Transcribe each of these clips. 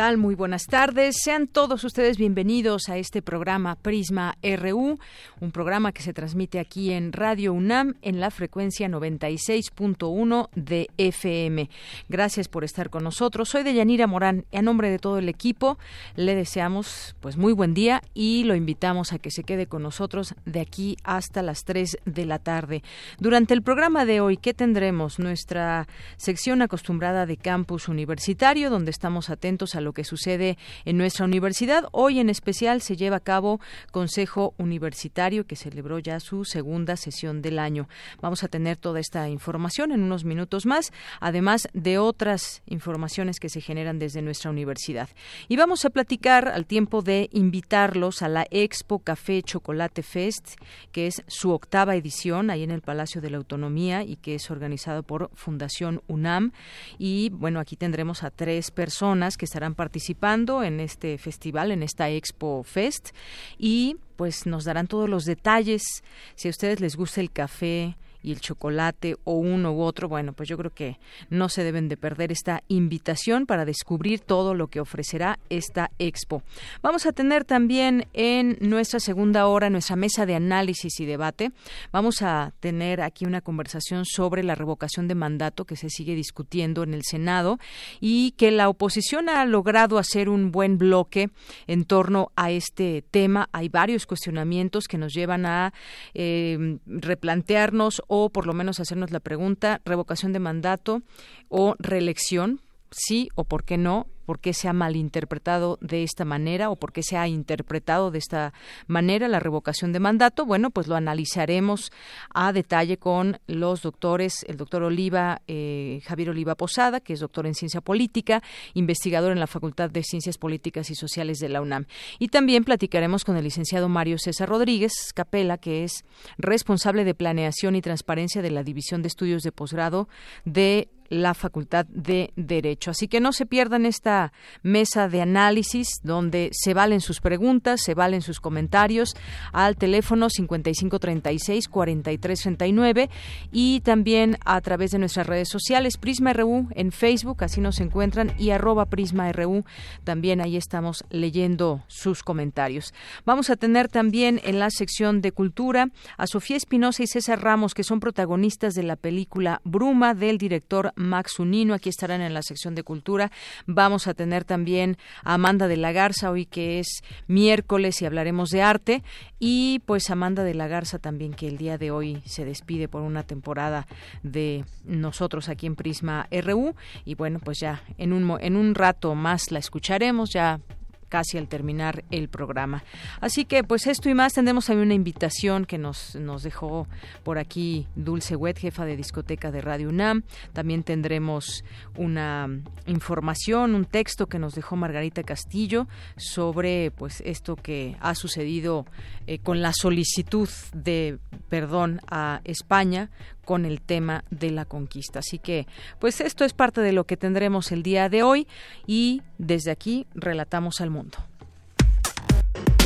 Tal? Muy buenas tardes. Sean todos ustedes bienvenidos a este programa Prisma RU, un programa que se transmite aquí en Radio UNAM en la frecuencia 96.1 de FM. Gracias por estar con nosotros. Soy Deyanira Morán y a nombre de todo el equipo le deseamos pues muy buen día y lo invitamos a que se quede con nosotros de aquí hasta las 3 de la tarde. Durante el programa de hoy, ¿qué tendremos? Nuestra sección acostumbrada de campus universitario donde estamos atentos a lo que sucede en nuestra universidad. Hoy en especial se lleva a cabo Consejo Universitario que celebró ya su segunda sesión del año. Vamos a tener toda esta información en unos minutos más, además de otras informaciones que se generan desde nuestra universidad. Y vamos a platicar al tiempo de invitarlos a la Expo Café Chocolate Fest, que es su octava edición ahí en el Palacio de la Autonomía y que es organizado por Fundación UNAM. Y bueno, aquí tendremos a tres personas que estarán participando en este festival, en esta Expo Fest y pues nos darán todos los detalles. Si a ustedes les gusta el café, y el chocolate o uno u otro, bueno, pues yo creo que no se deben de perder esta invitación para descubrir todo lo que ofrecerá esta expo. Vamos a tener también en nuestra segunda hora nuestra mesa de análisis y debate. Vamos a tener aquí una conversación sobre la revocación de mandato que se sigue discutiendo en el Senado y que la oposición ha logrado hacer un buen bloque en torno a este tema. Hay varios cuestionamientos que nos llevan a eh, replantearnos o por lo menos hacernos la pregunta, revocación de mandato o reelección, sí o por qué no, por qué se ha malinterpretado de esta manera o por qué se ha interpretado de esta manera la revocación de mandato. Bueno, pues lo analizaremos a detalle con los doctores, el doctor Oliva, eh, Javier Oliva Posada, que es doctor en ciencia política, investigador en la Facultad de Ciencias Políticas y Sociales de la UNAM. Y también platicaremos con el licenciado Mario César Rodríguez Capela, que es responsable de planeación y transparencia de la División de Estudios de Posgrado de la Facultad de Derecho. Así que no se pierdan esta mesa de análisis donde se valen sus preguntas, se valen sus comentarios al teléfono 5536-4339 y también a través de nuestras redes sociales Prisma RU en Facebook, así nos encuentran, y arroba Prisma RU, también ahí estamos leyendo sus comentarios. Vamos a tener también en la sección de cultura a Sofía Espinosa y César Ramos, que son protagonistas de la película Bruma del director Max Unino. Aquí estarán en la sección de cultura. Vamos a tener también a Amanda de la Garza hoy que es miércoles y hablaremos de arte. Y pues Amanda de la Garza también que el día de hoy se despide por una temporada de nosotros aquí en Prisma RU. Y bueno, pues ya en un, en un rato más la escucharemos. Ya casi al terminar el programa. Así que pues esto y más tendremos también una invitación que nos, nos dejó por aquí Dulce Wet, jefa de discoteca de Radio UNAM. También tendremos una información, un texto que nos dejó Margarita Castillo sobre pues esto que ha sucedido eh, con la solicitud de perdón a España con el tema de la conquista. Así que, pues esto es parte de lo que tendremos el día de hoy y desde aquí relatamos al mundo.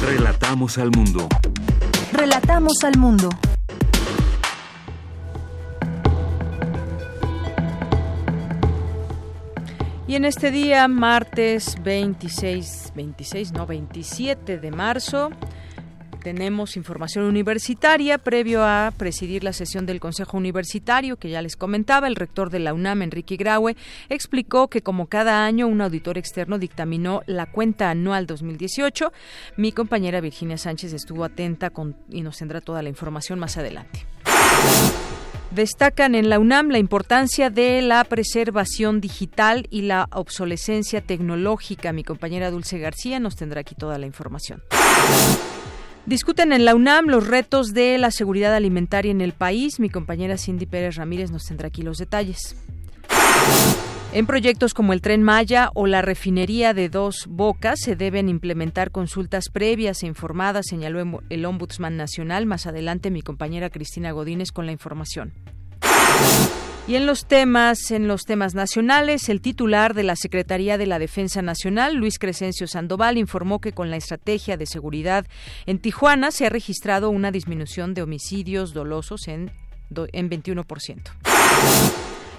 Relatamos al mundo. Relatamos al mundo. Y en este día, martes 26, 26, no, 27 de marzo, tenemos información universitaria previo a presidir la sesión del Consejo Universitario que ya les comentaba. El rector de la UNAM, Enrique Graue, explicó que como cada año un auditor externo dictaminó la cuenta anual 2018. Mi compañera Virginia Sánchez estuvo atenta y nos tendrá toda la información más adelante. Destacan en la UNAM la importancia de la preservación digital y la obsolescencia tecnológica. Mi compañera Dulce García nos tendrá aquí toda la información. Discuten en la UNAM los retos de la seguridad alimentaria en el país. Mi compañera Cindy Pérez Ramírez nos tendrá aquí los detalles. En proyectos como el tren Maya o la refinería de dos bocas se deben implementar consultas previas e informadas, señaló el Ombudsman Nacional. Más adelante mi compañera Cristina Godínez con la información. Y en los temas, en los temas nacionales, el titular de la Secretaría de la Defensa Nacional, Luis Crescencio Sandoval, informó que con la estrategia de seguridad en Tijuana se ha registrado una disminución de homicidios dolosos en, en 21%.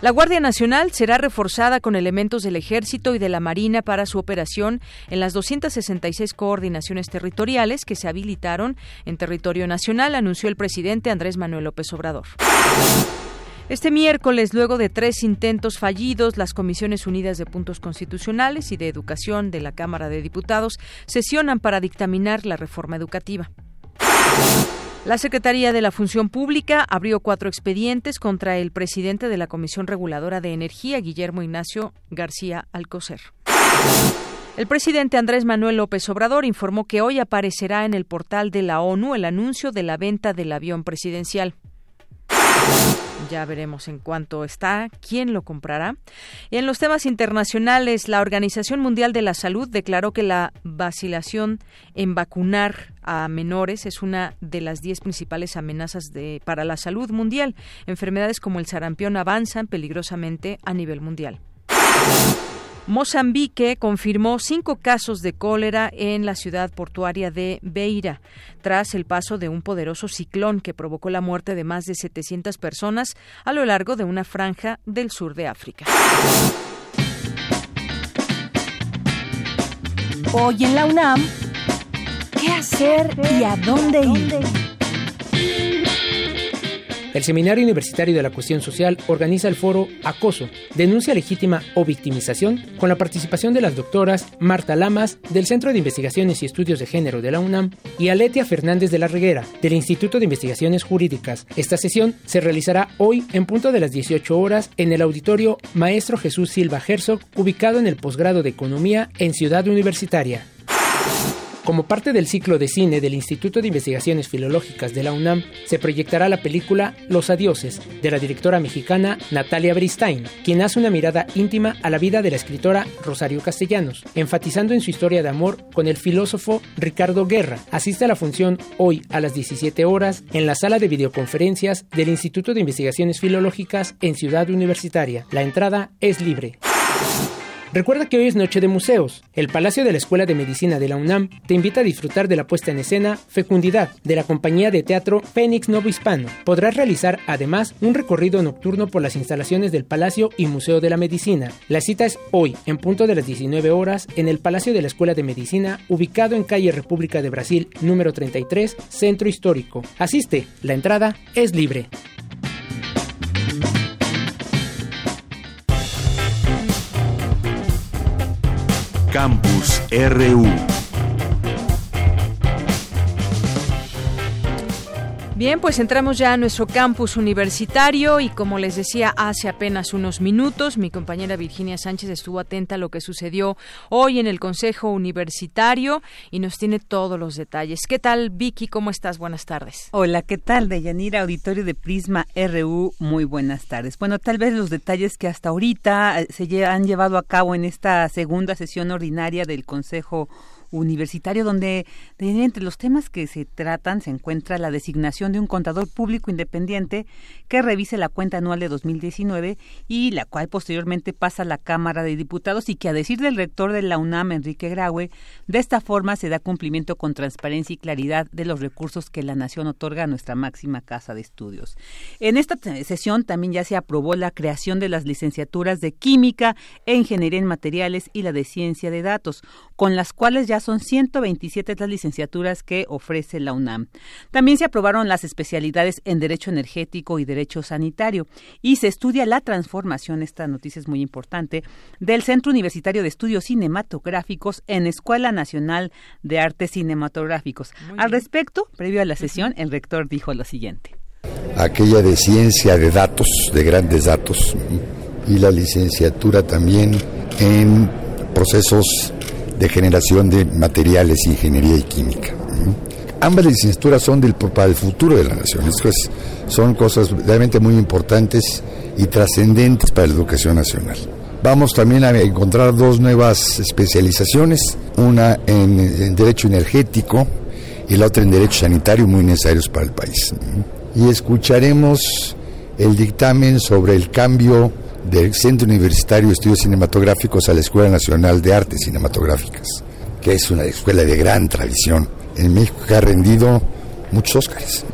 La Guardia Nacional será reforzada con elementos del Ejército y de la Marina para su operación en las 266 coordinaciones territoriales que se habilitaron en territorio nacional, anunció el presidente Andrés Manuel López Obrador. Este miércoles, luego de tres intentos fallidos, las Comisiones Unidas de Puntos Constitucionales y de Educación de la Cámara de Diputados sesionan para dictaminar la reforma educativa. La Secretaría de la Función Pública abrió cuatro expedientes contra el presidente de la Comisión Reguladora de Energía, Guillermo Ignacio García Alcocer. El presidente Andrés Manuel López Obrador informó que hoy aparecerá en el portal de la ONU el anuncio de la venta del avión presidencial. Ya veremos en cuánto está, quién lo comprará. Y en los temas internacionales, la Organización Mundial de la Salud declaró que la vacilación en vacunar a menores es una de las diez principales amenazas de, para la salud mundial. Enfermedades como el sarampión avanzan peligrosamente a nivel mundial. Mozambique confirmó cinco casos de cólera en la ciudad portuaria de Beira, tras el paso de un poderoso ciclón que provocó la muerte de más de 700 personas a lo largo de una franja del sur de África. Hoy en la UNAM, ¿qué hacer y a dónde ir? El Seminario Universitario de la Cuestión Social organiza el foro Acoso, denuncia legítima o victimización, con la participación de las doctoras Marta Lamas, del Centro de Investigaciones y Estudios de Género de la UNAM, y Aletia Fernández de la Reguera, del Instituto de Investigaciones Jurídicas. Esta sesión se realizará hoy en punto de las 18 horas en el auditorio Maestro Jesús Silva Herzog, ubicado en el posgrado de Economía en Ciudad Universitaria. Como parte del ciclo de cine del Instituto de Investigaciones Filológicas de la UNAM, se proyectará la película Los Adioses, de la directora mexicana Natalia Bristain, quien hace una mirada íntima a la vida de la escritora Rosario Castellanos, enfatizando en su historia de amor con el filósofo Ricardo Guerra. Asiste a la función hoy a las 17 horas en la sala de videoconferencias del Instituto de Investigaciones Filológicas en Ciudad Universitaria. La entrada es libre. Recuerda que hoy es Noche de Museos. El Palacio de la Escuela de Medicina de la UNAM te invita a disfrutar de la puesta en escena Fecundidad de la compañía de teatro Fénix Novo Hispano. Podrás realizar además un recorrido nocturno por las instalaciones del Palacio y Museo de la Medicina. La cita es hoy, en punto de las 19 horas, en el Palacio de la Escuela de Medicina, ubicado en calle República de Brasil, número 33, Centro Histórico. Asiste, la entrada es libre. Campus RU. Bien, pues entramos ya a nuestro campus universitario y como les decía hace apenas unos minutos, mi compañera Virginia Sánchez estuvo atenta a lo que sucedió hoy en el Consejo Universitario y nos tiene todos los detalles. ¿Qué tal, Vicky? ¿Cómo estás? Buenas tardes. Hola, ¿qué tal, Deyanira? Auditorio de Prisma RU, muy buenas tardes. Bueno, tal vez los detalles que hasta ahorita eh, se han llevado a cabo en esta segunda sesión ordinaria del Consejo universitario, donde entre los temas que se tratan se encuentra la designación de un contador público independiente que revise la cuenta anual de 2019 y la cual posteriormente pasa a la Cámara de Diputados y que a decir del rector de la UNAM, Enrique Graue, de esta forma se da cumplimiento con transparencia y claridad de los recursos que la nación otorga a nuestra máxima casa de estudios. En esta sesión también ya se aprobó la creación de las licenciaturas de Química e Ingeniería en Materiales y la de Ciencia de Datos, con las cuales ya son 127 las licenciaturas que ofrece la UNAM. También se aprobaron las especialidades en Derecho Energético y Derecho Sanitario y se estudia la transformación, esta noticia es muy importante, del Centro Universitario de Estudios Cinematográficos en Escuela Nacional de Artes Cinematográficos. Al respecto, previo a la sesión, el rector dijo lo siguiente. aquella de ciencia de datos, de grandes datos, y la licenciatura también en procesos de generación de materiales, ingeniería y química. Ambas licenciaturas son del, para el futuro de la nación. son cosas realmente muy importantes y trascendentes para la educación nacional. Vamos también a encontrar dos nuevas especializaciones, una en, Derecho Energético y la otra en Derecho Sanitario, muy necesarios para el país. Y escucharemos el dictamen sobre el cambio del Centro Universitario de Estudios Cinematográficos a la Escuela Nacional de Artes Cinematográficas, que es una escuela de gran tradición. En México que ha rendido muchos Óscares.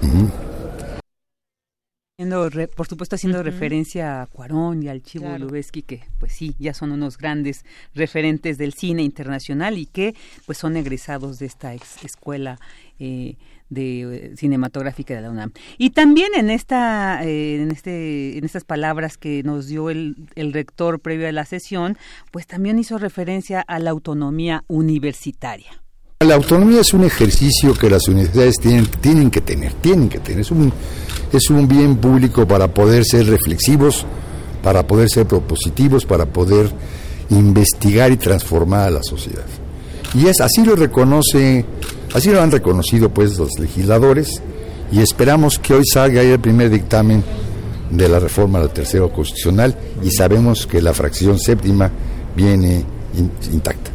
Por supuesto, haciendo referencia a Cuarón y al Chivo que pues sí, ya son unos grandes referentes del cine internacional y que pues son egresados de esta escuela eh, de eh, cinematográfica de la UNAM. Y también en esta eh, en este en estas palabras que nos dio el, el rector previo a la sesión, pues también hizo referencia a la autonomía universitaria. La autonomía es un ejercicio que las universidades tienen, tienen que tener, tienen que tener. Es un, es un bien público para poder ser reflexivos, para poder ser propositivos, para poder investigar y transformar a la sociedad. Y es así lo reconoce, así lo han reconocido pues los legisladores y esperamos que hoy salga el primer dictamen de la reforma del tercero constitucional y sabemos que la fracción séptima viene intacta.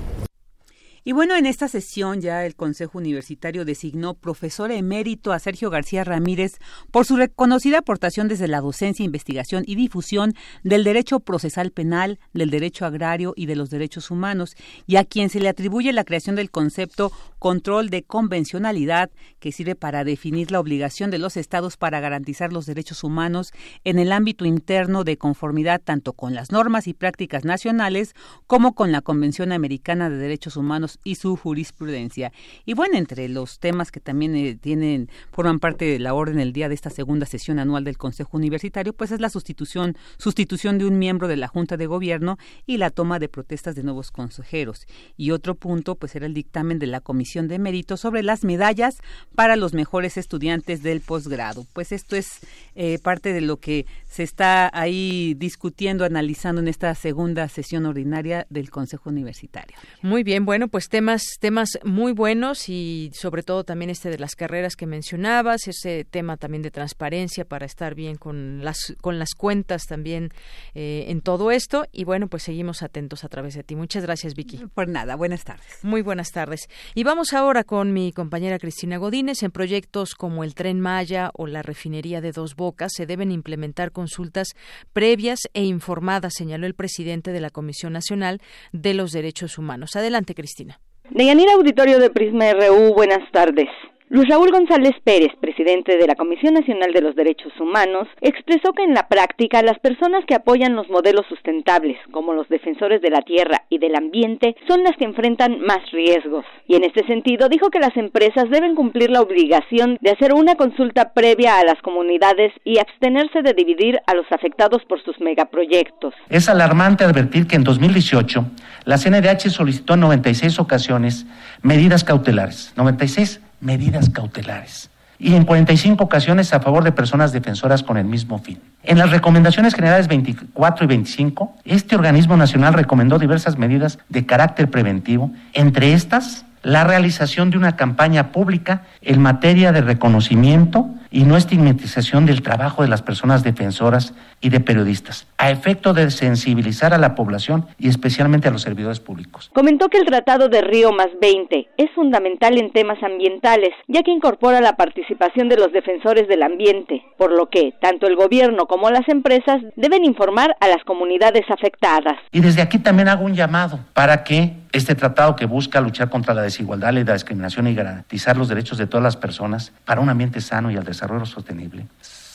Y bueno, en esta sesión ya el Consejo Universitario designó profesor emérito a Sergio García Ramírez por su reconocida aportación desde la docencia, investigación y difusión del derecho procesal penal, del derecho agrario y de los derechos humanos, y a quien se le atribuye la creación del concepto control de convencionalidad, que sirve para definir la obligación de los estados para garantizar los derechos humanos en el ámbito interno de conformidad tanto con las normas y prácticas nacionales como con la Convención Americana de Derechos Humanos y su jurisprudencia. Y bueno, entre los temas que también eh, tienen, forman parte de la orden del día de esta segunda sesión anual del Consejo Universitario, pues es la sustitución, sustitución de un miembro de la Junta de Gobierno y la toma de protestas de nuevos consejeros. Y otro punto, pues era el dictamen de la Comisión de Mérito sobre las medallas para los mejores estudiantes del posgrado. Pues esto es eh, parte de lo que se está ahí discutiendo, analizando en esta segunda sesión ordinaria del Consejo Universitario. Muy bien, bueno, pues temas, temas muy buenos y sobre todo también este de las carreras que mencionabas, ese tema también de transparencia para estar bien con las, con las cuentas también eh, en todo esto. Y bueno, pues seguimos atentos a través de ti. Muchas gracias, Vicky. Por nada, buenas tardes. Muy buenas tardes. Y vamos ahora con mi compañera Cristina Godínez. En proyectos como el Tren Maya o la refinería de Dos Bocas se deben implementar consultas previas e informadas, señaló el presidente de la Comisión Nacional de los Derechos Humanos. Adelante, Cristina. Deyanira Auditorio de Prisma RU, buenas tardes. Luis Raúl González Pérez, presidente de la Comisión Nacional de los Derechos Humanos, expresó que en la práctica las personas que apoyan los modelos sustentables, como los defensores de la tierra y del ambiente, son las que enfrentan más riesgos. Y en este sentido dijo que las empresas deben cumplir la obligación de hacer una consulta previa a las comunidades y abstenerse de dividir a los afectados por sus megaproyectos. Es alarmante advertir que en 2018 la CNDH solicitó en 96 ocasiones medidas cautelares. 96 medidas cautelares y en 45 ocasiones a favor de personas defensoras con el mismo fin. En las recomendaciones generales 24 y 25, este organismo nacional recomendó diversas medidas de carácter preventivo, entre estas la realización de una campaña pública en materia de reconocimiento y no estigmatización del trabajo de las personas defensoras y de periodistas, a efecto de sensibilizar a la población y especialmente a los servidores públicos. Comentó que el Tratado de Río más 20 es fundamental en temas ambientales, ya que incorpora la participación de los defensores del ambiente, por lo que tanto el gobierno como las empresas deben informar a las comunidades afectadas. Y desde aquí también hago un llamado para que este tratado que busca luchar contra la desigualdad y la discriminación y garantizar los derechos de todas las personas para un ambiente sano y al desarrollo sostenible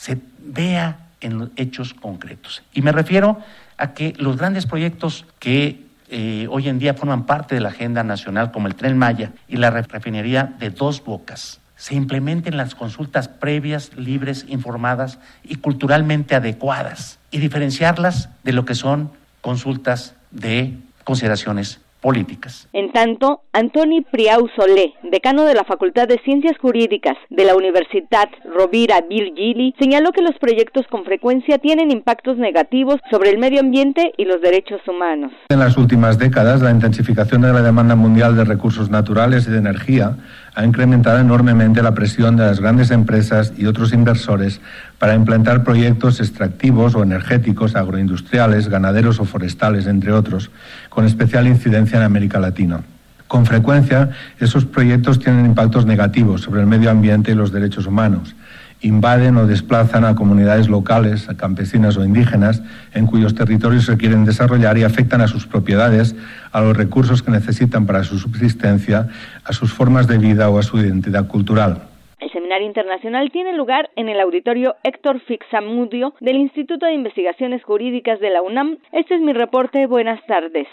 se vea en hechos concretos. Y me refiero a que los grandes proyectos que eh, hoy en día forman parte de la agenda nacional, como el Tren Maya y la refinería de Dos Bocas, se implementen las consultas previas, libres, informadas y culturalmente adecuadas, y diferenciarlas de lo que son consultas de consideraciones políticas. En tanto, Antoni Priau Solé, decano de la Facultad de Ciencias Jurídicas de la Universidad Rovira Virgili, señaló que los proyectos con frecuencia tienen impactos negativos sobre el medio ambiente y los derechos humanos. En las últimas décadas, la intensificación de la demanda mundial de recursos naturales y de energía ha incrementado enormemente la presión de las grandes empresas y otros inversores para implantar proyectos extractivos o energéticos, agroindustriales, ganaderos o forestales, entre otros, con especial incidencia en América Latina. Con frecuencia, esos proyectos tienen impactos negativos sobre el medio ambiente y los derechos humanos. Invaden o desplazan a comunidades locales, a campesinas o indígenas, en cuyos territorios se quieren desarrollar y afectan a sus propiedades, a los recursos que necesitan para su subsistencia, a sus formas de vida o a su identidad cultural. El seminario internacional tiene lugar en el auditorio Héctor Fixamudio del Instituto de Investigaciones Jurídicas de la UNAM. Este es mi reporte. Buenas tardes.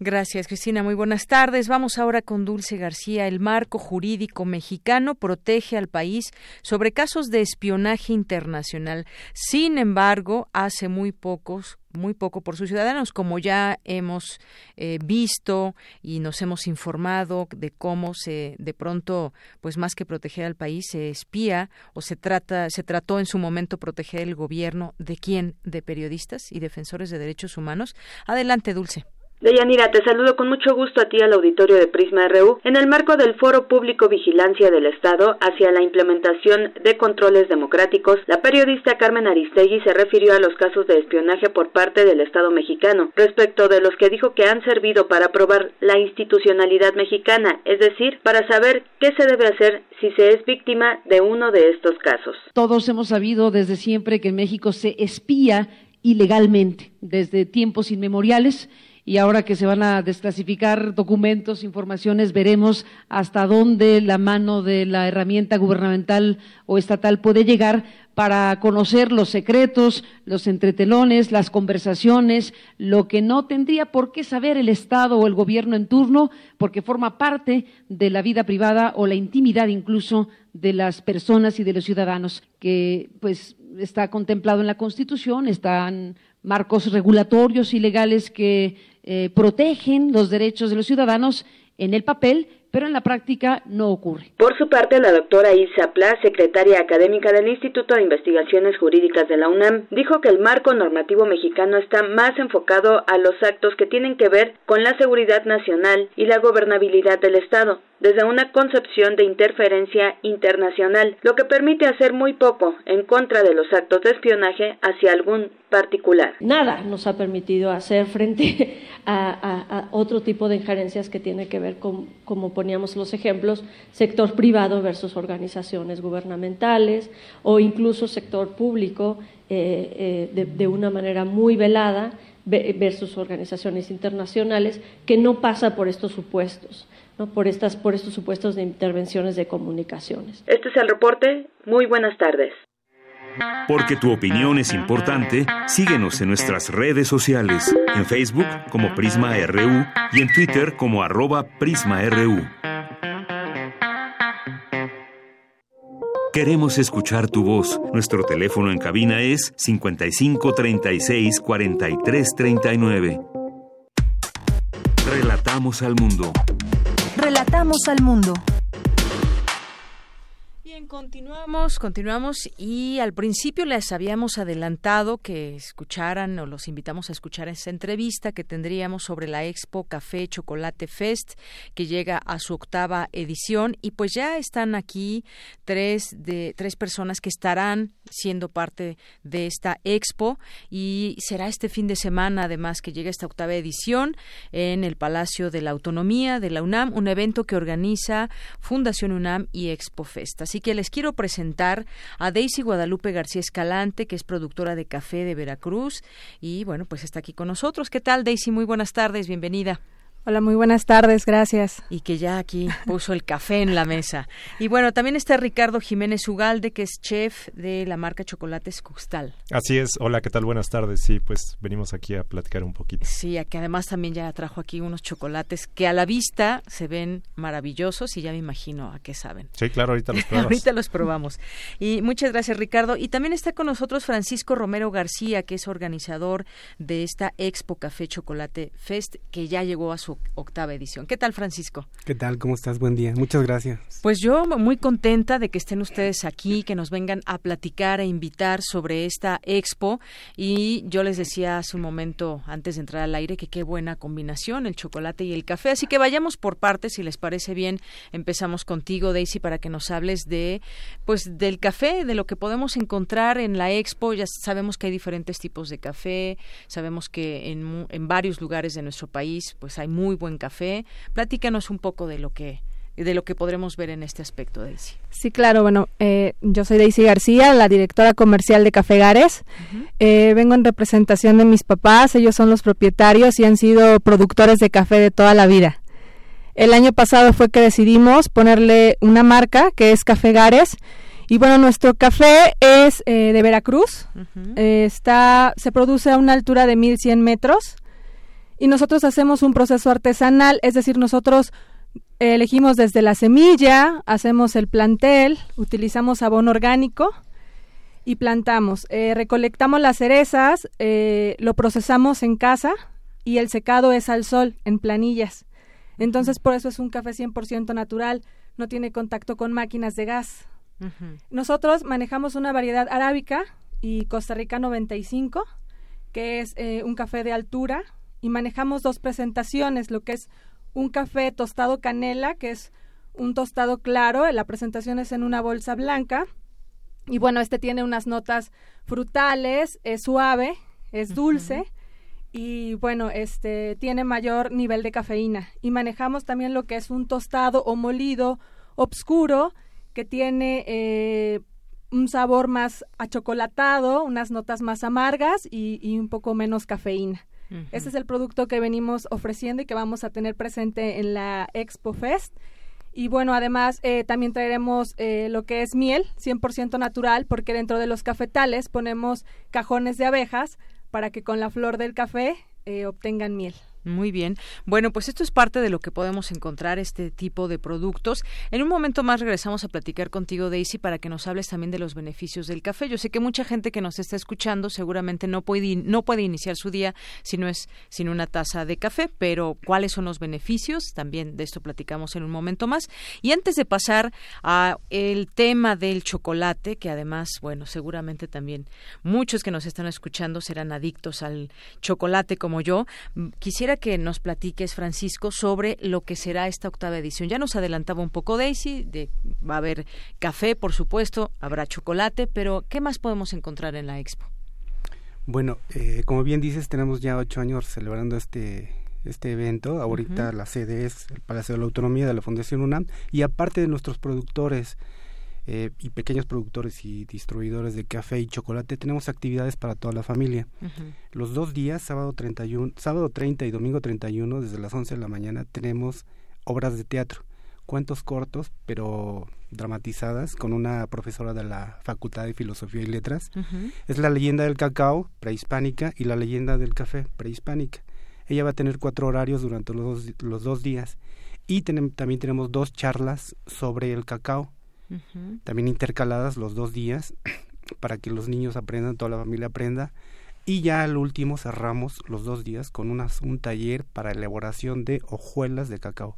Gracias, Cristina. Muy buenas tardes. Vamos ahora con Dulce García. El marco jurídico mexicano protege al país sobre casos de espionaje internacional. Sin embargo, hace muy pocos muy poco por sus ciudadanos, como ya hemos eh, visto y nos hemos informado de cómo se de pronto, pues más que proteger al país, se espía o se trata, se trató en su momento proteger el gobierno de quién, de periodistas y defensores de derechos humanos. Adelante, Dulce. Deyanira, te saludo con mucho gusto a ti al auditorio de Prisma RU en el marco del Foro Público Vigilancia del Estado hacia la implementación de controles democráticos. La periodista Carmen Aristegui se refirió a los casos de espionaje por parte del Estado mexicano, respecto de los que dijo que han servido para probar la institucionalidad mexicana, es decir, para saber qué se debe hacer si se es víctima de uno de estos casos. Todos hemos sabido desde siempre que en México se espía ilegalmente, desde tiempos inmemoriales y ahora que se van a desclasificar documentos, informaciones, veremos hasta dónde la mano de la herramienta gubernamental o estatal puede llegar para conocer los secretos, los entretelones, las conversaciones, lo que no tendría por qué saber el Estado o el gobierno en turno, porque forma parte de la vida privada o la intimidad incluso de las personas y de los ciudadanos, que pues está contemplado en la Constitución, están marcos regulatorios y legales que eh, protegen los derechos de los ciudadanos en el papel, pero en la práctica no ocurre. Por su parte, la doctora Isa Pla, secretaria académica del Instituto de Investigaciones Jurídicas de la UNAM, dijo que el marco normativo mexicano está más enfocado a los actos que tienen que ver con la seguridad nacional y la gobernabilidad del Estado, desde una concepción de interferencia internacional, lo que permite hacer muy poco en contra de los actos de espionaje hacia algún particular. Nada nos ha permitido hacer frente a, otro tipo de injerencias que tiene que ver con, como poníamos los ejemplos, sector privado versus organizaciones gubernamentales o incluso sector público eh, eh, de una manera muy velada versus organizaciones internacionales que no pasa por estos supuestos por, estas, por estos supuestos de intervenciones de comunicaciones. Este es el reporte. Muy buenas tardes. Porque tu opinión es importante, síguenos en nuestras redes sociales, en Facebook como Prisma RU y en Twitter como arroba PrismaRU. Queremos escuchar tu voz. Nuestro teléfono en cabina es 55 36 43 39. Relatamos al mundo. Relatamos al mundo. Continuamos, continuamos y al principio les habíamos adelantado que escucharan o los invitamos a escuchar esa entrevista que tendríamos sobre la Expo Café Chocolate Fest que llega a su octava edición y pues ya están aquí tres de tres personas que estarán siendo parte de esta expo y será este fin de semana además que llega esta octava edición en el Palacio de la Autonomía de la UNAM, un evento que organiza Fundación UNAM y Expo Fest. Así que les quiero presentar a Daisy Guadalupe García Escalante, que es productora de café de Veracruz y bueno, pues está aquí con nosotros. ¿Qué tal, Daisy? Muy buenas tardes, bienvenida. Hola, muy buenas tardes, gracias. Y que ya aquí puso el café en la mesa. Y bueno, también está Ricardo Jiménez Ugalde, que es chef de la marca Chocolates Custal. Así es, hola, ¿qué tal? Buenas tardes. Sí, pues venimos aquí a platicar un poquito. Sí, que además también ya trajo aquí unos chocolates que a la vista se ven maravillosos y ya me imagino a qué saben. Sí, claro, ahorita los probamos. ahorita los probamos. Y muchas gracias, Ricardo. Y también está con nosotros Francisco Romero García, que es organizador de esta Expo Café Chocolate Fest, que ya llegó a su su octava edición. ¿Qué tal, Francisco? ¿Qué tal? ¿Cómo estás? Buen día. Muchas gracias. Pues yo muy contenta de que estén ustedes aquí, que nos vengan a platicar e invitar sobre esta expo. Y yo les decía hace un momento, antes de entrar al aire, que qué buena combinación el chocolate y el café. Así que vayamos por partes, si les parece bien. Empezamos contigo, Daisy, para que nos hables de, pues, del café, de lo que podemos encontrar en la expo. Ya sabemos que hay diferentes tipos de café, sabemos que en, en varios lugares de nuestro país, pues, hay muy buen café. Platícanos un poco de lo que de lo que podremos ver en este aspecto, Daisy. Sí, claro. Bueno, eh, yo soy Daisy García, la directora comercial de Café Gares. eh, vengo en representación de mis papás. Ellos son los propietarios y han sido productores de café de toda la vida. El año pasado fue que decidimos ponerle una marca que es Café Gares. Y bueno, nuestro café es eh, de Veracruz. Eh, está, se produce a una altura de 1100 metros. Y nosotros hacemos un proceso artesanal, es decir, nosotros elegimos desde la semilla, hacemos el plantel, utilizamos abono orgánico y plantamos. Eh, recolectamos las cerezas, eh, lo procesamos en casa y el secado es al sol, en planillas. Entonces, por eso es un café 100% natural, no tiene contacto con máquinas de gas. Nosotros manejamos una variedad arábica y Costa Rica 95, que es eh, un café de altura, y manejamos dos presentaciones, lo que es un café tostado canela, que es un tostado claro, la presentación es en una bolsa blanca, y bueno, este tiene unas notas frutales, es suave, es dulce, y bueno, este tiene mayor nivel de cafeína. Y manejamos también lo que es un tostado o molido obscuro, que tiene eh, un sabor más achocolatado, unas notas más amargas y, y un poco menos cafeína. Este es el producto que venimos ofreciendo y que vamos a tener presente en la Expo Fest. Y bueno, además eh, también traeremos eh, lo que es miel, 100% natural, porque dentro de los cafetales ponemos cajones de abejas para que con la flor del café eh, obtengan miel. Muy bien. Bueno, pues esto es parte de lo que podemos encontrar, este tipo de productos. En un momento más regresamos a platicar contigo, Daisy, para que nos hables también de los beneficios del café. Yo sé que mucha gente que nos está escuchando seguramente no puede, no puede iniciar su día si no es sin una taza de café, pero ¿cuáles son los beneficios? También de esto platicamos en un momento más. Y antes de pasar a el tema del chocolate, que además, bueno, seguramente también muchos que nos están escuchando serán adictos al chocolate como yo, quisiera que nos platiques, Francisco, sobre lo que será esta octava edición. Ya nos adelantaba un poco Daisy, de, va a haber café, por supuesto, habrá chocolate, pero ¿qué más podemos encontrar en la expo? Bueno, eh, como bien dices, tenemos ya ocho años celebrando este este evento. Ahorita la sede es el Palacio de la Autonomía de la Fundación UNAM y aparte de nuestros productores eh, y pequeños productores y distribuidores de café y chocolate, tenemos actividades para toda la familia. Los dos días, sábado, 31, sábado 30 y domingo 31, desde las 11 de la mañana, tenemos obras de teatro, cuentos cortos, pero dramatizadas, con una profesora de la Facultad de Filosofía y Letras. Es la leyenda del cacao, prehispánica, y la leyenda del café, prehispánica. Ella va a tener cuatro horarios durante los los dos días. Y también tenemos dos charlas sobre el cacao, también intercaladas los dos días para que los niños aprendan, toda la familia aprenda. Y ya al último cerramos los dos días con unas, un taller para elaboración de hojuelas de cacao.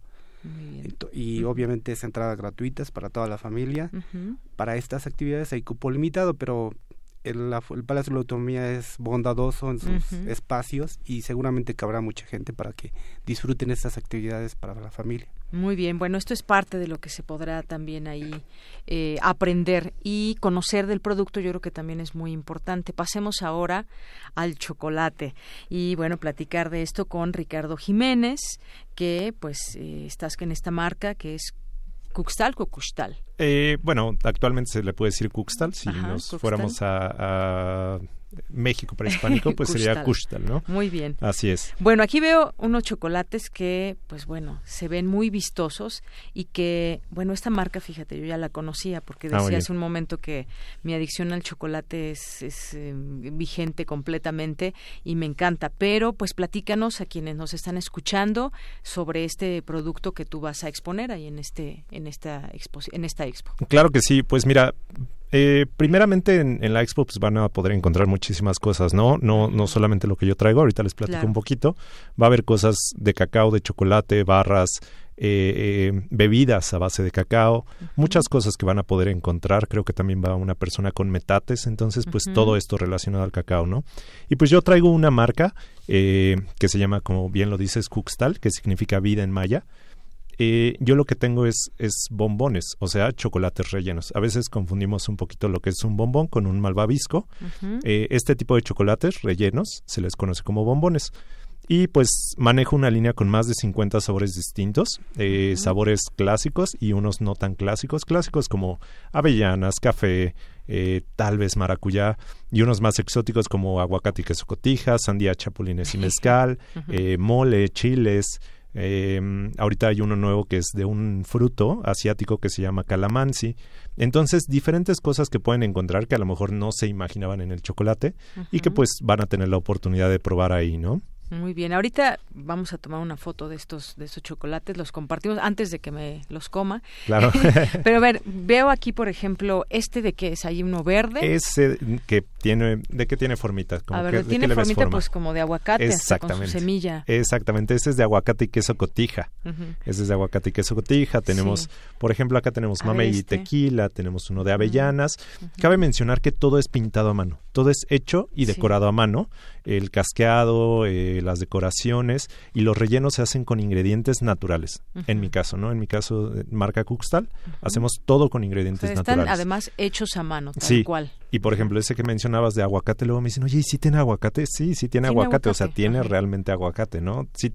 Y obviamente es entrada gratuitas para toda la familia. Para estas actividades hay cupo limitado, pero el, la, el, Palacio de la Autonomía es bondadoso en sus espacios y seguramente cabrá mucha gente para que disfruten estas actividades para la familia. Muy bien, bueno, esto es parte de lo que se podrá también ahí eh, aprender y conocer del producto, yo creo que también es muy importante. Pasemos ahora al chocolate y bueno, platicar de esto con Ricardo Jiménez, que pues eh, estás en esta marca que es Cuxtal o Cuxtal. Eh, bueno, actualmente se le puede decir Cuxtal. Si Ajá, nos Cuxtal. fuéramos a, a México prehispánico, pues sería Kushtal, ¿no? Muy bien. Así es. Bueno, aquí veo unos chocolates que, pues bueno, se ven muy vistosos y que, bueno, esta marca, fíjate, yo ya la conocía porque decía ah, hace un momento que mi adicción al chocolate es, es eh, vigente completamente y me encanta. Pero, pues platícanos a quienes nos están escuchando sobre este producto que tú vas a exponer ahí en este, en esta expo, en esta expo. Claro que sí. Pues mira, Eh, primeramente en, la expo pues, van a poder encontrar muchísimas cosas, ¿no? No, no solamente lo que yo traigo, ahorita les platico un poquito. Va a haber cosas de cacao, de chocolate, barras, eh, eh, bebidas a base de cacao, muchas cosas que van a poder encontrar. Creo que también va una persona con metates, entonces pues todo esto relacionado al cacao, ¿no? Y pues yo traigo una marca que se llama, como bien lo dices, Cuxtal, que significa vida en maya. Eh, yo lo que tengo es, es bombones, o sea, chocolates rellenos. A veces confundimos un poquito lo que es un bombón con un malvavisco. Eh, este tipo de chocolates rellenos se les conoce como bombones. Y pues manejo una línea con más de 50 sabores distintos, eh, sabores clásicos y unos no tan clásicos, clásicos como avellanas, café, tal vez maracuyá, y unos más exóticos como aguacate y queso cotija, sandía, chapulines y mezcal, mole, chiles, eh, ahorita hay uno nuevo que es de un fruto asiático que se llama calamansi. Entonces, diferentes cosas que pueden encontrar que a lo mejor no se imaginaban en el chocolate y que pues van a tener la oportunidad de probar ahí, ¿no? Muy bien, ahorita vamos a tomar una foto de estos de estos chocolates, los compartimos antes de que me los coma. Claro. Pero a ver, veo aquí por ejemplo este de qué es, hay uno verde. Ese que tiene de qué tiene formita, como a ver, tiene formita pues como de aguacate Exactamente. con su semilla. Exactamente, ese es de aguacate y queso cotija. Ese es de aguacate y queso cotija, tenemos, por ejemplo, acá tenemos mamey y este. tequila, tenemos uno de avellanas. Cabe mencionar que todo es pintado a mano, todo es hecho y decorado a mano el casqueado, eh, las decoraciones y los rellenos se hacen con ingredientes naturales. En mi caso, ¿no? En mi caso, marca Cuxtal, hacemos todo con ingredientes están naturales. además hechos a mano, tal sí. cual. Y por ejemplo, ese que mencionabas de aguacate, luego me dicen, oye, ¿y si tiene aguacate? Sí, sí tiene, aguacate, o sea, tiene realmente aguacate, ¿no? Sí,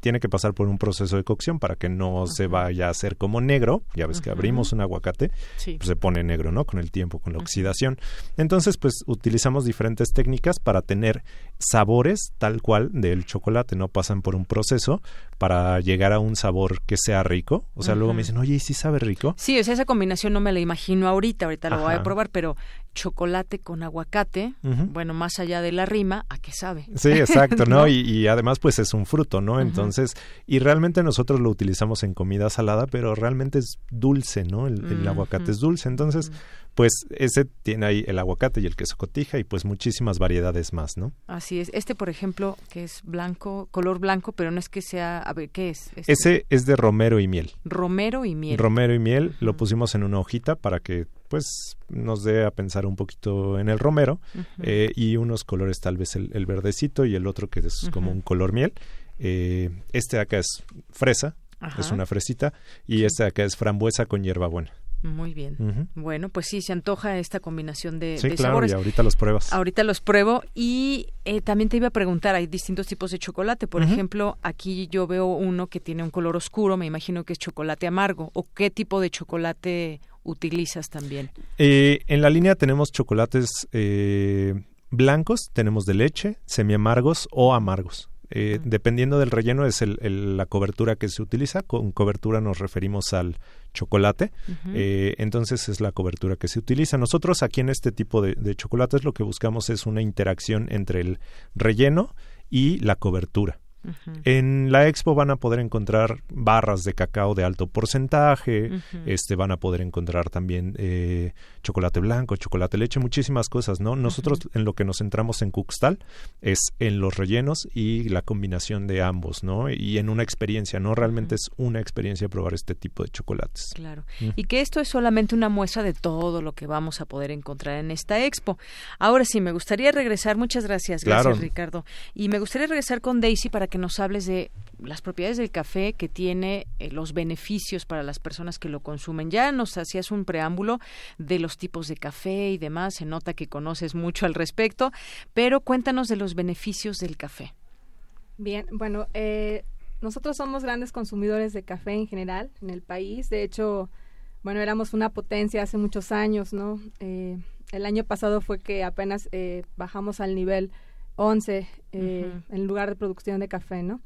tiene que pasar por un proceso de cocción para que no se vaya a hacer como negro. Ya ves que abrimos un aguacate, pues se pone negro, ¿no? Con el tiempo, con la oxidación. Entonces, pues utilizamos diferentes técnicas para tener sabores tal cual del chocolate, ¿no? Pasan por un proceso para llegar a un sabor que sea rico. O sea, luego me dicen, oye, ¿y si sabe rico? Sí, o sea, esa combinación no me la imagino ahorita, ahorita lo voy a probar, pero chocolate con aguacate, bueno, más allá de la rima, ¿a qué sabe? Sí, exacto, ¿no? Y, además, pues es un fruto, ¿no? Entonces, y realmente nosotros lo utilizamos en comida salada, pero realmente es dulce, ¿no? El, aguacate es dulce. Entonces, pues ese tiene ahí el aguacate y el queso cotija y pues muchísimas variedades más, ¿no? Así es. Este, por ejemplo, que es blanco, color blanco, pero no es que sea, a ver, ¿qué es? Este ese es de romero y miel. Romero y miel. Romero y miel, lo pusimos en una hojita para que pues nos dé a pensar un poquito en el romero eh, y unos colores tal vez el, verdecito y el otro que es como un color miel. Eh, este acá es fresa, es una fresita y este acá es frambuesa con hierbabuena. Muy bien. Bueno, pues sí, se antoja esta combinación de, sí, claro, sabores. Y ahorita los pruebas. Ahorita los pruebo y eh, también te iba a preguntar, hay distintos tipos de chocolate. Por ejemplo, aquí yo veo uno que tiene un color oscuro, me imagino que es chocolate amargo. ¿O qué tipo de chocolate utilizas también? Eh, en la línea tenemos chocolates eh, blancos, tenemos de leche, semi amargos o amargos. Eh, dependiendo del relleno es el, la cobertura que se utiliza. Con cobertura nos referimos al chocolate. Eh, entonces es la cobertura que se utiliza. Nosotros aquí en este tipo de, de chocolates lo que buscamos es una interacción entre el relleno y la cobertura. En la expo van a poder encontrar barras de cacao de alto porcentaje, este van a poder encontrar también eh, chocolate blanco, chocolate leche, muchísimas cosas, ¿no? Nosotros en lo que nos centramos en Cuxtal es en los rellenos y la combinación de ambos, ¿no? Y en una experiencia, ¿no? Realmente es una experiencia probar este tipo de chocolates. Claro. Y que esto es solamente una muestra de todo lo que vamos a poder encontrar en esta expo. Ahora sí, me gustaría regresar, muchas gracias, gracias Ricardo. Y me gustaría regresar con Daisy para que nos hables de las propiedades del café que tiene, eh, los beneficios para las personas que lo consumen. Ya nos hacías un preámbulo de los tipos de café y demás, se nota que conoces mucho al respecto, pero cuéntanos de los beneficios del café. Bien, bueno, eh, nosotros somos grandes consumidores de café en general en el país. De hecho, bueno, éramos una potencia hace muchos años, ¿no? Eh, el año pasado fue que apenas bajamos al nivel 11 eh, en lugar de producción de café, ¿no?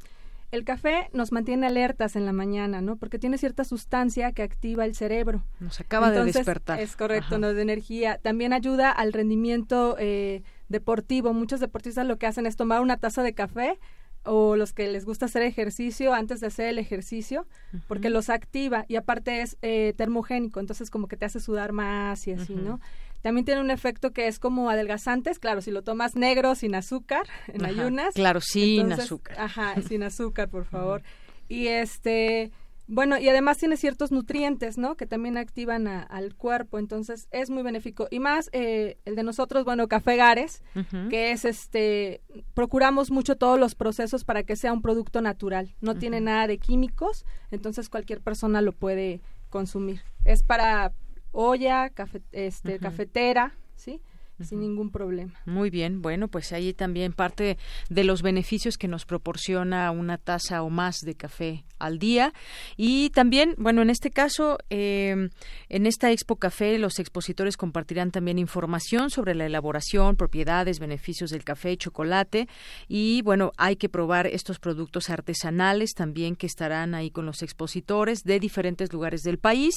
El café nos mantiene alertas en la mañana, ¿no? Porque tiene cierta sustancia que activa el cerebro. Nos acaba de despertar. Es correcto, nos da energía. También ayuda al rendimiento eh, deportivo. Muchos deportistas lo que hacen es tomar una taza de café o los que les gusta hacer ejercicio antes de hacer el ejercicio, porque los activa y aparte es eh, termogénico, entonces como que te hace sudar más y así, ¿no? También tiene un efecto que es como adelgazantes, claro, si lo tomas negro, sin azúcar, en ayunas. Claro, sin azúcar. Ajá, sin azúcar, por favor. Y este, bueno, y además tiene ciertos nutrientes, ¿no? Que también activan al cuerpo, entonces es muy benéfico. Y más eh, el de nosotros, bueno, Café Gares, que es este, procuramos mucho todos los procesos para que sea un producto natural. No tiene nada de químicos, entonces cualquier persona lo puede consumir. Es para olla, este, cafetera, ¿sí? Sin ningún problema. Muy bien, bueno, pues ahí también parte de los beneficios que nos proporciona una taza o más de café al día. Y también, bueno, en este caso, em, en esta Expo Café, los expositores compartirán también información sobre la elaboración, propiedades, beneficios del café y chocolate. Y bueno, hay que probar estos productos artesanales también que estarán ahí con los expositores de diferentes lugares del país.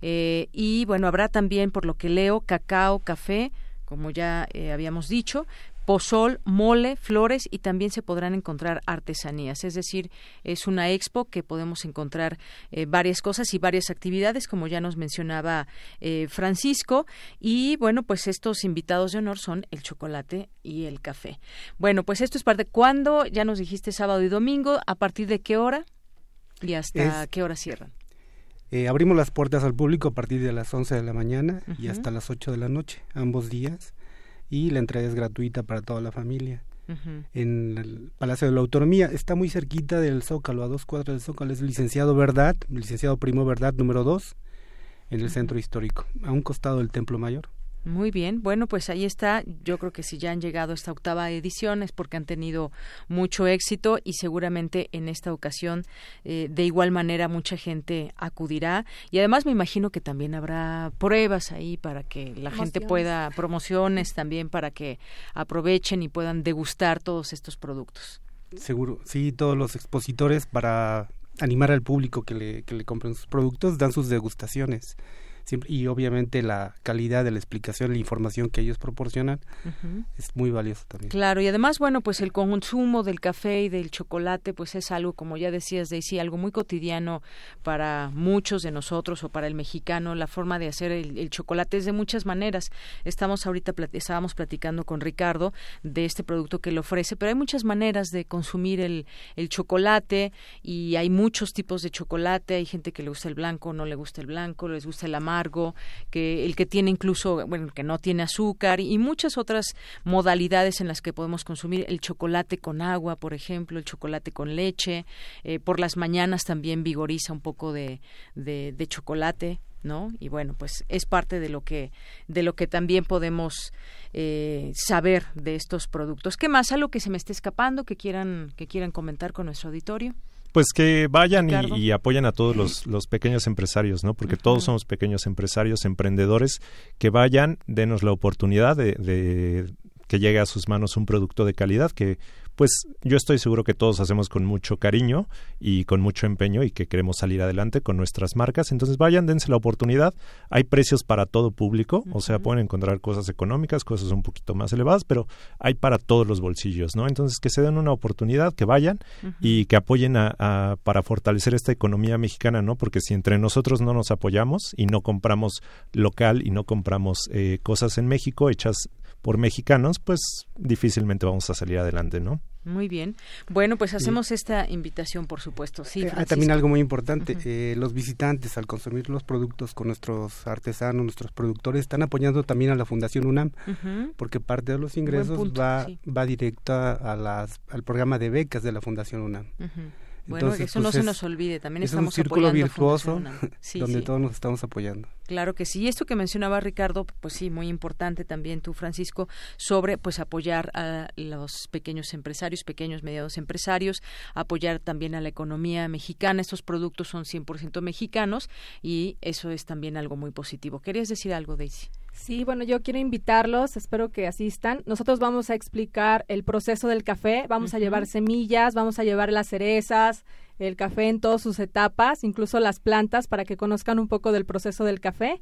Eh, y bueno, habrá también, por lo que leo, cacao, café, como ya eh, habíamos dicho, pozol, mole, flores y también se podrán encontrar artesanías. Es decir, es una expo que podemos encontrar eh, varias cosas y varias actividades, como ya nos mencionaba eh, Francisco. Y bueno, pues estos invitados de honor son el chocolate y el café. Bueno, pues esto es parte. ¿Cuándo? Ya nos dijiste sábado y domingo. ¿A partir de qué hora? ¿Y hasta qué hora cierran? Eh, abrimos las puertas al público a partir de las 11 de la mañana y hasta las 8 de la noche, ambos días, y la entrega es gratuita para toda la familia. En el Palacio de la Autonomía, está muy cerquita del Zócalo, a dos cuadras del Zócalo, es el licenciado Verdad, licenciado Primo Verdad número 2, en el centro histórico, a un costado del Templo Mayor. Muy bien, bueno, pues ahí está. Yo creo que si ya han llegado a esta octava edición es porque han tenido mucho éxito y seguramente en esta ocasión eh, de igual manera mucha gente acudirá y además me imagino que también habrá pruebas ahí para que la gente pueda, promociones también para que aprovechen y puedan degustar todos estos productos. Seguro, sí, todos los expositores para animar al público que le, que le compren sus productos dan sus degustaciones y obviamente la calidad de la explicación, la información que ellos proporcionan es muy valiosa también. Claro, y además, bueno, pues el consumo del café y del chocolate, pues es algo, como ya decías, Daisy, algo muy cotidiano para muchos de nosotros o para el mexicano. La forma de hacer el, chocolate es de muchas maneras. Estamos ahorita, estábamos platicando con Ricardo de este producto que le ofrece, pero hay muchas maneras de consumir el, el chocolate y hay muchos tipos de chocolate. Hay gente que le gusta el blanco, no le gusta el blanco, les gusta el amargo que el que tiene incluso, bueno, que no tiene azúcar y muchas otras modalidades en las que podemos consumir el chocolate con agua, por ejemplo, el chocolate con leche, eh, por las mañanas también vigoriza un poco de, de, chocolate, ¿no? Y bueno, pues es parte de lo que de lo que también podemos eh, saber de estos productos. ¿Qué más? Algo que se me esté escapando que quieran que quieran comentar con nuestro auditorio. Pues que vayan y, apoyen a todos los, pequeños empresarios, ¿no? Porque todos somos pequeños empresarios, emprendedores, que vayan, denos la oportunidad de, de que llegue a sus manos un producto de calidad que pues yo estoy seguro que todos hacemos con mucho cariño y con mucho empeño y que queremos salir adelante con nuestras marcas. Entonces vayan, dense la oportunidad. Hay precios para todo público, o sea, pueden encontrar cosas económicas, cosas un poquito más elevadas, pero hay para todos los bolsillos, ¿no? Entonces que se den una oportunidad, que vayan y que apoyen a, para fortalecer esta economía mexicana, ¿no? Porque si entre nosotros no nos apoyamos y no compramos local y no compramos eh, cosas en México hechas por mexicanos, pues difícilmente vamos a salir adelante, ¿no? Muy bien. Bueno, pues hacemos esta invitación, por supuesto. Sí, eh, también algo muy importante, eh, los visitantes al consumir los productos con nuestros artesanos, nuestros productores, están apoyando también a la Fundación UNAM, porque parte de los ingresos va, va directa a las, al programa de becas de la Fundación UNAM. Bueno, eso no pues, se nos olvide, también es estamos un círculo virtuoso donde todos nos estamos apoyando. Claro que sí. Y esto que mencionaba Ricardo, pues sí, muy importante también tú, Francisco, sobre pues apoyar a los pequeños empresarios, pequeños mediados empresarios, apoyar también a la economía mexicana. Estos productos son 100% mexicanos y eso es también algo muy positivo. ¿Querías decir algo, Daisy? Sí, bueno, yo quiero invitarlos, espero que asistan. Nosotros vamos a explicar el proceso del café, vamos a llevar semillas, vamos a llevar las cerezas, el café en todas sus etapas, incluso las plantas, para que conozcan un poco del proceso del café.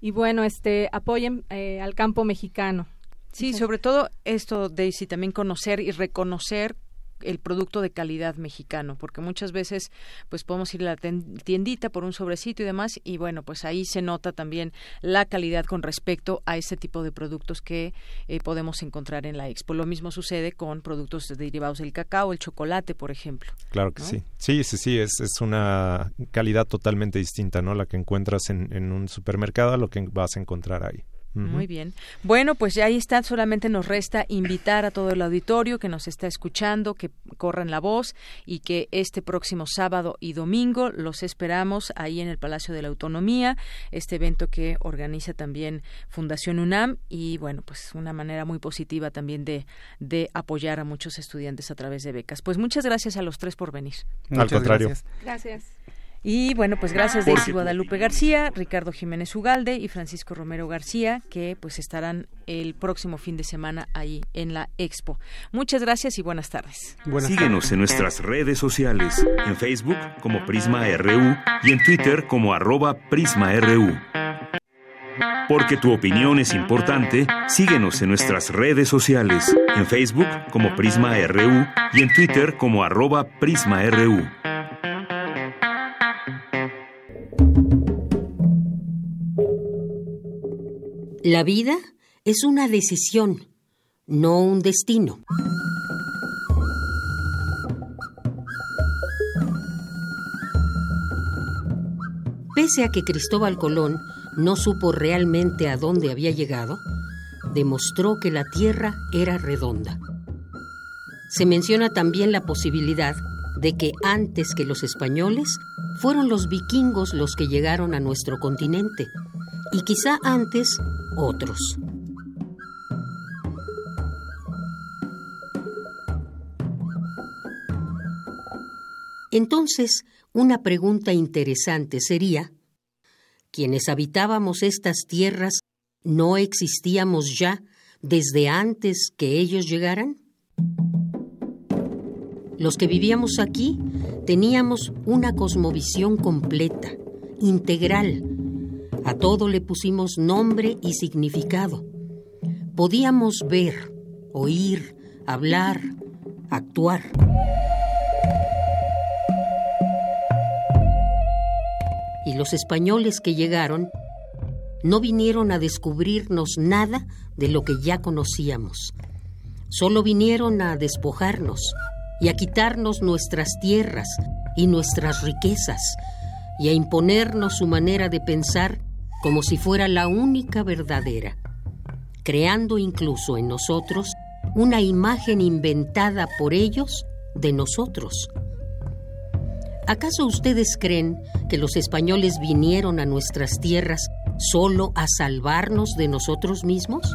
Y bueno, este, apoyen eh, al campo mexicano. Sí, sobre todo esto, Daisy, también conocer y reconocer el producto de calidad mexicano, porque muchas veces pues podemos ir a la tiendita por un sobrecito y demás y bueno, pues ahí se nota también la calidad con respecto a este tipo de productos que eh, podemos encontrar en la Expo. Lo mismo sucede con productos derivados del cacao, el chocolate, por ejemplo. Claro que sí. Sí, sí, sí, es, es una calidad totalmente distinta, ¿no? La que encuentras en, en un supermercado a lo que vas a encontrar ahí. Muy bien. Bueno, pues ya ahí está. Solamente nos resta invitar a todo el auditorio que nos está escuchando, que corran la voz y que este próximo sábado y domingo los esperamos ahí en el Palacio de la Autonomía, este evento que organiza también Fundación UNAM y bueno, pues una manera muy positiva también de, de apoyar a muchos estudiantes a través de becas. Pues muchas gracias a los tres por venir. Al contrario. Gracias. Y bueno, pues gracias Daisy Guadalupe García, Ricardo Jiménez Ugalde y Francisco Romero García, que pues estarán el próximo fin de semana ahí en la Expo. Muchas gracias y buenas tardes. Síguenos en nuestras redes sociales, en Facebook como Prisma RU y en Twitter como arroba PrismaRU. Porque tu opinión es importante, síguenos en nuestras redes sociales, en Facebook como Prisma RU y en Twitter como arroba PrismaRU. La vida es una decisión, no un destino. Pese a que Cristóbal Colón no supo realmente a dónde había llegado, demostró que la Tierra era redonda. Se menciona también la posibilidad de que antes que los españoles fueron los vikingos los que llegaron a nuestro continente y quizá antes otros. Entonces, una pregunta interesante sería, ¿quienes habitábamos estas tierras no existíamos ya desde antes que ellos llegaran? Los que vivíamos aquí teníamos una cosmovisión completa, integral, a todo le pusimos nombre y significado. Podíamos ver, oír, hablar, actuar. Y los españoles que llegaron no vinieron a descubrirnos nada de lo que ya conocíamos. Solo vinieron a despojarnos y a quitarnos nuestras tierras y nuestras riquezas y a imponernos su manera de pensar como si fuera la única verdadera, creando incluso en nosotros una imagen inventada por ellos de nosotros. ¿Acaso ustedes creen que los españoles vinieron a nuestras tierras solo a salvarnos de nosotros mismos?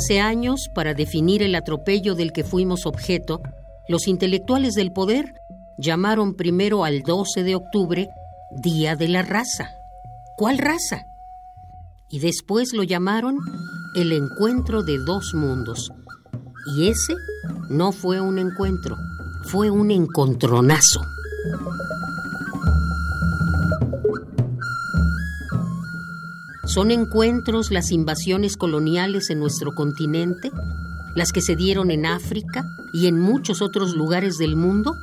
Hace años, para definir el atropello del que fuimos objeto, los intelectuales del poder llamaron primero al 12 de octubre Día de la Raza. ¿Cuál raza? Y después lo llamaron el encuentro de dos mundos. Y ese no fue un encuentro, fue un encontronazo. ¿Son encuentros las invasiones coloniales en nuestro continente? ¿Las que se dieron en África y en muchos otros lugares del mundo?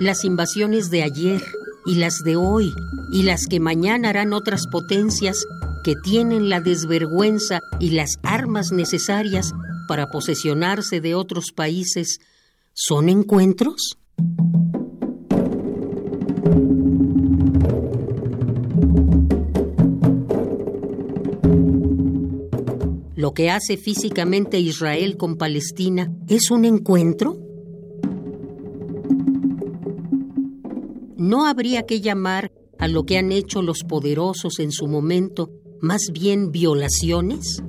Las invasiones de ayer y las de hoy y las que mañana harán otras potencias que tienen la desvergüenza y las armas necesarias para posesionarse de otros países, ¿son encuentros? Lo que hace físicamente Israel con Palestina es un encuentro? ¿No habría que llamar a lo que han hecho los poderosos en su momento más bien violaciones?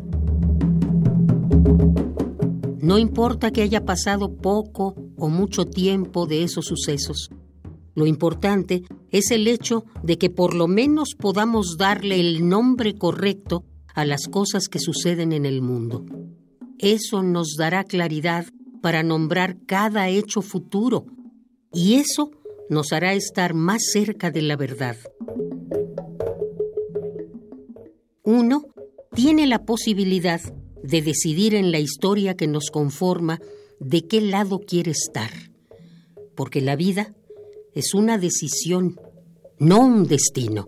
No importa que haya pasado poco o mucho tiempo de esos sucesos. Lo importante es el hecho de que por lo menos podamos darle el nombre correcto a las cosas que suceden en el mundo. Eso nos dará claridad para nombrar cada hecho futuro y eso nos hará estar más cerca de la verdad. uno tiene la posibilidad de decidir en la historia que nos conforma de qué lado quiere estar, porque la vida es una decisión, no un destino.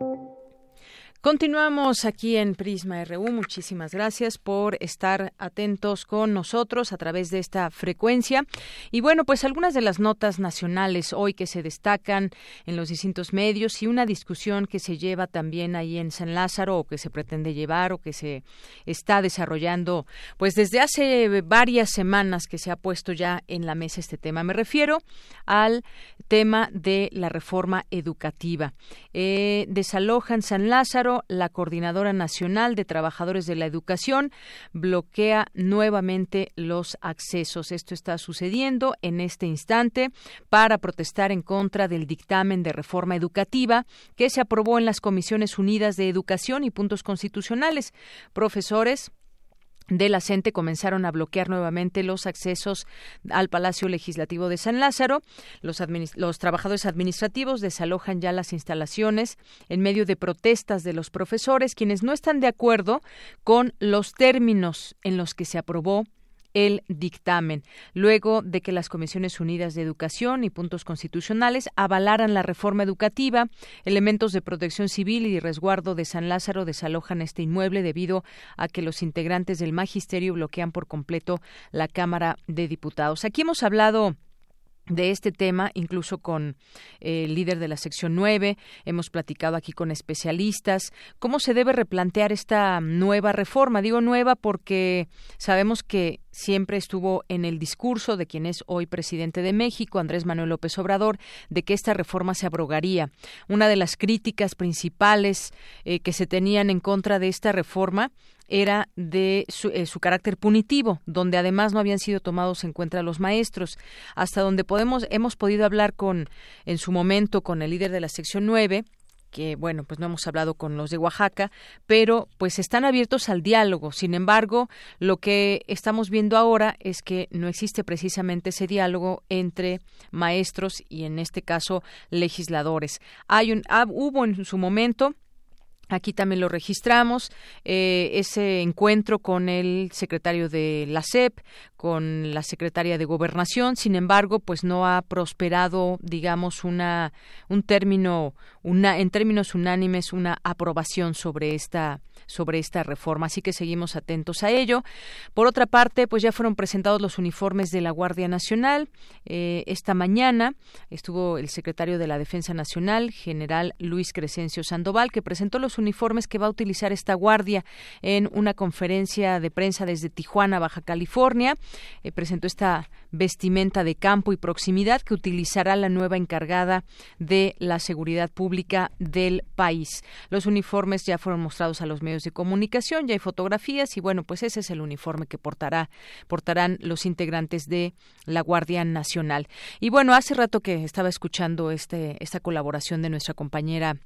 Continuamos aquí en Prisma RU. Muchísimas gracias por estar atentos con nosotros a través de esta frecuencia. Y bueno, pues algunas de las notas nacionales hoy que se destacan en los distintos medios y una discusión que se lleva también ahí en San Lázaro o que se pretende llevar o que se está desarrollando pues desde hace varias semanas que se ha puesto ya en la mesa este tema. Me refiero al tema de la reforma educativa. Eh, desalojan San Lázaro la Coordinadora Nacional de Trabajadores de la Educación bloquea nuevamente los accesos. Esto está sucediendo en este instante para protestar en contra del dictamen de reforma educativa que se aprobó en las Comisiones Unidas de Educación y Puntos Constitucionales. Profesores, de la CENTE comenzaron a bloquear nuevamente los accesos al Palacio Legislativo de San Lázaro. Los, los, trabajadores administrativos desalojan ya las instalaciones en medio de protestas de los profesores, quienes no están de acuerdo con los términos en los que se aprobó el dictamen, luego de que las Comisiones Unidas de Educación y Puntos Constitucionales avalaran la reforma educativa, elementos de protección civil y resguardo de San Lázaro desalojan este inmueble debido a que los integrantes del magisterio bloquean por completo la Cámara de Diputados. Aquí hemos hablado de este tema, incluso con eh, el líder de la sección 9, hemos platicado aquí con especialistas, cómo se debe replantear esta nueva reforma. Digo nueva porque sabemos que siempre estuvo en el discurso de quien es hoy presidente de México, Andrés Manuel López Obrador, de que esta reforma se abrogaría. Una de las críticas principales eh, que se tenían en contra de esta reforma era de eh, su, carácter punitivo, donde además no habían sido tomados en cuenta los maestros. Hasta donde podemos, hemos podido hablar con, en su momento, con el líder de la sección 9, que bueno, pues no hemos hablado con los de Oaxaca, pero pues están abiertos al diálogo. Sin embargo, lo que estamos viendo ahora es que no existe precisamente ese diálogo entre maestros y en este caso legisladores. Hay un ah, hubo en su momento Aquí también lo registramos, eh, ese encuentro con el secretario de la SEP, con la secretaria de Gobernación, sin embargo, pues no ha prosperado, digamos, una, un término, una, en términos unánimes, una aprobación sobre esta, sobre esta reforma. Así que seguimos atentos a ello. Por otra parte, pues ya fueron presentados los uniformes de la Guardia Nacional. Eh, esta mañana estuvo el secretario de la Defensa Nacional, general Luis Crescencio Sandoval, que presentó los uniformes que va a utilizar esta guardia en una conferencia de prensa desde Tijuana, Baja California. Eh, presentó esta vestimenta de campo y proximidad que utilizará la nueva encargada de la seguridad pública del país. Los uniformes ya fueron mostrados a los medios de comunicación, ya hay fotografías y bueno, pues ese es el uniforme que portará portarán los integrantes de la Guardia Nacional. Y bueno, hace rato que estaba escuchando este esta colaboración de nuestra compañera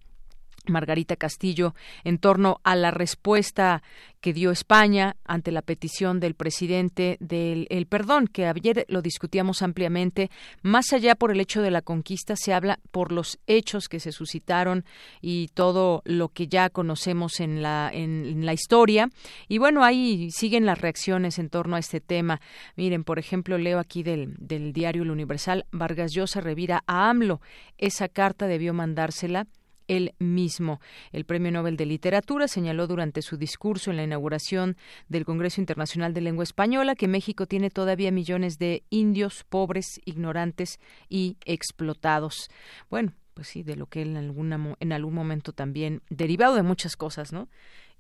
Margarita Castillo en torno a la respuesta que dio España ante la petición del presidente del el perdón, que ayer lo discutíamos ampliamente. Más allá por el hecho de la conquista, se habla por los hechos que se suscitaron y todo lo que ya conocemos en la, en, la historia. Y bueno, ahí siguen las reacciones en torno a este tema. Miren, por ejemplo, leo aquí del, del diario El Universal, Vargas Llosa revira a AMLO. Esa carta debió mandársela él mismo. El Premio Nobel de Literatura señaló durante su discurso en la inauguración del Congreso Internacional de Lengua Española que México tiene todavía millones de indios pobres, ignorantes y explotados. Bueno, pues sí, de lo que él en, alguna, en algún momento también, derivado de muchas cosas, ¿no?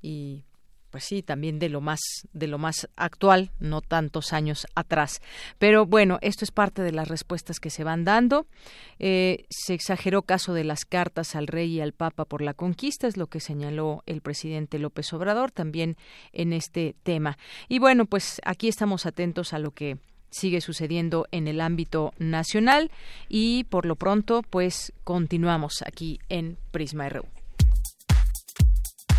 Y pues sí, también de lo más de lo más actual, no tantos años atrás. Pero bueno, esto es parte de las respuestas que se van dando. Eh, se exageró caso de las cartas al rey y al papa por la conquista, es lo que señaló el presidente López Obrador también en este tema. Y bueno, pues aquí estamos atentos a lo que sigue sucediendo en el ámbito nacional y por lo pronto pues continuamos aquí en Prisma RU.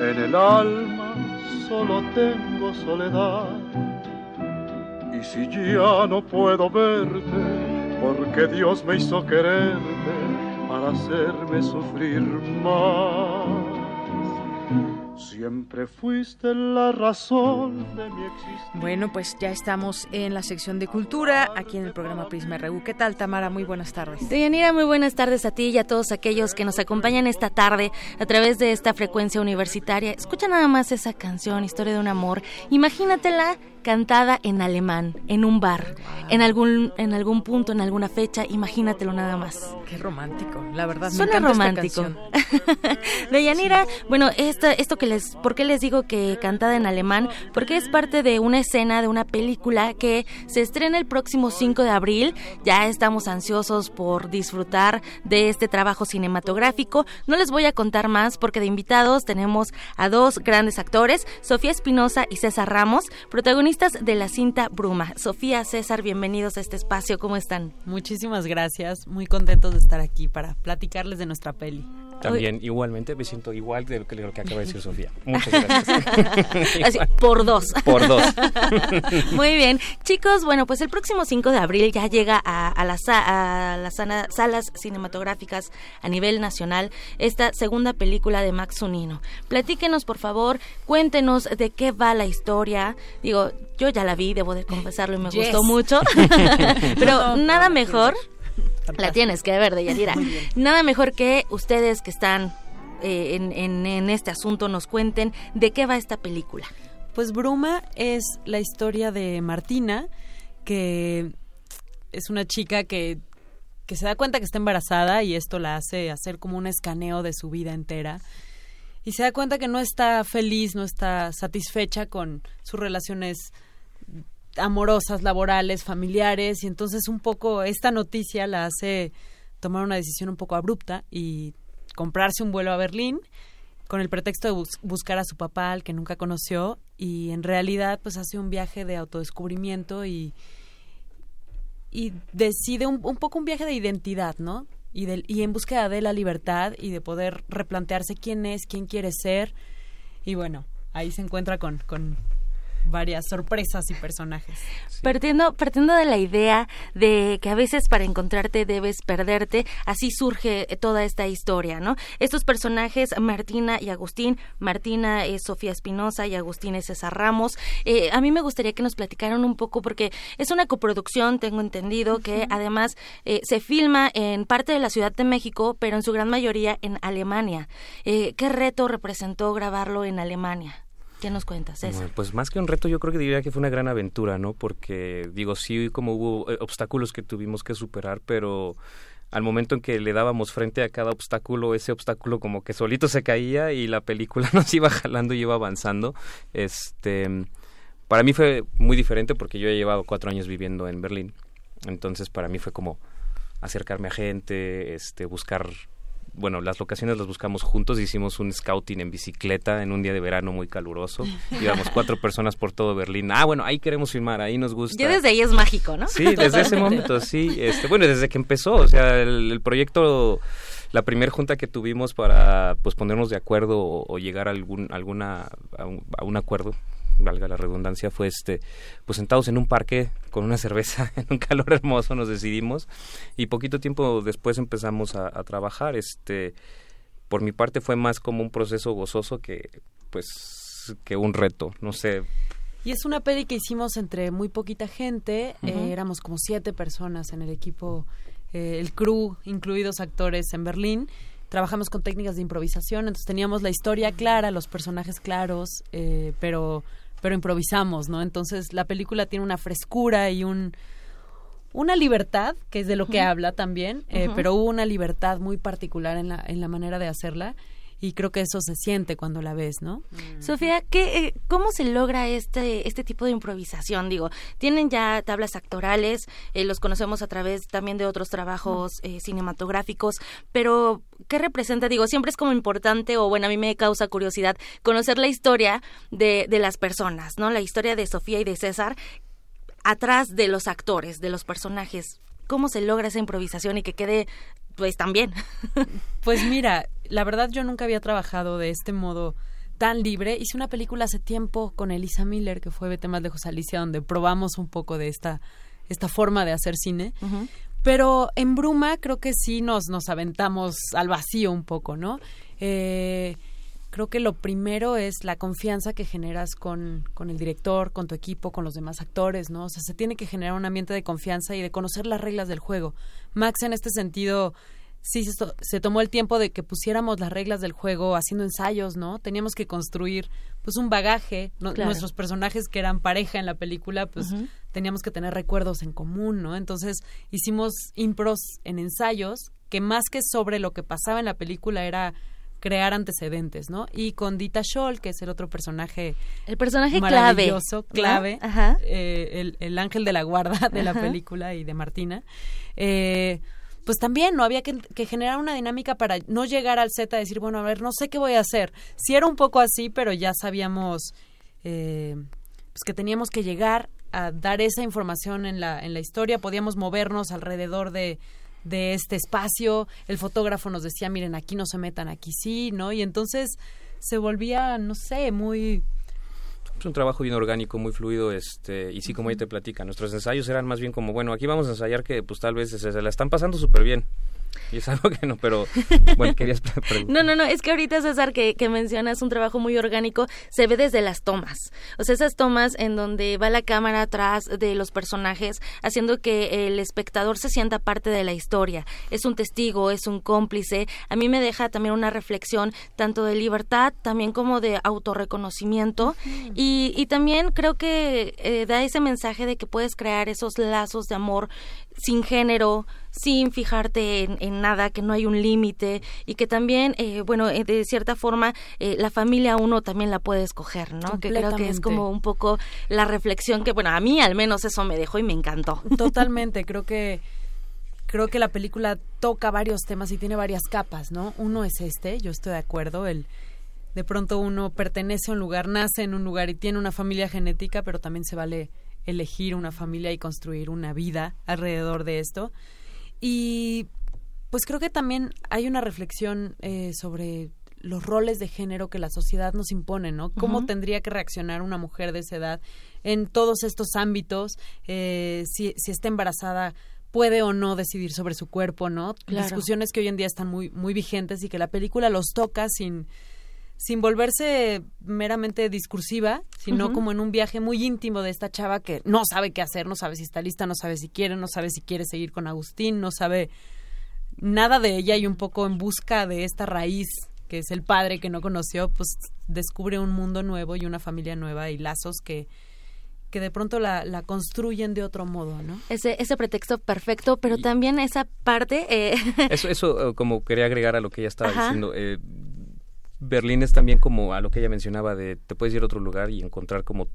En el alma solo tengo soledad. Y si ya no puedo verte, porque Dios me hizo quererte para hacerme sufrir más. Siempre fuiste la razón de mi existencia. Bueno, pues ya estamos en la sección de cultura, aquí en el programa Prisma RU. ¿Qué tal, Tamara? Muy buenas tardes. Deyanira, muy buenas tardes a ti y a todos aquellos que nos acompañan esta tarde a través de esta frecuencia universitaria. Escucha nada más esa canción, Historia de un amor. Imagínatela cantada en alemán, en un bar, en algún en algún punto, en alguna fecha, imagínatelo nada más. Qué romántico, la verdad. Suena romántico. Deyanira, bueno, esto, esto que les, ¿por qué les digo que cantada en alemán? Porque es parte de una escena de una película que se estrena el próximo 5 de abril. Ya estamos ansiosos por disfrutar de este trabajo cinematográfico. No les voy a contar más porque de invitados tenemos a dos grandes actores, Sofía Espinosa y César Ramos, protagonistas de la cinta Bruma. Sofía, César, bienvenidos a este espacio. ¿Cómo están? Muchísimas gracias. Muy contentos de estar aquí para platicarles de nuestra peli. También, igualmente, me siento igual de lo que, lo que acaba de decir Sofía. Muchas gracias. Así, por dos. Por dos. Muy bien. Chicos, bueno, pues el próximo 5 de abril ya llega a, las, a las salas cinematográficas a nivel nacional esta segunda película de Max Zunino. Platíquenos, por favor, cuéntenos de qué va la historia. Digo, yo ya la vi, debo de confesarlo y me gustó mucho. Pero nada mejor la tienes que ver, Deyanira. Nada mejor que ustedes que están eh, en, en, este asunto nos cuenten de qué va esta película. Pues Bruma es la historia de Martina, que es una chica que, que se da cuenta que está embarazada y esto la hace hacer como un escaneo de su vida entera. Y se da cuenta que no está feliz, no está satisfecha con sus relaciones amorosas, laborales, familiares, y entonces un poco esta noticia la hace tomar una decisión un poco abrupta y comprarse un vuelo a Berlín con el pretexto de buscar a su papá, al que nunca conoció, y en realidad pues hace un viaje de autodescubrimiento y, y decide un, poco un viaje de identidad, ¿no? Y, y en búsqueda de la libertad y de poder replantearse quién es, quién quiere ser. Y bueno, ahí se encuentra con, con varias sorpresas y personajes. Partiendo, partiendo de la idea de que a veces para encontrarte debes perderte, así surge toda esta historia, ¿no? Estos personajes, Martina y Agustín, Martina es Sofía Espinosa y Agustín es César Ramos. Eh, a mí me gustaría que nos platicaran un poco porque es una coproducción, tengo entendido, que además eh, se filma en parte de la Ciudad de México, pero en su gran mayoría en Alemania. Eh, ¿Qué reto representó grabarlo en Alemania? ¿Qué nos cuentas, pues más que un reto, yo creo que diría que fue una gran aventura, ¿no? Porque, digo, sí, como hubo eh, obstáculos que tuvimos que superar, pero al momento en que le dábamos frente a cada obstáculo, ese obstáculo como que solito se caía y la película nos iba jalando y iba avanzando. Este, para mí fue muy diferente porque yo he llevado cuatro años viviendo en Berlín. Entonces, para mí fue como acercarme a gente, este, buscar bueno, las locaciones las buscamos juntos, hicimos un scouting en bicicleta en un día de verano muy caluroso. Íbamos cuatro personas por todo Berlín. Ah, bueno, ahí queremos filmar, ahí nos gusta. Ya desde ahí es mágico, ¿no? Sí, desde ese momento, sí. Este, bueno, desde que empezó, o sea, el, proyecto la primera junta que tuvimos para pues ponernos de acuerdo o, llegar a algún alguna a un acuerdo valga la redundancia, fue este, pues sentados en un parque con una cerveza en un calor hermoso nos decidimos y poquito tiempo después empezamos a, trabajar. Este, por mi parte fue más como un proceso gozoso que, pues, que un reto, no sé. Y es una peli que hicimos entre muy poquita gente, eh, éramos como siete personas en el equipo, eh, el crew, incluidos actores en Berlín trabajamos con técnicas de improvisación, entonces teníamos la historia clara, los personajes claros, eh, pero pero improvisamos, ¿no? Entonces la película tiene una frescura y un una libertad, que es de lo que habla también, eh, pero hubo una libertad muy particular en la, en la manera de hacerla y creo que eso se siente cuando la ves, ¿no? Mm. Sofía, ¿qué, eh, ¿cómo se logra este, este tipo de improvisación? Digo, tienen ya tablas actorales, eh, los conocemos a través también de otros trabajos eh, cinematográficos, pero ¿qué representa? Digo, siempre es como importante, o bueno, a mí me causa curiosidad conocer la historia de, de las personas, ¿no? La historia de Sofía y de César atrás de los actores, de los personajes. ¿Cómo se logra esa improvisación y que quede pues también. pues mira, la verdad yo nunca había trabajado de este modo tan libre. Hice una película hace tiempo con Elisa Miller, que fue Temas de José Alicia, donde probamos un poco de esta, esta forma de hacer cine. Pero en Bruma creo que sí nos, nos aventamos al vacío un poco, ¿no? Eh, creo que lo primero es la confianza que generas con, con, el director, con tu equipo, con los demás actores, ¿no? O sea, se tiene que generar un ambiente de confianza y de conocer las reglas del juego. Max en este sentido sí se, se, tomó el tiempo de que pusiéramos las reglas del juego haciendo ensayos, ¿no? Teníamos que construir pues un bagaje, nuestros personajes que eran pareja en la película, pues teníamos que tener recuerdos en común, ¿no? Entonces hicimos impros en ensayos que más que sobre lo que pasaba en la película era crear antecedentes, ¿no? Y con Dita Scholl, que es el otro personaje, el personaje maravilloso, clave, eh, el, ángel de la guarda de la película y de Martina, eh, pues también no había que, generar una dinámica para no llegar al set a decir, bueno, a ver, no sé qué voy a hacer. Sí era un poco así, pero ya sabíamos eh, pues que teníamos que llegar a dar esa información en la, en la historia, podíamos movernos alrededor de, de este espacio, el fotógrafo nos decía, miren, aquí no se metan, aquí sí, ¿no? Y entonces se volvía, no sé, muy... Es un trabajo bien orgánico, muy fluido, este, y sí, como ella te platica, nuestros ensayos eran más bien como, bueno, aquí vamos a ensayar que pues tal vez se, se la están pasando súper bien, y es algo que no, pero bueno, querías preguntar. No, no, no, es que ahorita César que, que mencionas un trabajo muy orgánico, se ve desde las tomas. O sea, esas tomas en donde va la cámara atrás de los personajes, haciendo que el espectador se sienta parte de la historia. Es un testigo, es un cómplice. A mí me deja también una reflexión tanto de libertad, también como de autorreconocimiento. y, y también creo que eh, da ese mensaje de que puedes crear esos lazos de amor sin género, sin fijarte en, nada, que no hay un límite y que también, eh, bueno, eh, de cierta forma, eh, la familia uno también la puede escoger, ¿no? Que creo que es como un poco la reflexión que, bueno, a mí al menos eso me dejó y me encantó. Totalmente, creo que creo que la película toca varios temas y tiene varias capas, ¿no? Uno es este, yo estoy de acuerdo, el de pronto uno pertenece a un lugar, nace en un lugar y tiene una familia genética, pero también se vale elegir una familia y construir una vida alrededor de esto. Y pues creo que también hay una reflexión eh, sobre los roles de género que la sociedad nos impone, ¿no? ¿Cómo tendría que reaccionar una mujer de esa edad en todos estos ámbitos? Eh, si, si está embarazada, puede o no decidir sobre su cuerpo, ¿no? Discusiones que hoy en día están muy, muy vigentes y que la película los toca sin, sin volverse meramente discursiva, sino como en un viaje muy íntimo de esta chava que no sabe qué hacer, no sabe si está lista, no sabe si quiere, no sabe si quiere seguir con Agustín, no sabe nada de ella y un poco en busca de esta raíz que es el padre que no conoció, pues descubre un mundo nuevo y una familia nueva y lazos que que de pronto la, la construyen de otro modo, ¿no? Ese, ese pretexto perfecto, pero también esa parte... Eh... Eso, eso eh, como quería agregar a lo que ella estaba diciendo, eh, Berlín es también como a lo que ella mencionaba de te puedes ir a otro lugar y encontrar como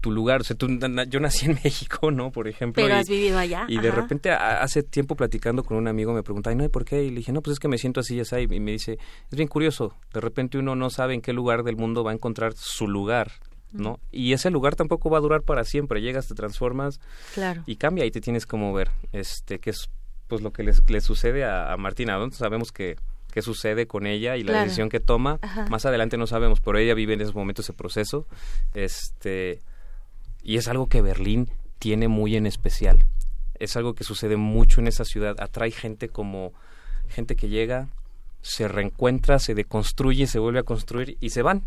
tu lugar. O sea, tú, yo nací en México, ¿no? Por ejemplo. Pero has vivido allá. Y de repente, hace tiempo platicando con un amigo, me preguntaba, ¿no? ¿Y por qué? Y le dije, no, pues es que me siento así, ya sabes. Y me dice, es bien curioso. De repente uno no sabe en qué lugar del mundo va a encontrar su lugar. ¿no? Y ese lugar tampoco va a durar para siempre. Llegas, te transformas claro. y cambia y te tienes que mover. Este, que es pues lo que les, le sucede a, Martina. ¿no? Sabemos que qué sucede con ella y la decisión que toma. Más adelante no sabemos, pero ella vive en ese momento ese proceso. Este, y es algo que Berlín tiene muy en especial. Es algo que sucede mucho en esa ciudad. Atrae gente como gente que llega, se reencuentra, se deconstruye, se vuelve a construir y se van.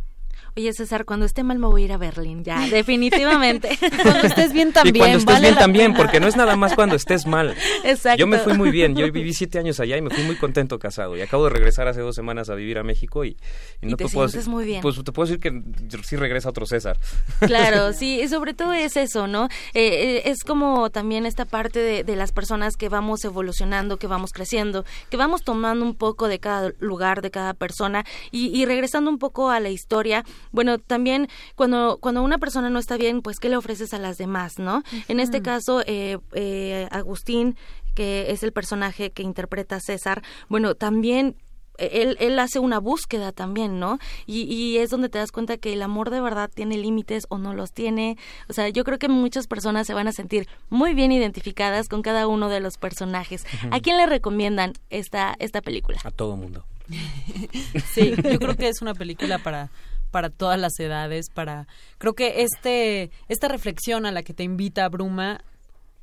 Oye, César, cuando esté mal me voy a ir a Berlín, ya, definitivamente. cuando estés bien también. Y cuando estés bien también, porque no es nada más cuando estés mal. Exacto. Yo me fui muy bien, yo viví siete años allá y me fui muy contento casado. Y acabo de regresar hace dos semanas a vivir a México y, no te, puedo decir. muy bien. Pues te puedo decir que sí regresa otro César. Claro, sí, y sobre todo es eso, ¿no? Eh, eh, es como también esta parte de, las personas que vamos evolucionando, que vamos creciendo, que vamos tomando un poco de cada lugar, de cada persona y, y regresando un poco a la historia bueno, también cuando, cuando una persona no está bien, pues, ¿qué le ofreces a las demás, no? En este caso, eh, eh, Agustín, que es el personaje que interpreta a César, bueno, también él, él, hace una búsqueda también, ¿no? Y, y, es donde te das cuenta que el amor de verdad tiene límites o no los tiene. O sea, yo creo que muchas personas se van a sentir muy bien identificadas con cada uno de los personajes. ¿A quién le recomiendan esta, esta película? A todo mundo. sí, yo creo que es una película para para todas las edades, para creo que este esta reflexión a la que te invita Bruma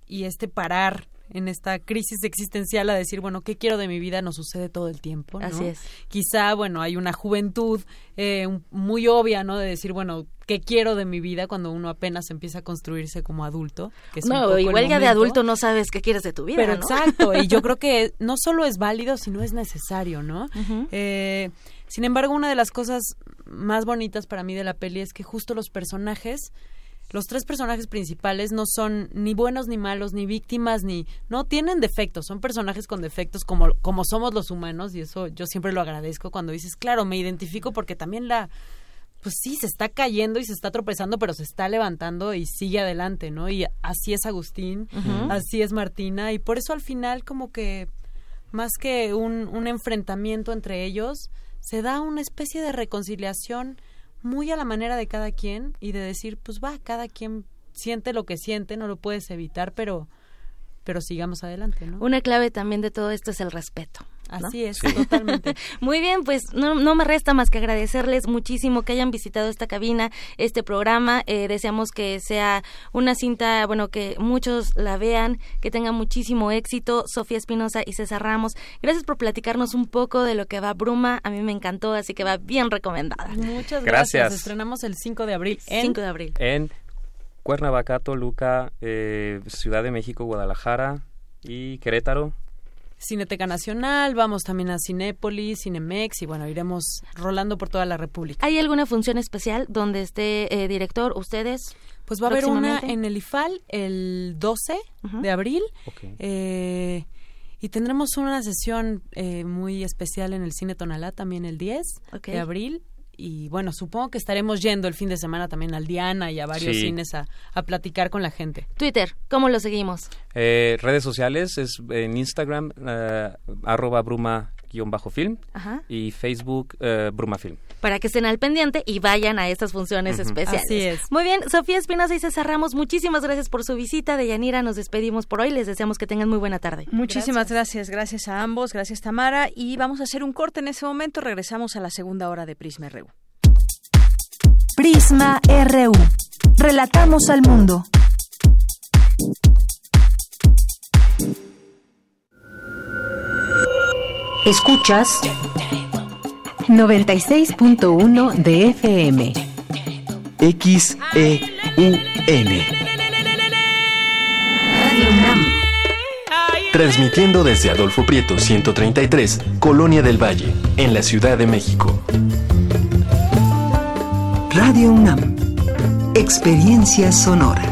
y este parar en esta crisis existencial a decir, bueno, ¿qué quiero de mi vida? Nos sucede todo el tiempo. ¿no? Así es. Quizá, bueno, hay una juventud eh, muy obvia, ¿no? De decir, bueno, ¿qué quiero de mi vida cuando uno apenas empieza a construirse como adulto? Que no, igual ya de adulto no sabes qué quieres de tu vida. Pero exacto, y yo creo que no solo es válido, sino es necesario, ¿no? eh, sin embargo, una de las cosas más bonitas para mí de la peli es que justo los personajes, los tres personajes principales no son ni buenos ni malos, ni víctimas, ni no tienen defectos, son personajes con defectos como, como somos los humanos, y eso yo siempre lo agradezco cuando dices, claro, me identifico porque también la pues sí, se está cayendo y se está tropezando, pero se está levantando y sigue adelante, ¿no? Y así es Agustín, así es Martina, y por eso al final como que más que un, un enfrentamiento entre ellos, se da una especie de reconciliación muy a la manera de cada quien y de decir, pues va, cada quien siente lo que siente, no lo puedes evitar, pero pero sigamos adelante, ¿no? Una clave también de todo esto es el respeto. Así es, totalmente. Muy bien, pues no, no, me resta más que agradecerles muchísimo que hayan visitado esta cabina, este programa. Eh, deseamos que sea una cinta, bueno, que muchos la vean, que tenga muchísimo éxito. Sofía Espinosa y César Ramos, gracias por platicarnos un poco de lo que va Bruma. A mí me encantó, así que va bien recomendada. Muchas gracias. Estrenamos el 5 de abril. En... 5 de abril. En Cuernavaca, Toluca, eh, Ciudad de México, Guadalajara y Querétaro. Cineteca Nacional, vamos también a Cinépolis, Cinemex y bueno, iremos rolando por toda la República. ¿Hay alguna función especial donde esté eh, director, ustedes? Pues va a haber una en el IFAL el 12 de abril. Eh, y tendremos una sesión eh, muy especial en el Cine Tonalá también el 10 de abril y bueno, supongo que estaremos yendo el fin de semana también al Diana y a varios cines a, a, platicar con la gente. Twitter, ¿cómo lo seguimos? Eh, redes sociales es en Instagram, eh, arroba bruma bajo film y Facebook eh, Bruma Film. Para que estén al pendiente y vayan a estas funciones especiales. Así es. Muy bien, Sofía Espinosa y César Ramos, muchísimas gracias por su visita. De Yanira nos despedimos por hoy. Les deseamos que tengan muy buena tarde. Muchísimas gracias. gracias, a ambos, gracias Tamara. Y vamos a hacer un corte en ese momento. Regresamos a la segunda hora de Prisma RU. Prisma RU. Relatamos al mundo. Escuchas 96.1 de FM. XEUN. Transmitiendo desde Adolfo Prieto 133, Colonia del Valle, en la Ciudad de México. Radio UNAM. Experiencia sonora.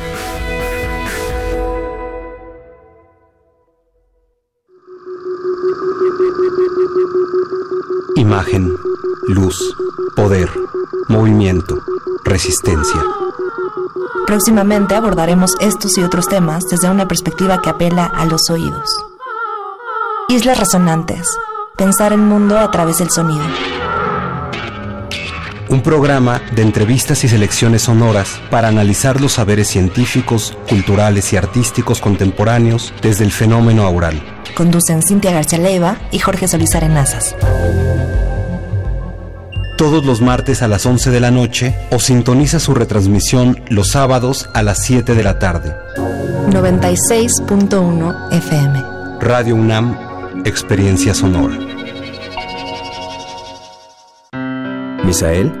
Imagen, luz, poder, movimiento, resistencia. Próximamente abordaremos estos y otros temas desde una perspectiva que apela a los oídos. Islas Resonantes. Pensar el mundo a través del sonido. Un programa de entrevistas y selecciones sonoras para analizar los saberes científicos, culturales y artísticos contemporáneos desde el fenómeno aural. Conducen Cintia García Leiva y Jorge Solís Arenazas. Todos los martes a las 11 de la noche o sintoniza su retransmisión los sábados a las 7 de la tarde. 96.1 FM. Radio UNAM, Experiencia Sonora. Misael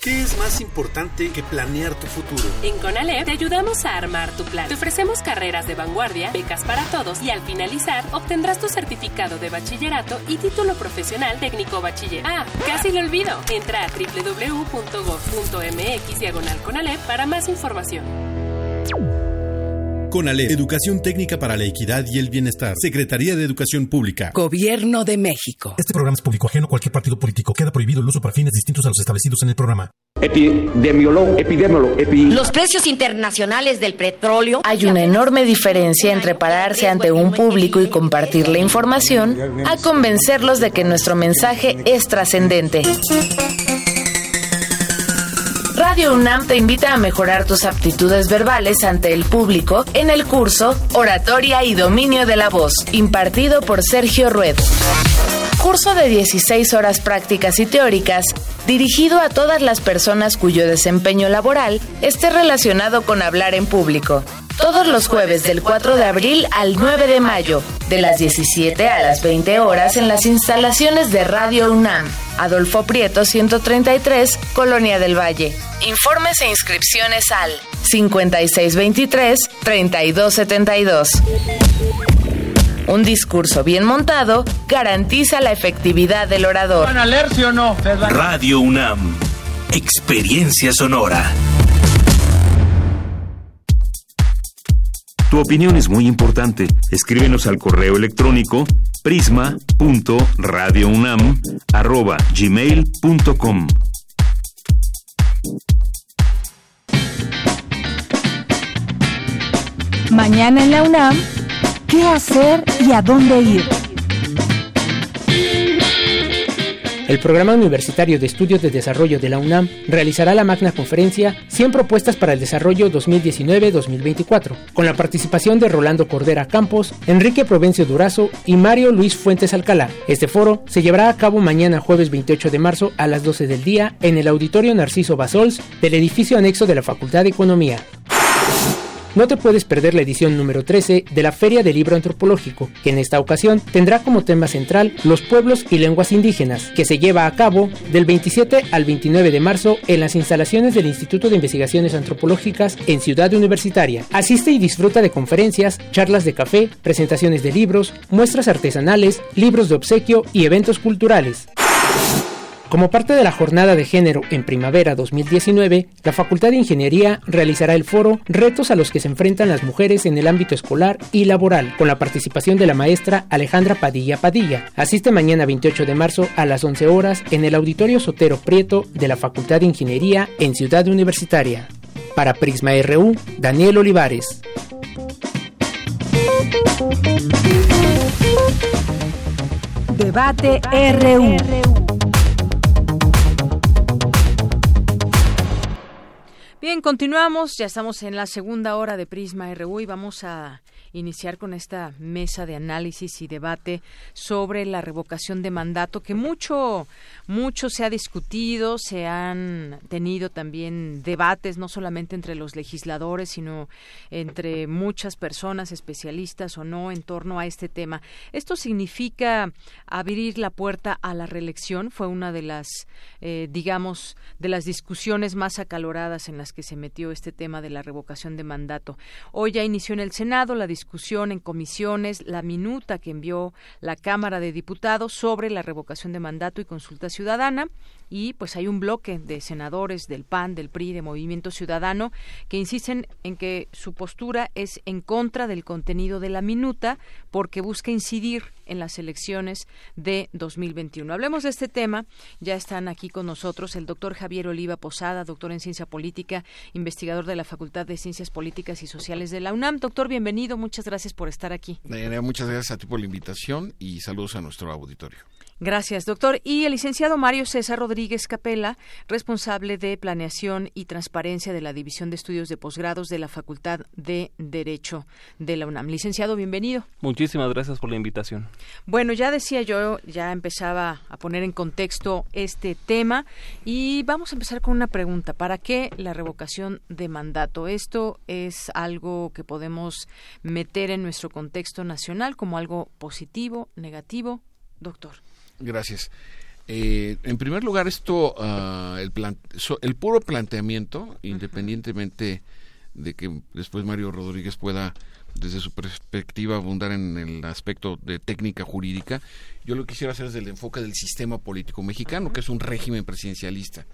¿Qué es más importante que planear tu futuro? En CONALEP te ayudamos a armar tu plan. Te ofrecemos carreras de vanguardia, becas para todos y al finalizar obtendrás tu certificado de bachillerato y título profesional técnico bachiller. Ah, casi lo olvido. Entra a www.gov.mx diagonal CONALEP para más información. CONALEP, Educación Técnica para la Equidad y el Bienestar. Secretaría de Educación Pública. Gobierno de México. Este programa es público ajeno a cualquier partido político. Queda prohibido el uso para fines distintos a los establecidos en el programa. Epidemiólogo, epidemiólogo, epi... Los precios internacionales del petróleo. Hay una enorme diferencia entre pararse ante un público y compartir la información a convencerlos de que nuestro mensaje es trascendente. UNAM te invita a mejorar tus aptitudes verbales ante el público en el curso Oratoria y Dominio de la Voz, impartido por Sergio Rued. Curso de 16 horas prácticas y teóricas, dirigido a todas las personas cuyo desempeño laboral esté relacionado con hablar en público. Todos los jueves del 4 de abril al 9 de mayo, de las 17 a las 20 horas en las instalaciones de Radio UNAM. Adolfo Prieto 133, Colonia del Valle. Informes e inscripciones al 5623-3272. Un discurso bien montado garantiza la efectividad del orador. ¿Van a leer, sí o no? Radio UNAM. Experiencia sonora. Tu opinión es muy importante. Escríbenos al correo electrónico prisma.radiounam@gmail.com. Mañana en la UNAM, ¿qué hacer y a dónde ir? El Programa Universitario de Estudios de Desarrollo de la UNAM realizará la magna conferencia 100 propuestas para el desarrollo 2019-2024, con la participación de Rolando Cordera Campos, Enrique Provencio Durazo y Mario Luis Fuentes Alcalá. Este foro se llevará a cabo mañana jueves 28 de marzo a las 12 del día en el Auditorio Narciso Basols del edificio anexo de la Facultad de Economía. No te puedes perder la edición número 13 de la Feria del Libro Antropológico, que en esta ocasión tendrá como tema central los pueblos y lenguas indígenas, que se lleva a cabo del 27 al 29 de marzo en las instalaciones del Instituto de Investigaciones Antropológicas en Ciudad Universitaria. Asiste y disfruta de conferencias, charlas de café, presentaciones de libros, muestras artesanales, libros de obsequio y eventos culturales. Como parte de la Jornada de Género en Primavera 2019, la Facultad de Ingeniería realizará el foro Retos a los que se enfrentan las mujeres en el ámbito escolar y laboral, con la participación de la maestra Alejandra Padilla Padilla. Asiste mañana 28 de marzo a las 11 horas en el Auditorio Sotero Prieto de la Facultad de Ingeniería en Ciudad Universitaria. Para Prisma RU, Daniel Olivares. Debate RU. Bien, continuamos, ya estamos en la segunda hora de Prisma RU y vamos a iniciar con esta mesa de análisis y debate sobre la revocación de mandato que mucho mucho se ha discutido, se han tenido también debates no solamente entre los legisladores, sino entre muchas personas especialistas o no en torno a este tema. Esto significa abrir la puerta a la reelección, fue una de las eh, digamos de las discusiones más acaloradas en las que se metió este tema de la revocación de mandato. Hoy ya inició en el Senado la discusión en comisiones, la minuta que envió la Cámara de Diputados sobre la revocación de mandato y consulta ciudadana. Y pues hay un bloque de senadores del PAN, del PRI, de Movimiento Ciudadano que insisten en que su postura es en contra del contenido de la minuta porque busca incidir en las elecciones de 2021. Hablemos de este tema. Ya están aquí con nosotros el doctor Javier Oliva Posada, doctor en Ciencia Política, investigador de la Facultad de Ciencias Políticas y Sociales de la UNAM. Doctor, bienvenido. Muchas gracias por estar aquí. muchas gracias a ti por la invitación y saludos a nuestro auditorio. Gracias, doctor. Y el licenciado Mario César Rodríguez Capela, responsable de Planeación y Transparencia de la División de Estudios de Posgrados de la Facultad de Derecho de la UNAM. Licenciado, bienvenido. Muchísimas gracias por la invitación. Bueno, ya decía yo, ya empezaba a poner en contexto este tema y vamos a empezar con una pregunta. ¿Para qué la revocación de mandato? Esto es algo que podemos meter en nuestro contexto nacional como algo positivo, negativo, doctor. Gracias. Eh, en primer lugar, esto, uh, el, el puro planteamiento, independientemente de que después Mario Rodríguez pueda, desde su perspectiva, abundar en el aspecto de técnica jurídica, yo lo que quisiera hacer desde el enfoque del sistema político mexicano, que es un régimen presidencialista.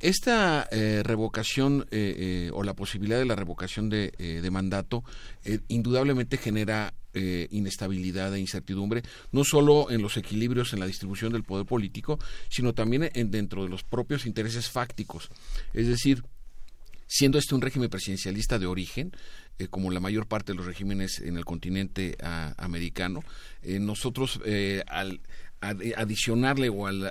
Esta eh, revocación eh, o la posibilidad de la revocación de, de mandato indudablemente genera eh, inestabilidad e incertidumbre, no solo en los equilibrios en la distribución del poder político, sino también en, dentro de los propios intereses fácticos. Es decir, siendo este un régimen presidencialista de origen, eh, como la mayor parte de los regímenes en el continente ah, americano, eh, nosotros al adicionarle o al,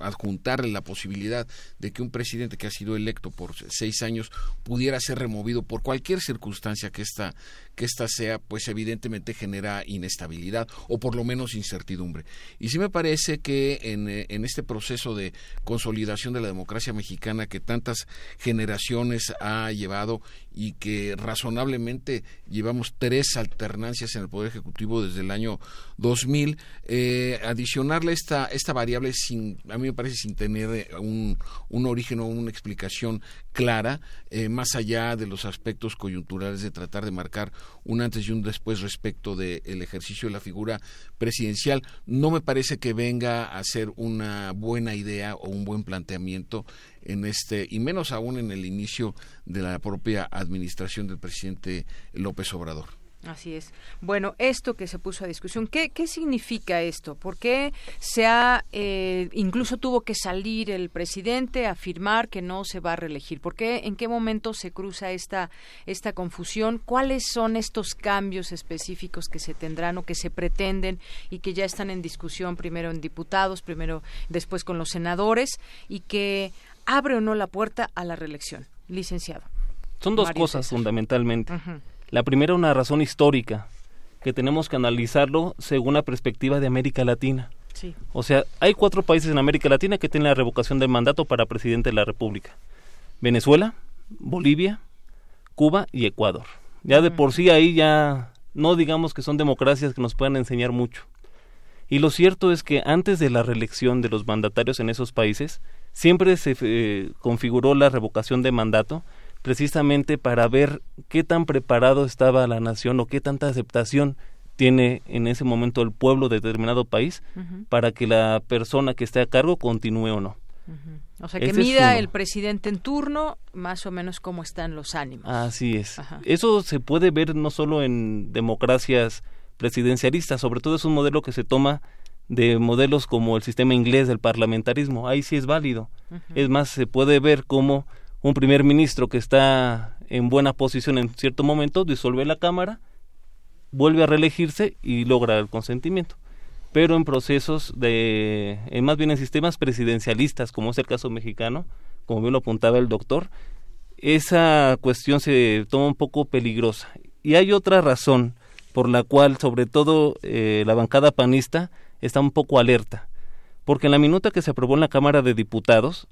adjuntarle la posibilidad de que un presidente que ha sido electo por seis años pudiera ser removido por cualquier circunstancia que esta que esta sea, pues evidentemente genera inestabilidad o por lo menos incertidumbre. Y sí me parece que en, eh, en este proceso de consolidación de la democracia mexicana que tantas generaciones ha llevado y que razonablemente llevamos tres alternancias en el Poder Ejecutivo desde el año 2000, eh, adicionarle esta, esta variable sin, a mí me parece sin tener eh, un, un origen o una explicación clara, eh, más allá de los aspectos coyunturales de tratar de marcar un antes y un después respecto del ejercicio de la figura presidencial, no me parece que venga a ser una buena idea o un buen planteamiento en este, y menos aún en el inicio de la propia administración del presidente López Obrador. Así es. Bueno, esto que se puso a discusión, ¿qué, qué significa esto? ¿Por qué se ha, eh, incluso tuvo que salir el presidente a afirmar que no se va a reelegir? ¿Por qué, en qué momento se cruza esta, esta confusión? ¿Cuáles son estos cambios específicos que se tendrán o que se pretenden y que ya están en discusión primero en diputados, primero después con los senadores y que abre o no la puerta a la reelección? Licenciado. Son dos cosas fundamentalmente. La primera, una razón histórica, que tenemos que analizarlo según la perspectiva de América Latina. O sea, hay cuatro países en América Latina que tienen la revocación del mandato para presidente de la República. Venezuela, Bolivia, Cuba y Ecuador. Ya de por sí ahí ya no digamos que son democracias que nos puedan enseñar mucho. Y lo cierto es que antes de la reelección de los mandatarios en esos países, siempre se eh, configuró la revocación de mandato precisamente para ver qué tan preparado estaba la nación o qué tanta aceptación tiene en ese momento el pueblo de determinado país para que la persona que esté a cargo continúe o no. O sea, que mida el presidente en turno más o menos cómo están los ánimos. Así es. Eso se puede ver no solo en democracias presidencialistas, sobre todo es un modelo que se toma de modelos como el sistema inglés del parlamentarismo. Ahí sí es válido. Es más, se puede ver cómo un primer ministro que está en buena posición en cierto momento disuelve la Cámara, vuelve a reelegirse y logra el consentimiento pero en procesos de, más bien en sistemas presidencialistas, como es el caso mexicano, como bien lo apuntaba el doctor, esa cuestión se toma un poco peligrosa. Y hay otra razón por la cual, sobre todo, eh, la bancada panista está un poco alerta, porque en la minuta que se aprobó en la Cámara de Diputados,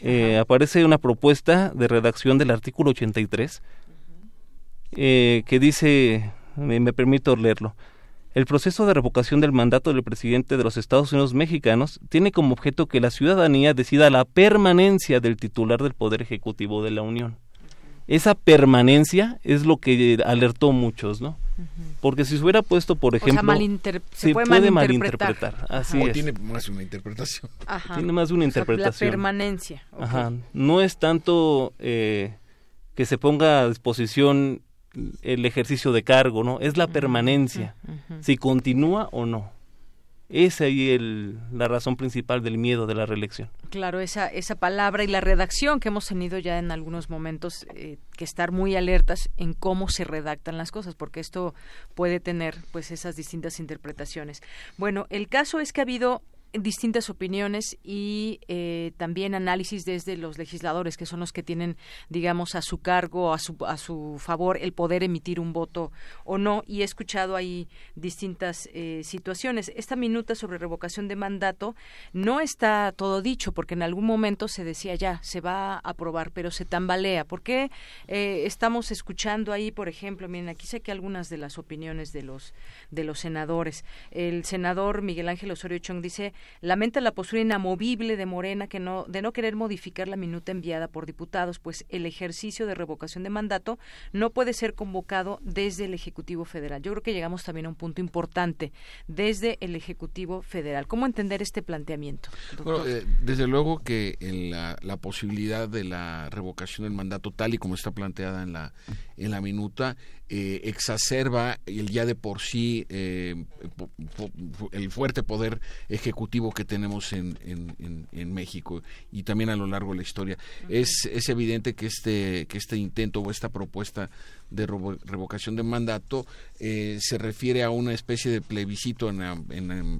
eh, aparece una propuesta de redacción del artículo 83 eh, que dice, me permito leerlo, el proceso de revocación del mandato del presidente de los Estados Unidos mexicanos tiene como objeto que la ciudadanía decida la permanencia del titular del Poder Ejecutivo de la Unión. Esa permanencia es lo que alertó muchos, ¿no? Porque si se hubiera puesto, por ejemplo, se, puede, malinterpretar. Así o tiene más de una interpretación. Tiene más de una interpretación. la permanencia. Ajá. No es tanto eh, que se ponga a disposición el ejercicio de cargo, ¿no? Es la permanencia, si continúa o no. Esa es la razón principal del miedo de la reelección. Claro, esa, esa palabra y la redacción que hemos tenido ya en algunos momentos, eh, que estar muy alertas en cómo se redactan las cosas, porque esto puede tener pues esas distintas interpretaciones. Bueno, el caso es que ha habido distintas opiniones y eh, también análisis desde los legisladores, que son los que tienen, digamos, a su cargo, a su, a su favor, el poder emitir un voto o no. Y he escuchado ahí distintas eh, situaciones. Esta minuta sobre revocación de mandato no está todo dicho, porque en algún momento se decía ya, se va a aprobar, pero se tambalea. ¿Por qué eh, estamos escuchando ahí, por ejemplo, miren, aquí sé que algunas de las opiniones de los, de los senadores. El senador Miguel Ángel Osorio Chong dice lamenta la postura inamovible de Morena que no, de no querer modificar la minuta enviada por diputados, pues el ejercicio de revocación de mandato no puede ser convocado desde el Ejecutivo Federal. Yo creo que llegamos también a un punto importante desde el Ejecutivo Federal. ¿Cómo entender este planteamiento? Eh, desde luego que la, la posibilidad de la revocación del mandato tal y como está planteada en la en la minuta eh, exacerba el ya de por sí eh, el fuerte poder ejecutivo que tenemos en, en, México y también a lo largo de la historia. Es, es evidente que este, que este intento o esta propuesta de revocación de mandato eh, se refiere a una especie de plebiscito en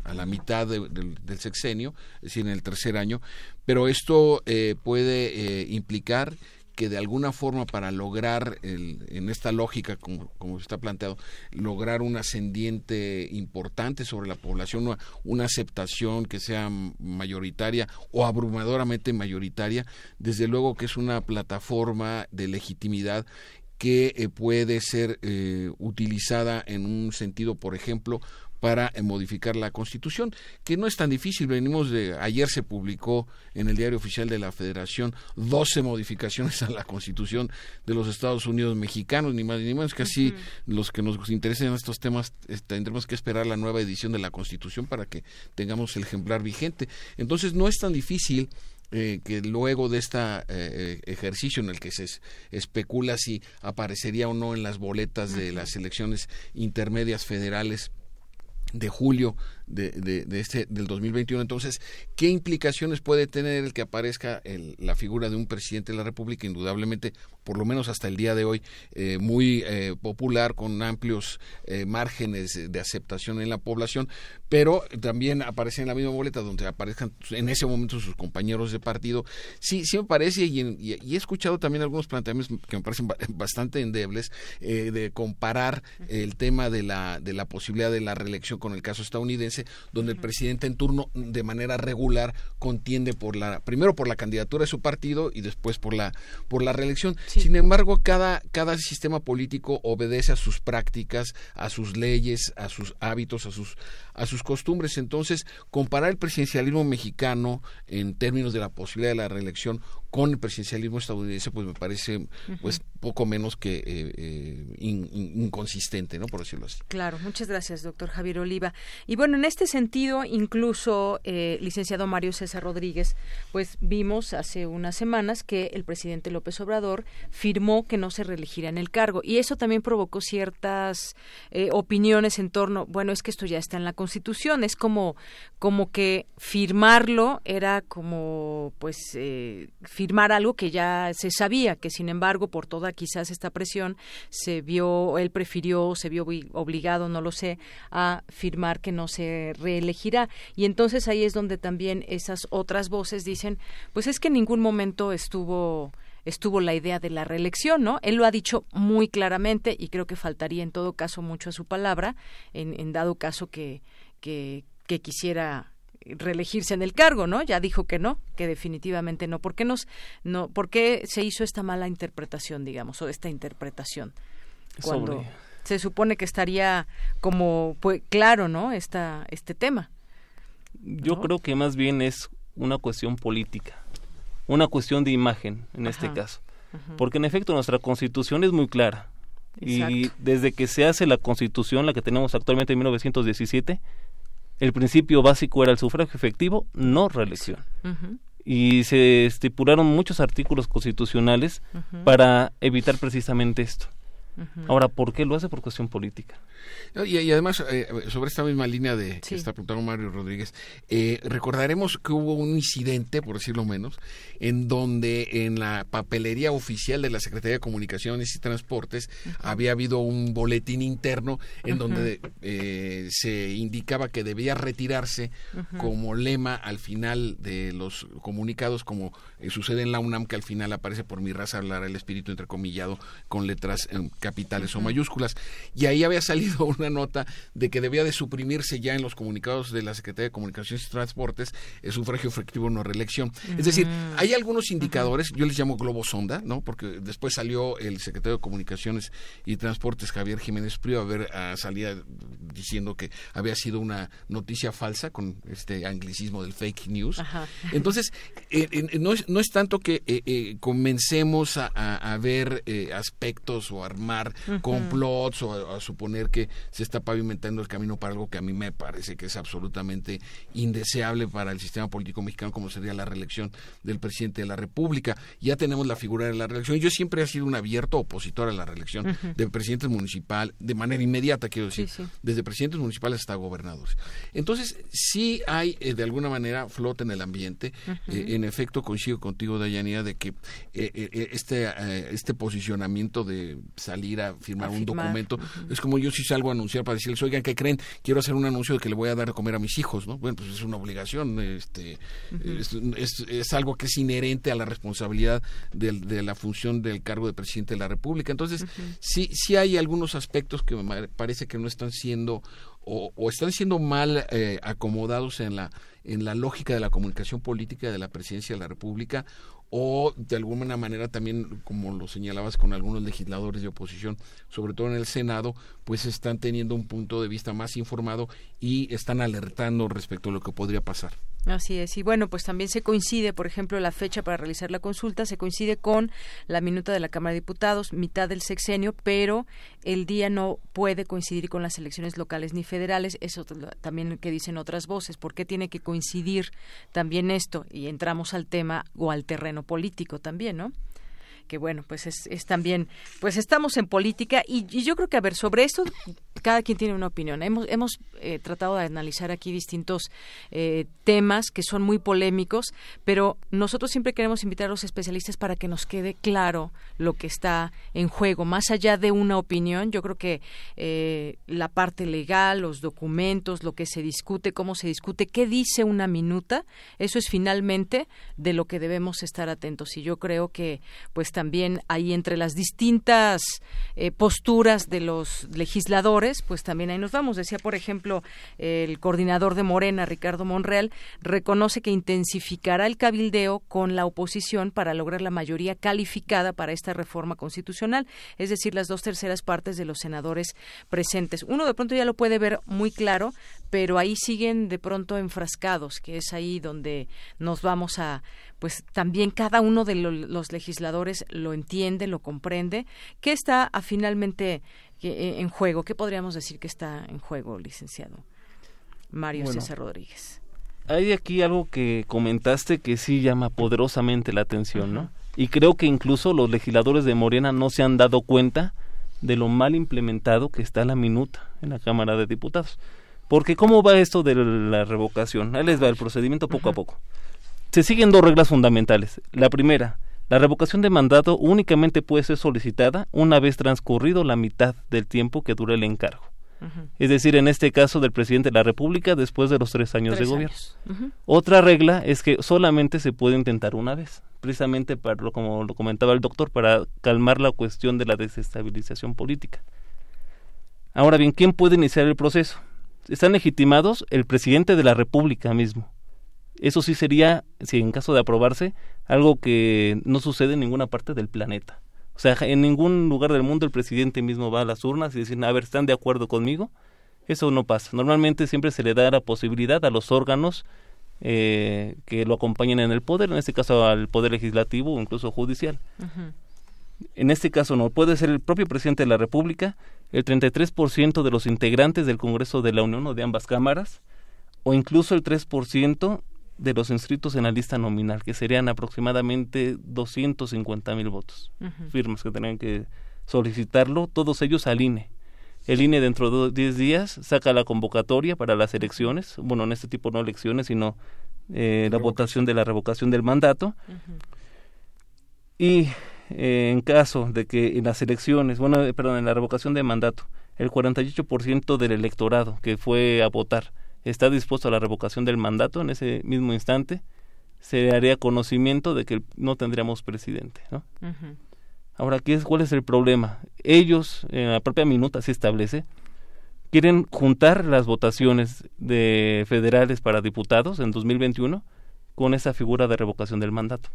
a la mitad del sexenio, es decir, en el tercer año, pero esto puede implicar que de alguna forma para lograr, en esta lógica, como, como, está planteado, lograr un ascendiente importante sobre la población, una, una, aceptación que sea mayoritaria o abrumadoramente mayoritaria, desde luego que es una plataforma de legitimidad que eh, puede ser eh, utilizada en un sentido, por ejemplo, para eh, modificar la Constitución, que no es tan difícil. Venimos de ayer se publicó en el Diario Oficial de la Federación 12 modificaciones a la Constitución de los Estados Unidos mexicanos, ni más ni menos que así los que nos interesen estos temas eh, tendremos que esperar la nueva edición de la Constitución para que tengamos el ejemplar vigente. Entonces no es tan difícil eh, que luego de este ejercicio en el que se especula si aparecería o no en las boletas de las elecciones intermedias federales de julio de, de, este del 2021 entonces qué implicaciones puede tener el que aparezca la figura de un presidente de la República indudablemente por lo menos hasta el día de hoy eh, muy eh, popular con amplios eh, márgenes de aceptación en la población pero también aparece en la misma boleta donde aparezcan en ese momento sus compañeros de partido. Sí sí me parece y, he escuchado también algunos planteamientos que me parecen bastante endebles de comparar el tema de la de la posibilidad de la reelección con el caso estadounidense donde el presidente en turno de manera regular contiende por la primero por la candidatura de su partido y después por la por la reelección. Sin embargo, cada cada sistema político obedece a sus prácticas, a sus leyes, a sus hábitos, a sus a sus costumbres. Entonces, comparar el presidencialismo mexicano en términos de la posibilidad de la reelección con el presidencialismo estadounidense, pues me parece pues poco menos que eh, eh, inconsistente, ¿no? Por decirlo así. Claro, muchas gracias, doctor Javier Oliva. Y bueno, en este sentido, incluso, eh, licenciado Mario César Rodríguez, pues vimos hace unas semanas que el presidente López Obrador firmó que no se reelegirá en el cargo. Y eso también provocó ciertas opiniones en torno, bueno, es que esto ya está en la Constitución, es como, como que firmarlo era como, pues, firmar algo que ya se sabía, que sin embargo, por toda quizás esta presión, se vio, él prefirió, se vio obligado, no lo sé, a firmar que no se reelegirá. Y entonces ahí es donde también esas otras voces dicen, pues es que en ningún momento estuvo estuvo la idea de la reelección, ¿no? Él lo ha dicho muy claramente y creo que faltaría en todo caso mucho a su palabra, en, en dado caso que, que, que quisiera reelegirse en el cargo, ¿no? Ya dijo que no, que definitivamente no. ¿Por qué nos no por qué se hizo esta mala interpretación, digamos, o esta interpretación? Cuando se supone que estaría como pues, claro, ¿no? Esta este tema. Yo creo que más bien es una cuestión política, una cuestión de imagen en este caso. Porque en efecto nuestra constitución es muy clara. Y desde que se hace la constitución, la que tenemos actualmente en 1917, el principio básico era el sufragio efectivo, no reelección. Y se estipularon muchos artículos constitucionales para evitar precisamente esto. Ahora, ¿por qué lo hace? Por cuestión política. Y, además, eh, sobre esta misma línea de que está preguntando Mario Rodríguez, eh, recordaremos que hubo un incidente, por decirlo menos, en donde en la papelería oficial de la Secretaría de Comunicaciones y Transportes había habido un boletín interno en donde eh, se indicaba que debía retirarse como lema al final de los comunicados, como sucede en la UNAM, que al final aparece por mi raza hablar el espíritu entrecomillado con letras capitales o mayúsculas. Y ahí había salido una nota de que debía de suprimirse ya en los comunicados de la Secretaría de Comunicaciones y Transportes el sufragio efectivo no reelección. Es decir, hay algunos indicadores, yo les llamo globo sonda, ¿no? Porque después salió el secretario de Comunicaciones y Transportes, Javier Jiménez Prío, a ver, a salir diciendo que había sido una noticia falsa con este anglicismo del fake news. Entonces, eh, eh, no, es, no es tanto que eh, comencemos a, a ver aspectos o armar complots o a, suponer que se está pavimentando el camino para algo que a mí me parece que es absolutamente indeseable para el sistema político mexicano como sería la reelección del presidente de la República. Ya tenemos la figura de la reelección. Yo siempre he sido un abierto opositor a la reelección de presidentes municipal de manera inmediata, quiero decir, desde presidentes municipales hasta gobernadores. Entonces, sí hay eh, de alguna manera flota en el ambiente. Eh, en efecto, coincido contigo, Dayanía, de que eh, este, este posicionamiento de salir a firmar, un documento es como yo si salgo a anunciar para decirles, oigan, ¿qué creen? Quiero hacer un anuncio de que le voy a dar de comer a mis hijos, ¿no? Bueno, pues es una obligación, este, es, algo que es inherente a la responsabilidad de, la función del cargo de presidente de la República. Entonces, sí, sí hay algunos aspectos que me parece que no están siendo o, están siendo mal eh, acomodados en la en la lógica de la comunicación política de la presidencia de la República o de alguna manera también, como lo señalabas con algunos legisladores de oposición, sobre todo en el Senado, pues están teniendo un punto de vista más informado y están alertando respecto a lo que podría pasar. Así es. Y bueno, pues también se coincide, por ejemplo, la fecha para realizar la consulta se coincide con la minuta de la Cámara de Diputados, mitad del sexenio, pero el día no puede coincidir con las elecciones locales ni federales. Eso también que dicen otras voces. ¿Por qué tiene que coincidir también esto? Y entramos al tema o al terreno político también, ¿no? Que bueno, pues es, también, pues estamos en política y, yo creo que, a ver, sobre esto cada quien tiene una opinión. Hemos, hemos eh, tratado de analizar aquí distintos eh, temas que son muy polémicos, pero nosotros siempre queremos invitar a los especialistas para que nos quede claro lo que está en juego. Más allá de una opinión, yo creo que eh, la parte legal, los documentos, lo que se discute, cómo se discute, qué dice una minuta, eso es finalmente de lo que debemos estar atentos. Y yo creo que, pues también ahí entre las distintas eh, posturas de los legisladores, pues también ahí nos vamos. Decía, por ejemplo, el coordinador de Morena, Ricardo Monreal, reconoce que intensificará el cabildeo con la oposición para lograr la mayoría calificada para esta reforma constitucional, es decir, las dos terceras partes de los senadores presentes. Uno de pronto ya lo puede ver muy claro, pero ahí siguen de pronto enfrascados, que es ahí donde nos vamos a, pues también cada uno de los legisladores lo entiende, lo comprende. ¿Qué está a, finalmente eh, en juego? ¿Qué podríamos decir que está en juego, licenciado Mario César Rodríguez? Hay aquí algo que comentaste que sí llama poderosamente la atención, ¿no? Y creo que incluso los legisladores de Morena no se han dado cuenta de lo mal implementado que está la minuta en la Cámara de Diputados. Porque ¿cómo va esto de la revocación? Ahí les va el procedimiento poco a poco. Se siguen dos reglas fundamentales. La primera, la revocación de mandato únicamente puede ser solicitada una vez transcurrido la mitad del tiempo que dure el encargo. Es decir, en este caso del presidente de la República después de los tres años de gobierno. Otra regla es que solamente se puede intentar una vez, precisamente para, como lo comentaba el doctor, para calmar la cuestión de la desestabilización política. Ahora bien, ¿quién puede iniciar el proceso? Están legitimados el presidente de la República mismo. Eso sí sería, si en caso de aprobarse, algo que no sucede en ninguna parte del planeta. O sea, en ningún lugar del mundo el presidente mismo va a las urnas y dice, a ver, ¿están de acuerdo conmigo? Eso no pasa. Normalmente siempre se le da la posibilidad a los órganos eh, que lo acompañen en el poder, en este caso al poder legislativo o incluso judicial. En este caso no, puede ser el propio presidente de la República, el 33% de los integrantes del Congreso de la Unión o de ambas cámaras, o incluso el 3% de los inscritos en la lista nominal, que serían aproximadamente 250 mil votos, firmas que tendrían que solicitarlo, todos ellos al INE. El INE dentro de 10 días saca la convocatoria para las elecciones, bueno, en este tipo no elecciones, sino eh, la votación de la revocación del mandato. Y eh, en caso de que en las elecciones, bueno, eh, perdón, en la revocación de mandato, el 48% del electorado que fue a votar está dispuesto a la revocación del mandato en ese mismo instante, se haría conocimiento de que no tendríamos presidente. ¿no? Ahora, ¿qué es, ¿cuál es el problema? Ellos, en la propia minuta se establece, quieren juntar las votaciones de federales para diputados en 2021 con esa figura de revocación del mandato.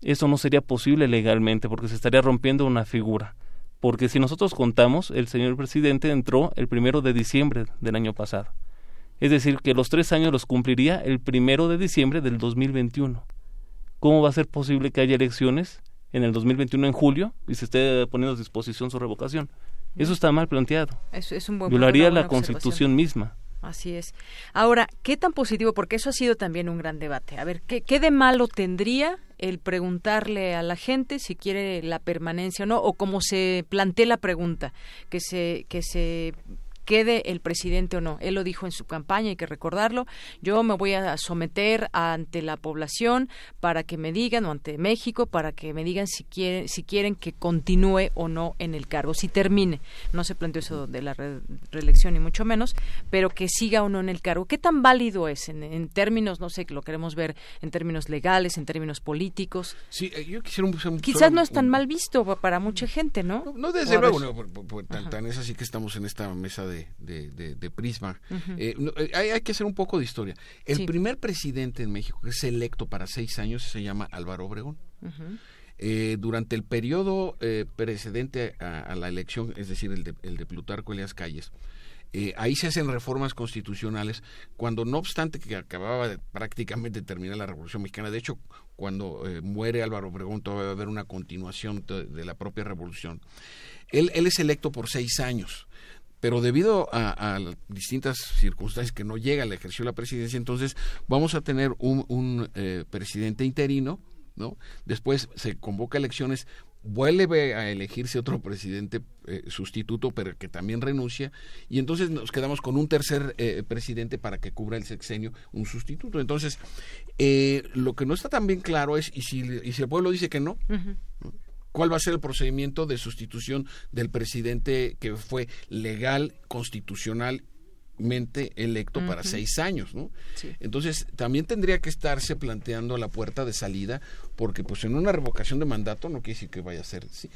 Eso no sería posible legalmente porque se estaría rompiendo una figura. Porque si nosotros contamos, el señor presidente entró el primero de diciembre del año pasado. Es decir, que los tres años los cumpliría el primero de diciembre del 2021. ¿Cómo va a ser posible que haya elecciones en el 2021 en julio y se esté poniendo a disposición su revocación? Eso está mal planteado. Es, un buen Violaría la Constitución misma. Así es. Ahora, ¿qué tan positivo? Porque eso ha sido también un gran debate. A ver, ¿qué, qué de malo tendría el preguntarle a la gente si quiere la permanencia o no? O como se plantea la pregunta, que se, que se quede el presidente o no. Él lo dijo en su campaña, hay que recordarlo. Yo me voy a someter ante la población para que me digan, o ante México, para que me digan si quieren, si quieren que continúe o no en el cargo, si termine. No se planteó eso de la reelección, ni mucho menos, pero que siga o no en el cargo. ¿Qué tan válido es en, términos, no sé, que lo queremos ver en términos legales, en términos políticos? Sí, eh, yo quisiera un, Quizás no es tan mal visto para mucha gente, ¿no? No, desde luego, tan, es así que estamos en esta mesa de de, Prisma. Eh, eh, hay, que hacer un poco de historia. El primer presidente en México que es electo para seis años se llama Álvaro Obregón. Eh, durante el periodo precedente a, la elección, es decir, el de, el de Plutarco Elias Calles, ahí se hacen reformas constitucionales cuando no obstante que acababa de prácticamente terminar la Revolución Mexicana, de hecho cuando muere Álvaro Obregón todavía va a haber una continuación de, la propia revolución. Él, él, es electo por seis años pero debido a, distintas circunstancias que no llega, le ejerció la presidencia, entonces vamos a tener un, eh, presidente interino, ¿no? Después se convoca elecciones, vuelve a elegirse otro presidente eh, sustituto, pero que también renuncia, y entonces nos quedamos con un tercer eh, presidente para que cubra el sexenio, un sustituto. Entonces, lo que no está tan bien claro es, y si, y si el pueblo dice que no, cuál va a ser el procedimiento de sustitución del presidente que fue legal, constitucionalmente electo para seis años, ¿no? Entonces, también tendría que estarse planteando la puerta de salida porque pues en una revocación de mandato no quiere decir que vaya a ser... Sí,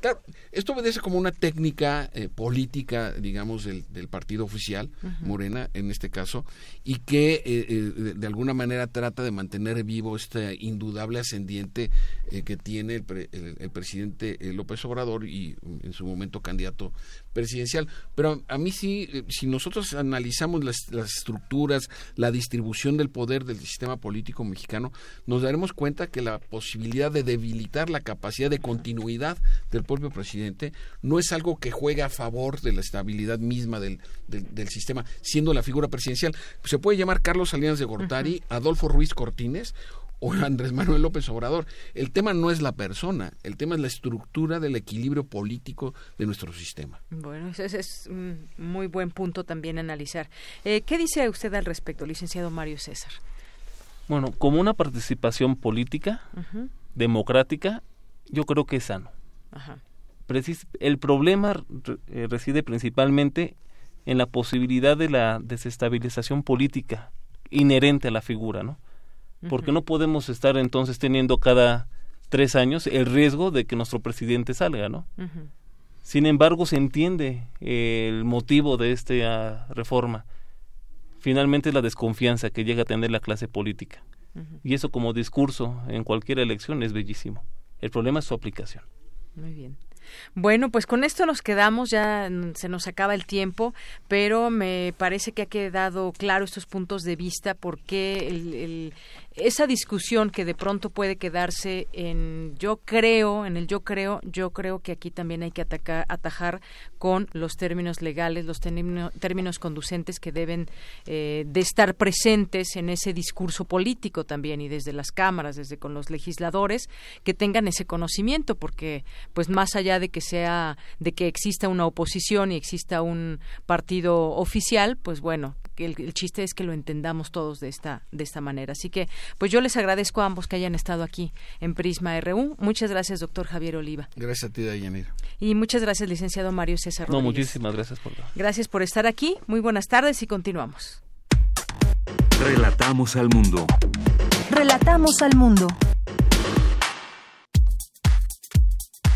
claro, esto obedece como una técnica eh, política, digamos, del, partido oficial, Morena en este caso, y que eh, eh, de, alguna manera trata de mantener vivo este indudable ascendiente que tiene el, presidente López Obrador y en su momento candidato presidencial. Pero a mí sí, si nosotros analizamos las, las estructuras, la distribución del poder del sistema político mexicano, nos daremos cuenta que la posibilidad de debilitar la capacidad de continuidad del propio presidente no es algo que juegue a favor de la estabilidad misma del, del, sistema, siendo la figura presidencial. Se puede llamar Carlos Salinas de Gortari, Adolfo Ruiz Cortines o Andrés Manuel López Obrador. El tema no es la persona, el tema es la estructura del equilibrio político de nuestro sistema. Bueno, ese es un muy buen punto también analizar. Eh, ¿Qué dice usted al respecto, licenciado Mario César? Bueno, como una participación política, democrática, yo creo que es sano. el problema eh, reside principalmente en la posibilidad de la desestabilización política inherente a la figura, ¿no? Porque no podemos estar entonces teniendo cada tres años el riesgo de que nuestro presidente salga, ¿no? Sin embargo, se entiende el motivo de esta reforma finalmente es la desconfianza que llega a tener la clase política. Y eso como discurso en cualquier elección es bellísimo. El problema es su aplicación. Muy bien. Bueno, pues con esto nos quedamos, ya se nos acaba el tiempo, pero me parece que ha quedado claro estos puntos de vista porque el, esa discusión que de pronto puede quedarse en yo creo, en el yo creo, yo creo que aquí también hay que atacar, atajar con los términos legales, los términos, conducentes que deben eh, de estar presentes en ese discurso político también y desde las cámaras, desde con los legisladores que tengan ese conocimiento, porque pues más allá de que sea, de que exista una oposición y exista un partido oficial, pues bueno, el, el chiste es que lo entendamos todos de esta de esta manera. Así que pues yo les agradezco a ambos que hayan estado aquí en Prisma RU. Muchas gracias, doctor Javier Oliva. Gracias a ti, Dayanira. Y muchas gracias, licenciado Mario César. No, muchísimas gracias por Gracias por estar aquí. Muy buenas tardes y continuamos. Relatamos al mundo. Relatamos al mundo.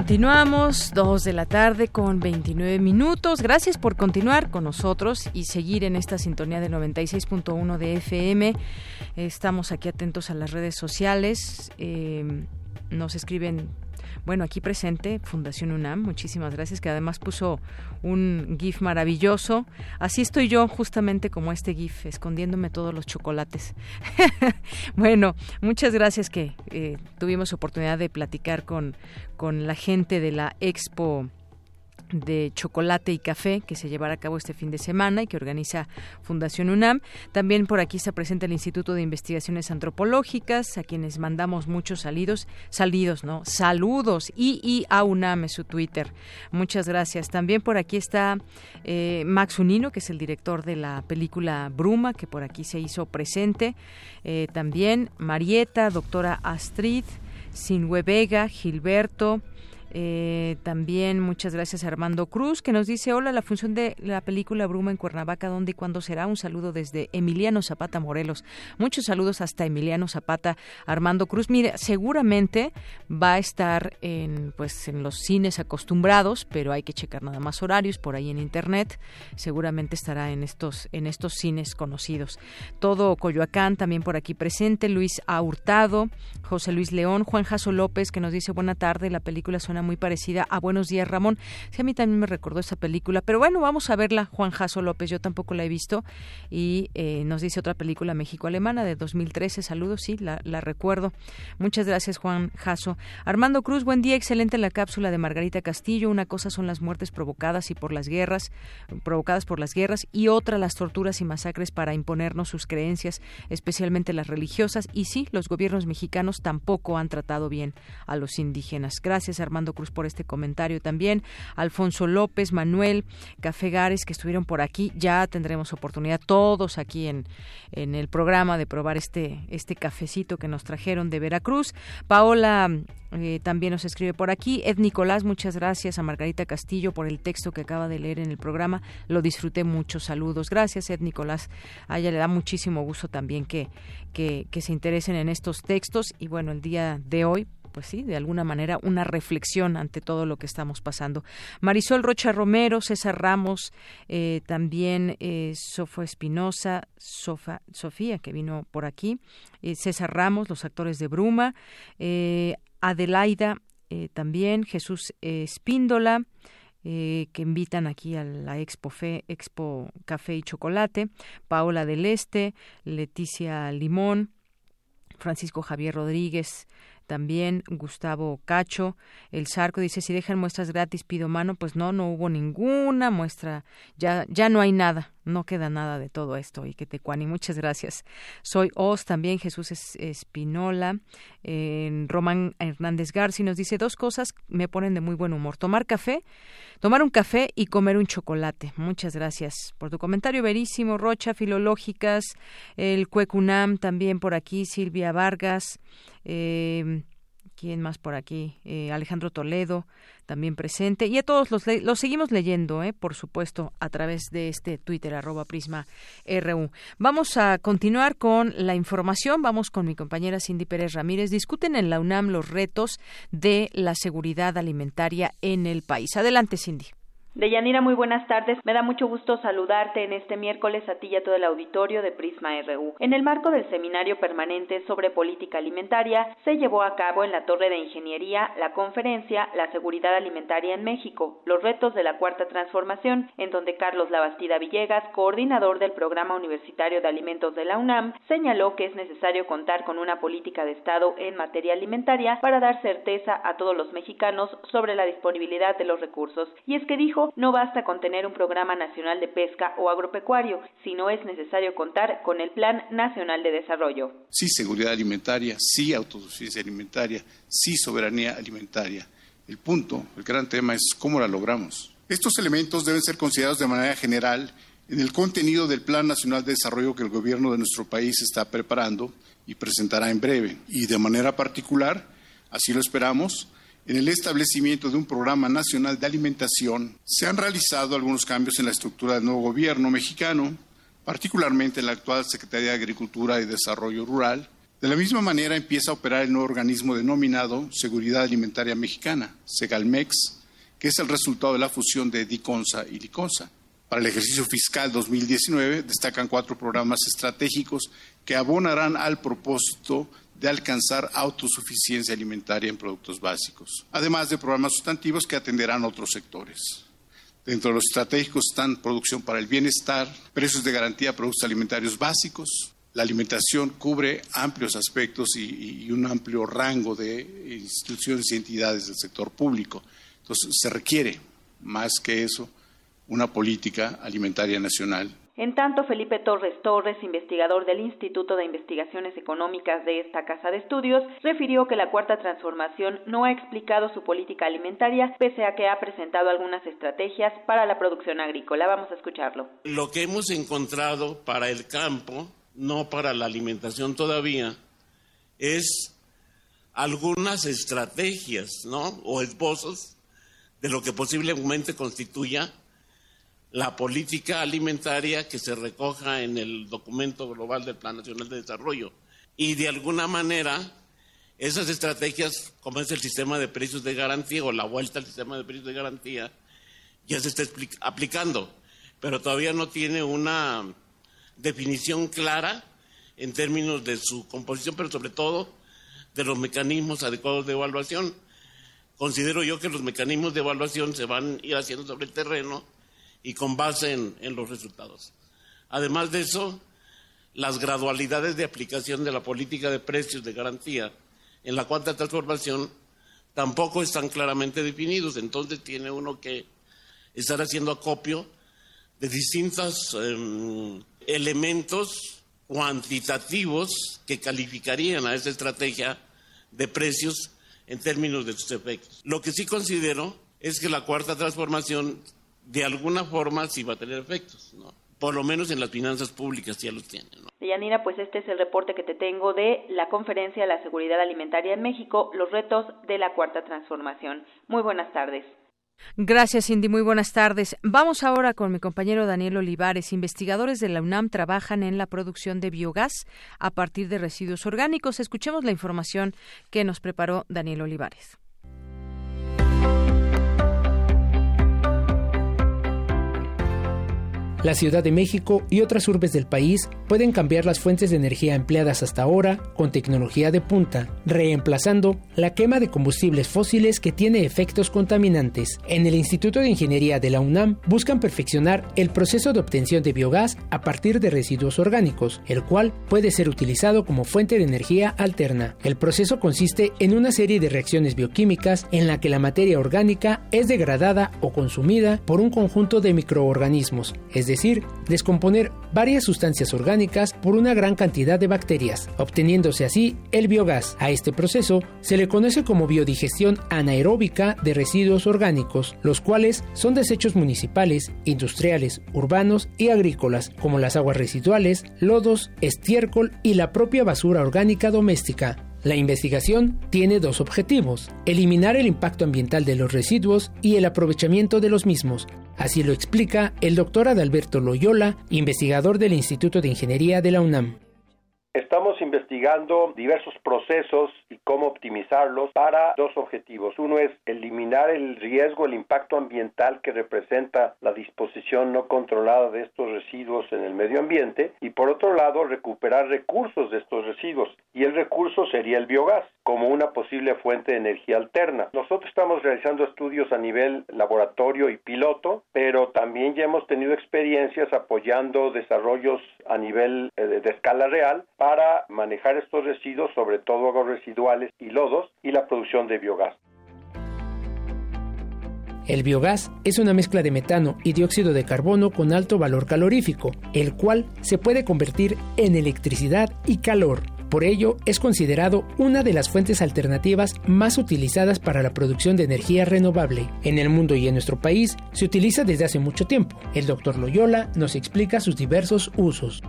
Continuamos, dos de la tarde con 29 minutos. Gracias por continuar con nosotros y seguir en esta sintonía del 96.1 de FM. Estamos aquí atentos a las redes sociales. Eh, nos escriben bueno, aquí presente Fundación UNAM, muchísimas gracias, que además puso un GIF maravilloso. Así estoy yo, justamente como este GIF, escondiéndome todos los chocolates. bueno, muchas gracias que eh, tuvimos oportunidad de platicar con, con la gente de la Expo de chocolate y café que se llevará a cabo este fin de semana y que organiza Fundación UNAM. También por aquí se presenta el Instituto de Investigaciones Antropológicas, a quienes mandamos muchos salidos, salidos, ¿no? Saludos y, y a UNAM es su Twitter. Muchas gracias. También por aquí está eh, Max Unino, que es el director de la película Bruma, que por aquí se hizo presente. Eh, también Marieta, doctora Astrid, Sinhue Vega, Gilberto, eh, también muchas gracias a Armando Cruz que nos dice hola la función de la película Bruma en Cuernavaca dónde y cuándo será un saludo desde Emiliano Zapata Morelos. Muchos saludos hasta Emiliano Zapata Armando Cruz. Mire seguramente va a estar en pues en los cines acostumbrados pero hay que checar nada más horarios por ahí en internet. Seguramente estará en estos en estos cines conocidos. Todo Coyoacán también por aquí presente Luis. Hurtado José Luis León Juan Jaso López que nos dice buena tarde la película suena muy parecida a Buenos días Ramón. Sí, a mí también me recordó esa película, pero bueno, vamos a verla, Juan Jaso López, yo tampoco la he visto y eh, nos dice otra película México-Alemana de 2013, saludos, sí, la, la recuerdo. Muchas gracias Juan Jaso. Armando Cruz, buen día, excelente la cápsula de Margarita Castillo, una cosa son las muertes provocadas y por las guerras, provocadas por las guerras y otra las torturas y masacres para imponernos sus creencias, especialmente las religiosas y sí, los gobiernos mexicanos tampoco han tratado bien a los indígenas. Gracias Armando Cruz por este comentario también. Alfonso López, Manuel, Café Gares que estuvieron por aquí, ya tendremos oportunidad todos aquí en, en el programa de probar este, este cafecito que nos trajeron de Veracruz. Paola eh, también nos escribe por aquí. Ed Nicolás, muchas gracias a Margarita Castillo por el texto que acaba de leer en el programa. Lo disfruté mucho. Saludos. Gracias, Ed Nicolás. A ella le da muchísimo gusto también que, que, que se interesen en estos textos. Y bueno, el día de hoy, pues sí, de alguna manera una reflexión ante todo lo que estamos pasando. Marisol Rocha Romero, César Ramos, eh, también eh, Sofo Espinosa, Sofía, que vino por aquí, eh, César Ramos, los actores de Bruma, eh, Adelaida también, Jesús Espíndola, que invitan aquí a la Expo, Expo Café y Chocolate, Paola del Este, Leticia Limón, Francisco Javier Rodríguez, también Gustavo Cacho, el Zarco dice si dejan muestras gratis pido mano, pues no, no hubo ninguna muestra, ya, ya no hay nada, no queda nada de todo esto y que te cuani, muchas gracias. Soy Oz también, Jesús Espinola, eh, Román Hernández García nos dice dos cosas me ponen de muy buen humor, tomar café, tomar un café y comer un chocolate. Muchas gracias por tu comentario, verísimo, Rocha, Filológicas, el Cuecunam también por aquí, Silvia Vargas, eh, ¿Quién más por aquí? Eh, Alejandro Toledo, también presente. Y a todos los, los seguimos leyendo, eh, por supuesto, a través de este Twitter, arroba Prisma RU. Vamos a continuar con la información. Vamos con mi compañera Cindy Pérez Ramírez. Discuten en la UNAM los retos de la seguridad alimentaria en el país. Adelante, Cindy. Deyanira, muy buenas tardes. Me da mucho gusto saludarte en este miércoles a ti y a todo el auditorio de Prisma RU. En el marco del seminario permanente sobre política alimentaria, se llevó a cabo en la Torre de Ingeniería la conferencia La seguridad alimentaria en México, los retos de la cuarta transformación, en donde Carlos Labastida Villegas, coordinador del Programa Universitario de Alimentos de la UNAM, señaló que es necesario contar con una política de Estado en materia alimentaria para dar certeza a todos los mexicanos sobre la disponibilidad de los recursos. Y es que dijo no basta con tener un programa nacional de pesca o agropecuario, sino es necesario contar con el Plan Nacional de Desarrollo. Sí, seguridad alimentaria, sí, autosuficiencia alimentaria, sí, soberanía alimentaria. El punto, el gran tema es cómo la logramos. Estos elementos deben ser considerados de manera general en el contenido del Plan Nacional de Desarrollo que el gobierno de nuestro país está preparando y presentará en breve. Y de manera particular, así lo esperamos, en el establecimiento de un programa nacional de alimentación, se han realizado algunos cambios en la estructura del nuevo gobierno mexicano, particularmente en la actual Secretaría de Agricultura y Desarrollo Rural. De la misma manera empieza a operar el nuevo organismo denominado Seguridad Alimentaria Mexicana, Segalmex, que es el resultado de la fusión de DICONSA y LICONSA. Para el ejercicio fiscal 2019 destacan cuatro programas estratégicos que abonarán al propósito de alcanzar autosuficiencia alimentaria en productos básicos, además de programas sustantivos que atenderán otros sectores. Dentro de los estratégicos están producción para el bienestar, precios de garantía, productos alimentarios básicos. La alimentación cubre amplios aspectos y, y un amplio rango de instituciones y entidades del sector público. Entonces, se requiere, más que eso, una política alimentaria nacional en tanto, Felipe Torres Torres, investigador del Instituto de Investigaciones Económicas de esta Casa de Estudios, refirió que la Cuarta Transformación no ha explicado su política alimentaria, pese a que ha presentado algunas estrategias para la producción agrícola. Vamos a escucharlo. Lo que hemos encontrado para el campo, no para la alimentación todavía, es algunas estrategias, ¿no? O esbozos de lo que posiblemente constituya la política alimentaria que se recoja en el documento global del Plan Nacional de Desarrollo. Y de alguna manera, esas estrategias, como es el sistema de precios de garantía o la vuelta al sistema de precios de garantía, ya se está aplicando, pero todavía no tiene una definición clara en términos de su composición, pero sobre todo de los mecanismos adecuados de evaluación considero yo que los mecanismos de evaluación se van a ir haciendo sobre el terreno y con base en, los resultados. Además de eso, las gradualidades de aplicación de la política de precios de garantía en la cuarta transformación tampoco están claramente definidos, entonces tiene uno que estar haciendo acopio de distintos em, elementos cuantitativos que calificarían a esta estrategia de precios en términos de sus efectos. Lo que sí considero es que la cuarta transformación de alguna forma sí va a tener efectos, ¿no? Por lo menos en las finanzas públicas ya los tiene, ¿no? Yanira, pues este es el reporte que te tengo de la Conferencia de la Seguridad Alimentaria en México, los retos de la cuarta transformación. Muy buenas tardes. Gracias, Cindy. Muy buenas tardes. Vamos ahora con mi compañero Daniel Olivares. Investigadores de la UNAM trabajan en la producción de biogás a partir de residuos orgánicos. Escuchemos la información que nos preparó Daniel Olivares. La Ciudad de México y otras urbes del país pueden cambiar las fuentes de energía empleadas hasta ahora con tecnología de punta, reemplazando la quema de combustibles fósiles que tiene efectos contaminantes. En el Instituto de Ingeniería de la UNAM buscan perfeccionar el proceso de obtención de biogás a partir de residuos orgánicos, el cual puede ser utilizado como fuente de energía alterna. El proceso consiste en una serie de reacciones bioquímicas en la que la materia orgánica es degradada o consumida por un conjunto de microorganismos, es decir, descomponer varias sustancias orgánicas por una gran cantidad de bacterias, obteniéndose así el biogás. A este proceso se le conoce como biodigestión anaeróbica de residuos orgánicos, los cuales son desechos municipales, industriales, urbanos y agrícolas, como las aguas residuales, lodos, estiércol y la propia basura orgánica doméstica. La investigación tiene dos objetivos, eliminar el impacto ambiental de los residuos y el aprovechamiento de los mismos. Así lo explica el doctor Adalberto Loyola, investigador del Instituto de Ingeniería de la UNAM. Estamos investigando diversos procesos y cómo optimizarlos para dos objetivos. Uno es eliminar el riesgo, el impacto ambiental que representa la disposición no controlada de estos residuos en el medio ambiente y por otro lado recuperar recursos de estos residuos y el recurso sería el biogás como una posible fuente de energía alterna. Nosotros estamos realizando estudios a nivel laboratorio y piloto, pero también ya hemos tenido experiencias apoyando desarrollos a nivel eh, de escala real para manejar estos residuos, sobre todo aguas residuales y lodos, y la producción de biogás. El biogás es una mezcla de metano y dióxido de carbono con alto valor calorífico, el cual se puede convertir en electricidad y calor. Por ello, es considerado una de las fuentes alternativas más utilizadas para la producción de energía renovable. En el mundo y en nuestro país se utiliza desde hace mucho tiempo. El doctor Loyola nos explica sus diversos usos.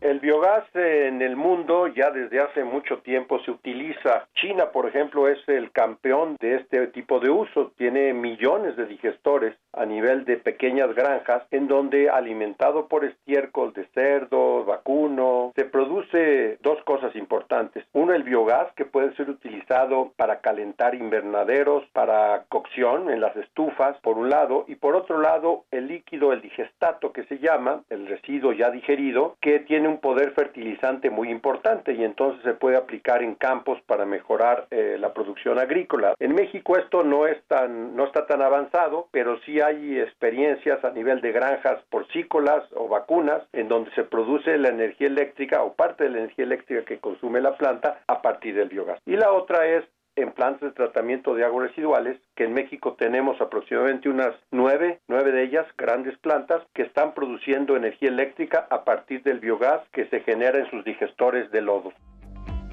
El biogás en el mundo ya desde hace mucho tiempo se utiliza. China, por ejemplo, es el campeón de este tipo de uso. Tiene millones de digestores a nivel de pequeñas granjas en donde alimentado por estiércol de cerdo, vacuno, se produce dos cosas importantes. Uno, el biogás que puede ser utilizado para calentar invernaderos, para cocción en las estufas, por un lado, y por otro lado, el líquido, el digestato que se llama, el residuo ya digerido, que tiene un poder fertilizante muy importante y entonces se puede aplicar en campos para mejorar eh, la producción agrícola. En México esto no es tan no está tan avanzado, pero sí hay experiencias a nivel de granjas porcícolas o vacunas en donde se produce la energía eléctrica o parte de la energía eléctrica que consume la planta a partir del biogás. Y la otra es en plantas de tratamiento de aguas residuales, que en México tenemos aproximadamente unas nueve, nueve de ellas, grandes plantas, que están produciendo energía eléctrica a partir del biogás que se genera en sus digestores de lodo.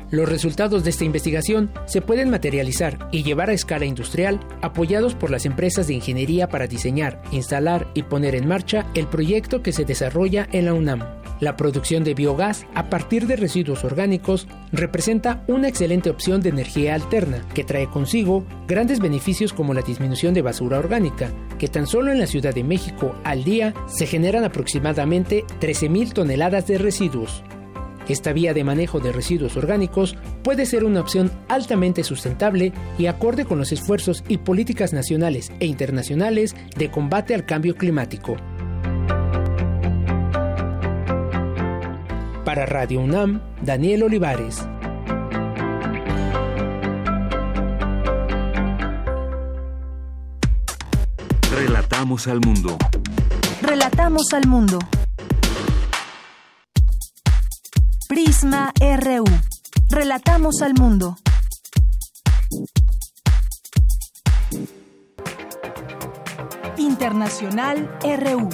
Los resultados de esta investigación se pueden materializar y llevar a escala industrial apoyados por las empresas de ingeniería para diseñar, instalar y poner en marcha el proyecto que se desarrolla en la UNAM. La producción de biogás a partir de residuos orgánicos representa una excelente opción de energía alterna que trae consigo grandes beneficios como la disminución de basura orgánica, que tan solo en la Ciudad de México al día se generan aproximadamente 13.000 toneladas de residuos. Esta vía de manejo de residuos orgánicos puede ser una opción altamente sustentable y acorde con los esfuerzos y políticas nacionales e internacionales de combate al cambio climático. Para Radio UNAM, Daniel Olivares. Relatamos al mundo. Relatamos al mundo. Prisma RU. Relatamos al mundo. Internacional RU.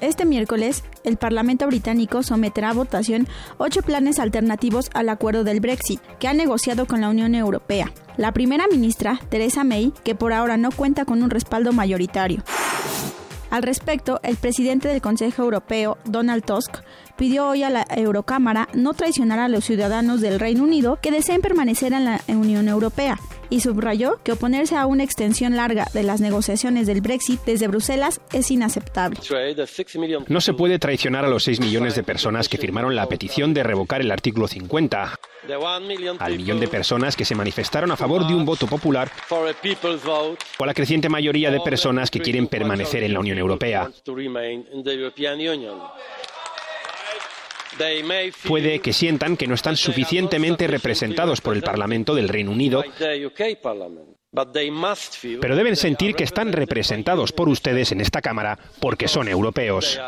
Este miércoles, el Parlamento británico someterá a votación ocho planes alternativos al acuerdo del Brexit que ha negociado con la Unión Europea. La primera ministra, Theresa May, que por ahora no cuenta con un respaldo mayoritario. Al respecto, el presidente del Consejo Europeo, Donald Tusk, pidió hoy a la Eurocámara no traicionar a los ciudadanos del Reino Unido que deseen permanecer en la Unión Europea y subrayó que oponerse a una extensión larga de las negociaciones del Brexit desde Bruselas es inaceptable. No se puede traicionar a los 6 millones de personas que firmaron la petición de revocar el artículo 50, al millón de personas que se manifestaron a favor de un voto popular o a la creciente mayoría de personas que quieren permanecer en la Unión Europea. Puede que sientan que no están suficientemente representados por el Parlamento del Reino Unido, pero deben sentir que están representados por ustedes en esta Cámara porque son europeos.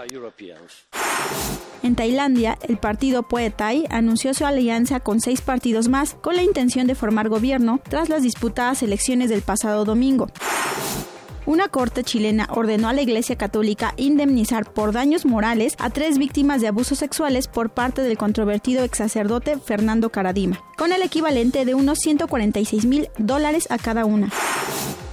En Tailandia, el partido Pheu Thai anunció su alianza con seis partidos más con la intención de formar gobierno tras las disputadas elecciones del pasado domingo. Una corte chilena ordenó a la Iglesia Católica indemnizar por daños morales a tres víctimas de abusos sexuales por parte del controvertido ex sacerdote Fernando Caradima, con el equivalente de unos 146 mil dólares a cada una.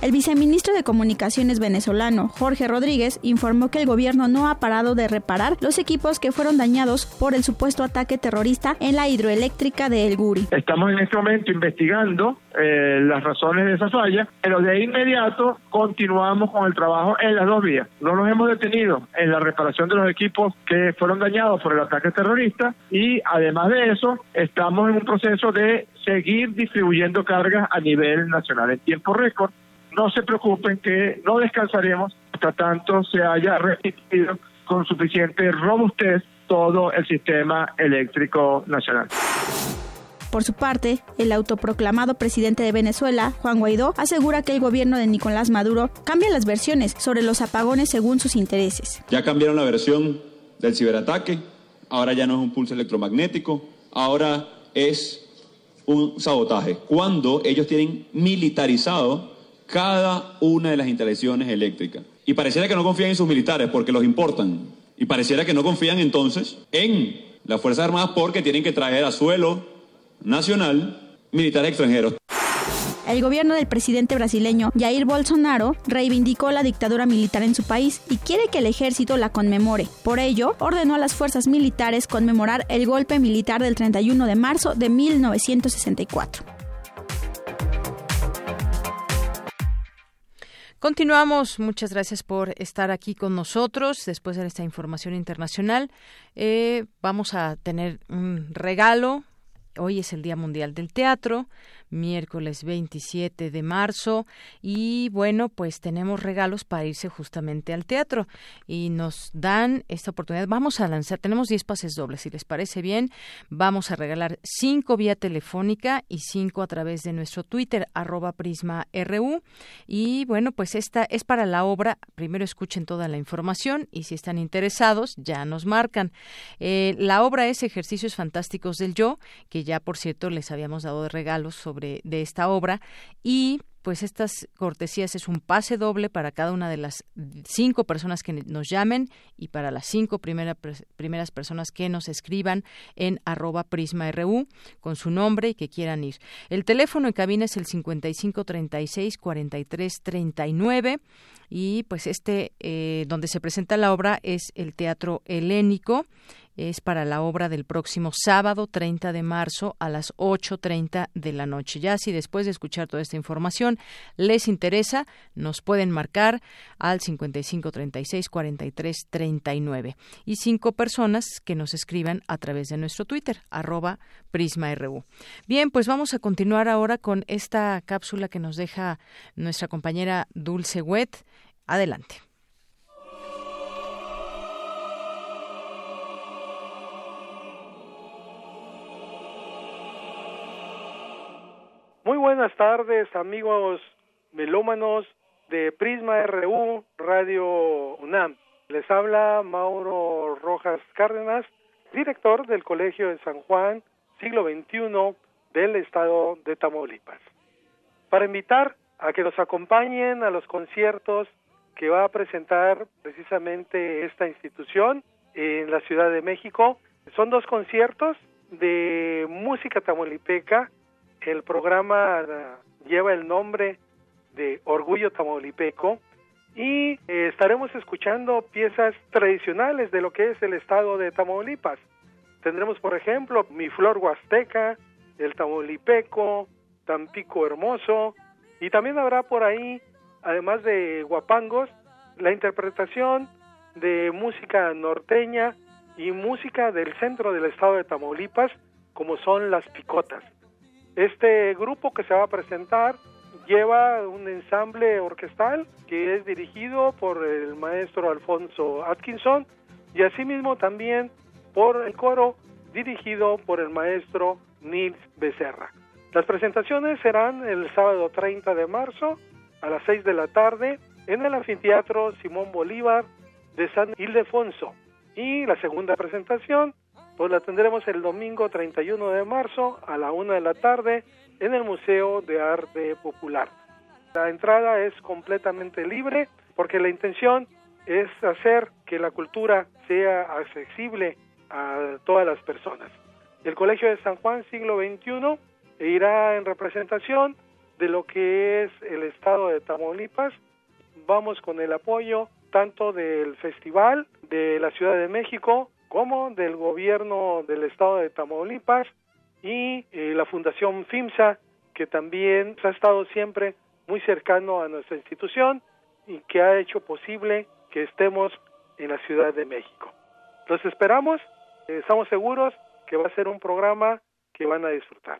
El viceministro de Comunicaciones venezolano, Jorge Rodríguez, informó que el gobierno no ha parado de reparar los equipos que fueron dañados por el supuesto ataque terrorista en la hidroeléctrica de El Guri. Estamos en este momento investigando eh, las razones de esa falla, pero de inmediato continuamos con el trabajo en las dos vías. No nos hemos detenido en la reparación de los equipos que fueron dañados por el ataque terrorista y además de eso estamos en un proceso de seguir distribuyendo cargas a nivel nacional en tiempo récord no se preocupen que no descansaremos hasta tanto se haya repetido con suficiente robustez todo el sistema eléctrico nacional. Por su parte, el autoproclamado presidente de Venezuela, Juan Guaidó, asegura que el gobierno de Nicolás Maduro cambia las versiones sobre los apagones según sus intereses. Ya cambiaron la versión del ciberataque, ahora ya no es un pulso electromagnético, ahora es un sabotaje. Cuando ellos tienen militarizado cada una de las instalaciones eléctricas. Y pareciera que no confían en sus militares porque los importan. Y pareciera que no confían entonces en las Fuerzas Armadas porque tienen que traer a suelo nacional militares extranjeros. El gobierno del presidente brasileño Jair Bolsonaro reivindicó la dictadura militar en su país y quiere que el ejército la conmemore. Por ello, ordenó a las fuerzas militares conmemorar el golpe militar del 31 de marzo de 1964. Continuamos. Muchas gracias por estar aquí con nosotros después de esta información internacional. Eh, vamos a tener un regalo. Hoy es el Día Mundial del Teatro miércoles 27 de marzo y bueno, pues tenemos regalos para irse justamente al teatro y nos dan esta oportunidad. Vamos a lanzar, tenemos 10 pases dobles, si les parece bien, vamos a regalar 5 vía telefónica y 5 a través de nuestro Twitter, arroba Prisma RU. Y bueno, pues esta es para la obra, primero escuchen toda la información y si están interesados ya nos marcan. Eh, la obra es Ejercicios Fantásticos del Yo, que ya por cierto les habíamos dado de regalos sobre de esta obra y pues estas cortesías es un pase doble para cada una de las cinco personas que nos llamen y para las cinco primeras personas que nos escriban en arroba prisma.ru con su nombre y que quieran ir. El teléfono en cabina es el 5536-4339 y pues este eh, donde se presenta la obra es el Teatro Helénico es para la obra del próximo sábado 30 de marzo a las 8.30 de la noche. Ya si después de escuchar toda esta información les interesa, nos pueden marcar al 5536-4339 y cinco personas que nos escriban a través de nuestro Twitter, arroba PrismaRU. Bien, pues vamos a continuar ahora con esta cápsula que nos deja nuestra compañera Dulce Wet. Adelante. Muy buenas tardes, amigos melómanos de Prisma RU Radio UNAM. Les habla Mauro Rojas Cárdenas, director del Colegio de San Juan, siglo XXI del estado de Tamaulipas. Para invitar a que nos acompañen a los conciertos que va a presentar precisamente esta institución en la Ciudad de México. Son dos conciertos de música tamaulipeca el programa lleva el nombre de Orgullo Tamaulipeco y eh, estaremos escuchando piezas tradicionales de lo que es el estado de Tamaulipas. Tendremos, por ejemplo, Mi Flor Huasteca, el Tamaulipeco, Tampico Hermoso, y también habrá por ahí, además de guapangos, la interpretación de música norteña y música del centro del estado de Tamaulipas, como son las picotas. Este grupo que se va a presentar lleva un ensamble orquestal que es dirigido por el maestro Alfonso Atkinson y asimismo también por el coro dirigido por el maestro Nils Becerra. Las presentaciones serán el sábado 30 de marzo a las 6 de la tarde en el anfiteatro Simón Bolívar de San Ildefonso y la segunda presentación pues la tendremos el domingo 31 de marzo a la una de la tarde en el Museo de Arte Popular. La entrada es completamente libre porque la intención es hacer que la cultura sea accesible a todas las personas. El Colegio de San Juan siglo XXI irá en representación de lo que es el estado de Tamaulipas. Vamos con el apoyo tanto del Festival de la Ciudad de México como del gobierno del estado de Tamaulipas y eh, la Fundación FIMSA, que también ha estado siempre muy cercano a nuestra institución y que ha hecho posible que estemos en la Ciudad de México. Los esperamos, eh, estamos seguros que va a ser un programa que van a disfrutar.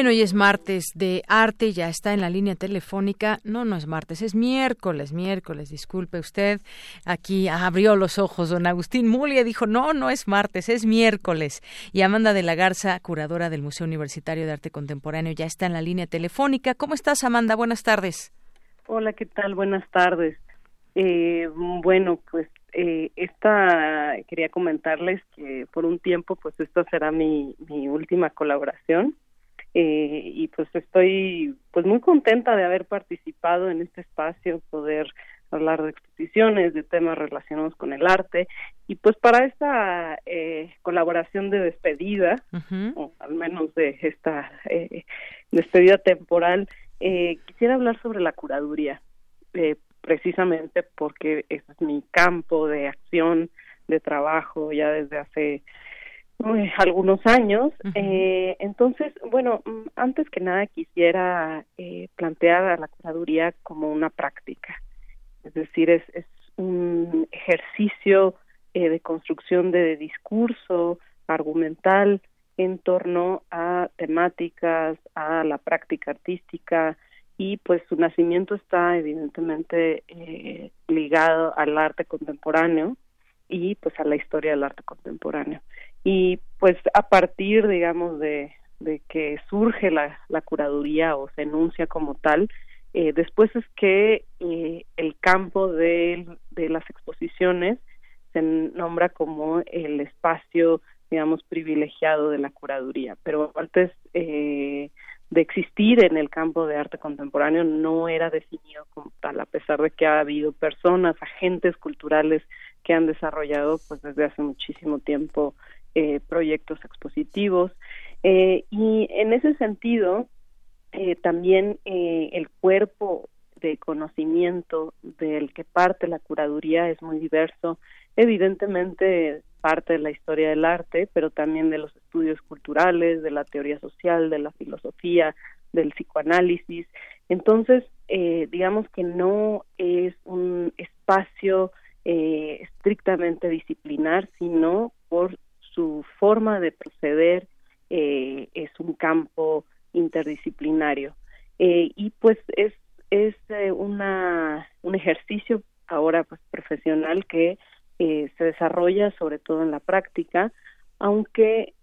Bien, hoy es martes de arte, ya está en la línea telefónica. No, no es martes, es miércoles, miércoles, disculpe usted. Aquí abrió los ojos don Agustín Mulia, dijo, no, no es martes, es miércoles. Y Amanda de la Garza, curadora del Museo Universitario de Arte Contemporáneo, ya está en la línea telefónica. ¿Cómo estás, Amanda? Buenas tardes. Hola, ¿qué tal? Buenas tardes. Eh, bueno, pues eh, esta quería comentarles que por un tiempo, pues esta será mi, mi última colaboración eh, y pues estoy pues muy contenta de haber participado en este espacio, poder hablar de exposiciones, de temas relacionados con el arte. Y pues para esta eh, colaboración de despedida, o al menos de esta eh, despedida temporal, eh, quisiera hablar sobre la curaduría, eh, precisamente porque ese es mi campo de acción, de trabajo ya desde hace algunos años. eh, entonces, bueno, mm, antes que nada quisiera eh, plantear a la curaduría como una práctica. Es decir, es, es un ejercicio eh, de construcción de discurso argumental en torno a temáticas, a la práctica artística y pues su nacimiento está evidentemente eh, ligado al arte contemporáneo y pues a la historia del arte contemporáneo y pues a partir digamos de, de que surge la, la curaduría o se enuncia como tal eh, después es que eh, el campo de, de las exposiciones se nombra como el espacio digamos privilegiado de la curaduría. Pero antes eh, de existir en el campo de arte contemporáneo no era definido como tal a pesar de que ha habido personas agentes culturales que han desarrollado pues desde hace muchísimo tiempo eh, proyectos expositivos. Eh, y en ese sentido, eh, también el cuerpo conocimiento del que parte la curaduría es muy diverso. Evidentemente parte de la historia del arte, pero también de los estudios culturales, de la teoría social, de la filosofía, del psicoanálisis. Entonces, eh, digamos que no es un espacio eh, estrictamente disciplinar, sino por su forma de proceder eh, es un campo interdisciplinario. y pues es, es una, un ejercicio ahora pues profesional que se desarrolla sobre todo en la práctica, aunque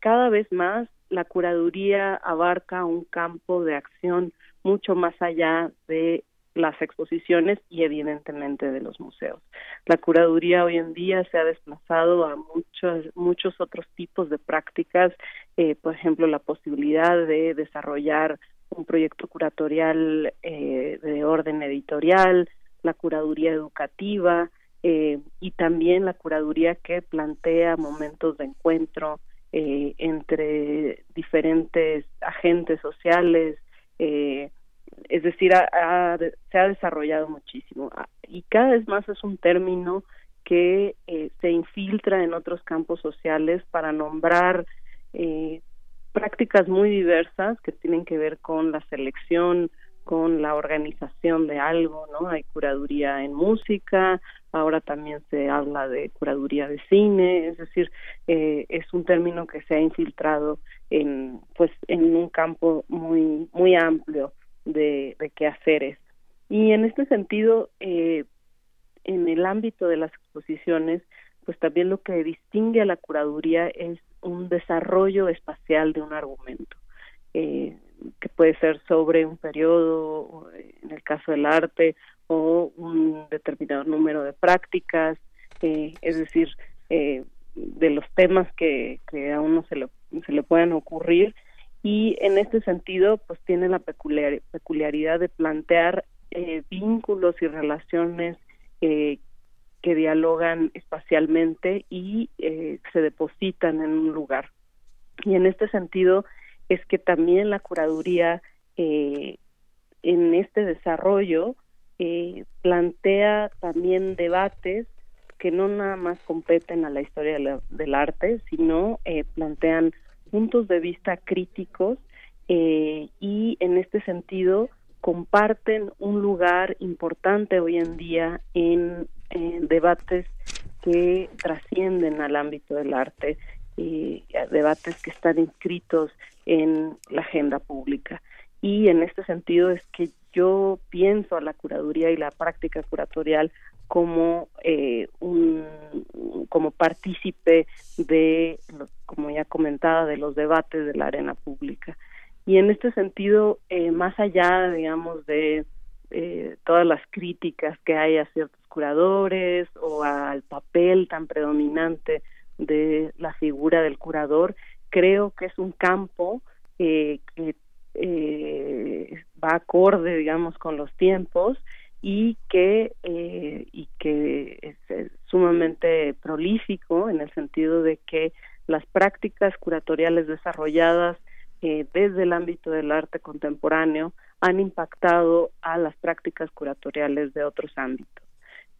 cada vez más la curaduría abarca un campo de acción mucho más allá de las exposiciones y evidentemente de los museos. La curaduría hoy en día se ha desplazado a muchos muchos otros tipos de prácticas, eh, por ejemplo, la posibilidad de desarrollar un proyecto curatorial eh, de orden editorial, la curaduría educativa eh, y también la curaduría que plantea momentos de encuentro entre diferentes agentes sociales, es decir, se ha desarrollado muchísimo ah, y cada vez más es un término que eh, se infiltra en otros campos sociales para nombrar prácticas muy diversas que tienen que ver con la selección, con la organización de algo, ¿no? Hay curaduría en música, ahora también se habla de curaduría de cine, es decir, eh, es un término que se ha infiltrado en, pues, en un campo muy, muy amplio de, de quehaceres. Y en este sentido, eh, en el ámbito de las exposiciones, pues también lo que distingue a la curaduría es un desarrollo espacial de un argumento. Eh, que puede ser sobre un periodo, en el caso del arte, o un determinado número de prácticas, eh, es decir, eh, de los temas que, que a uno se le, se le puedan ocurrir y en este sentido pues tiene la peculiar, peculiaridad de plantear eh, vínculos y relaciones que dialogan espacialmente y se depositan en un lugar. Y en este sentido, es que también la curaduría eh, en este desarrollo eh, plantea también debates que no nada más competen a la historia del arte, sino eh, plantean puntos de vista críticos y en este sentido comparten un lugar importante hoy en día en, en debates que trascienden al ámbito del arte y debates que están inscritos en la agenda pública. Y en este sentido es que yo pienso a la curaduría y la práctica curatorial como eh, un como partícipe de como ya comentaba de los debates de la arena pública. Y en este sentido eh, más allá digamos de eh, todas las críticas que hay a ciertos curadores o al papel tan predominante de la figura del curador creo que es un campo eh, que va acorde, digamos, con los tiempos y que eh, y que es, sumamente prolífico en el sentido de que las prácticas curatoriales desarrolladas desde el ámbito del arte contemporáneo han impactado a las prácticas curatoriales de otros ámbitos.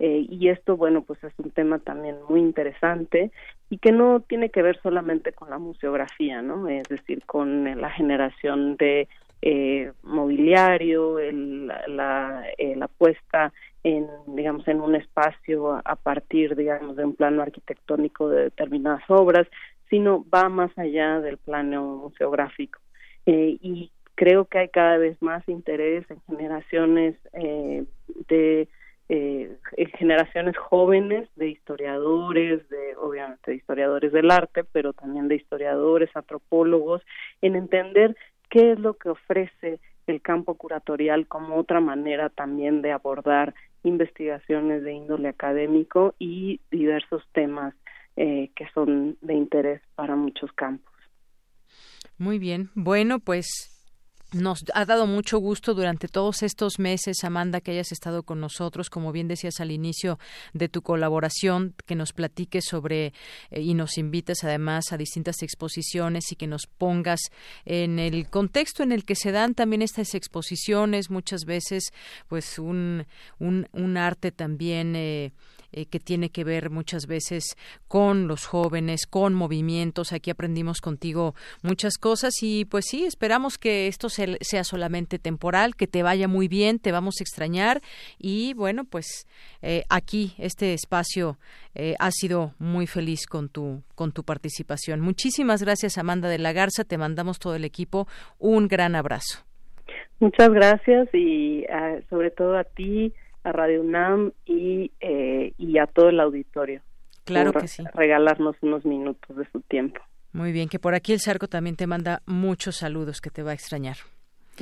Eh, y esto, bueno, pues es un tema también muy interesante y que no tiene que ver solamente con la museografía, ¿no? Es decir, con la generación de eh, mobiliario, el, la, eh, la puesta en, digamos, en un espacio a, partir, digamos, de un plano arquitectónico de determinadas obras, sino va más allá del plano museográfico. y creo que hay cada vez más interés en generaciones de eh, generaciones jóvenes de historiadores, de obviamente de historiadores del arte, pero también de historiadores, antropólogos, en entender qué es lo que ofrece el campo curatorial como otra manera también de abordar investigaciones de índole académico y diversos temas eh, que son de interés para muchos campos. Muy bien. Bueno, pues Nos ha dado mucho gusto durante todos estos meses, Amanda, que hayas estado con nosotros, como bien decías al inicio de tu colaboración, que nos platiques sobre eh, y nos invites además a distintas exposiciones y que nos pongas en el contexto en el que se dan también estas exposiciones, muchas veces pues un, un, un arte también eh, eh, que tiene que ver muchas veces con los jóvenes, con movimientos. Aquí aprendimos contigo muchas cosas y pues sí, esperamos que esto sea solamente temporal, que te vaya muy bien, te vamos a extrañar y bueno, pues eh, aquí este espacio eh, ha sido muy feliz con tu con tu participación. Muchísimas gracias Amanda de la Garza, te mandamos todo el equipo un gran abrazo. Muchas gracias y ah, sobre todo a ti, a Radio UNAM y, eh, y a todo el auditorio. Claro que sí. Regalarnos unos minutos de su tiempo. Muy bien, que por aquí el Sarco también te manda muchos saludos que te va a extrañar.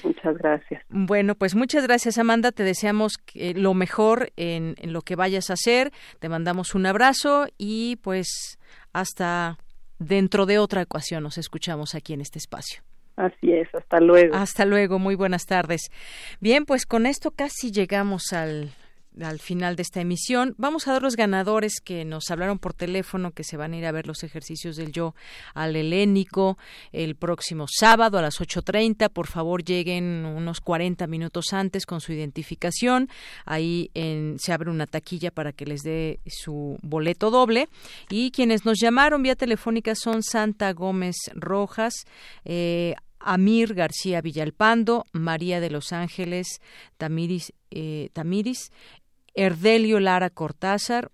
Muchas gracias. Bueno, pues muchas gracias Amanda, te deseamos lo mejor en, en lo que vayas a hacer, te mandamos un abrazo y pues hasta dentro de otra ecuación nos escuchamos aquí en este espacio. Así es, hasta luego. Hasta luego, muy buenas tardes. Bien, pues con esto casi llegamos al, al final de esta emisión. Vamos a dar los ganadores que nos hablaron por teléfono, que se van a ir a ver los ejercicios del yo al helénico el próximo sábado a las 8.30. Por favor, lleguen unos 40 minutos antes con su identificación. Ahí en, se abre una taquilla para que les dé su boleto doble. Y quienes nos llamaron vía telefónica son Santa Gómez Rojas, eh, Amir García Villalpando, María de los Ángeles Tamiris, eh, Tamiris Erdelio Lara Cortázar,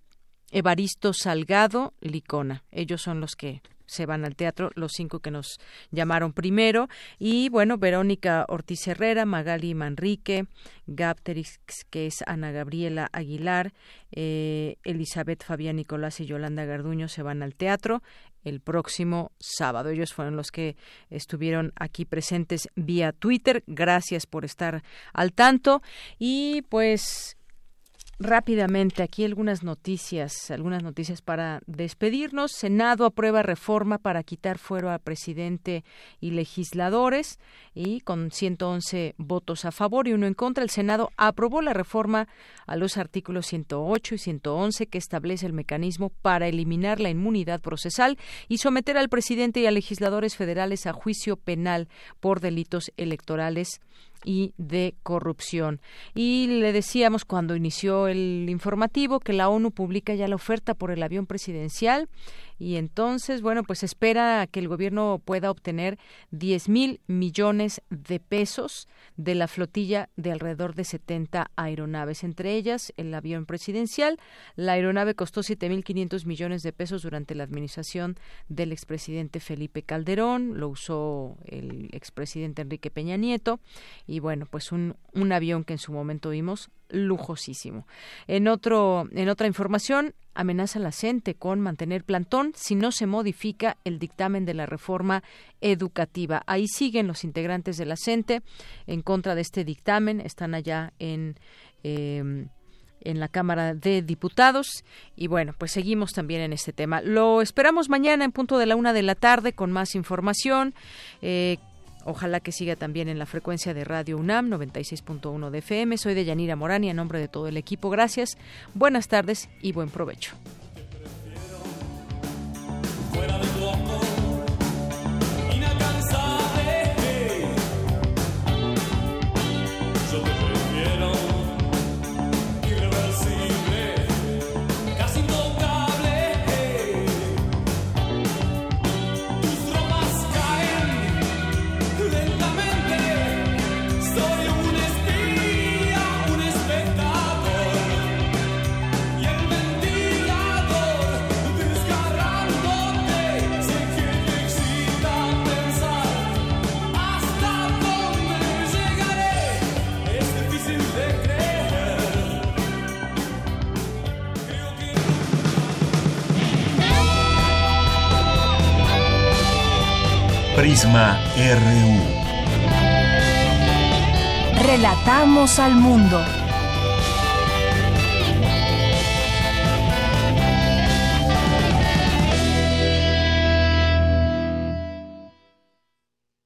Evaristo Salgado Licona. Ellos son los que se van al teatro, los cinco que nos llamaron primero. Y bueno, Verónica Ortiz Herrera, Magali Manrique, Gapterix, que es Ana Gabriela Aguilar, eh, Elizabeth Fabián Nicolás y Yolanda Garduño se van al teatro el próximo sábado. Ellos fueron los que estuvieron aquí presentes vía Twitter. Gracias por estar al tanto. Y pues rápidamente aquí algunas noticias, algunas noticias para despedirnos. Senado aprueba reforma para quitar fuero a presidente y legisladores y con 111 votos a favor y uno en contra, el Senado aprobó la reforma a los artículos 108 y 111 que establece el mecanismo para eliminar la inmunidad procesal y someter al presidente y a legisladores federales a juicio penal por delitos electorales y de corrupción. Y le decíamos cuando inició el informativo que la ONU publica ya la oferta por el avión presidencial y entonces, bueno, pues espera que el gobierno pueda obtener 10 mil millones de pesos de la flotilla de alrededor de 70 aeronaves, entre ellas el avión presidencial. La aeronave costó 7.500 millones de pesos durante la administración del expresidente Felipe Calderón, lo usó el expresidente Enrique Peña Nieto y bueno, pues un, un avión que en su momento vimos lujosísimo. En otro en otra información, amenaza la CENTE con mantener plantón si no se modifica el dictamen de la reforma educativa. Ahí siguen los integrantes de la CENTE en contra de este dictamen, están allá en em, en la Cámara de Diputados. Y bueno, pues seguimos también en este tema. Lo esperamos mañana en punto de la una de la tarde con más información. Eh, Ojalá que siga también en la frecuencia de Radio UNAM 96.1 de FM. Soy de Yanira Morani, en nombre de todo el equipo. Gracias, buenas tardes y buen provecho. Prisma RU. Relatamos al mundo.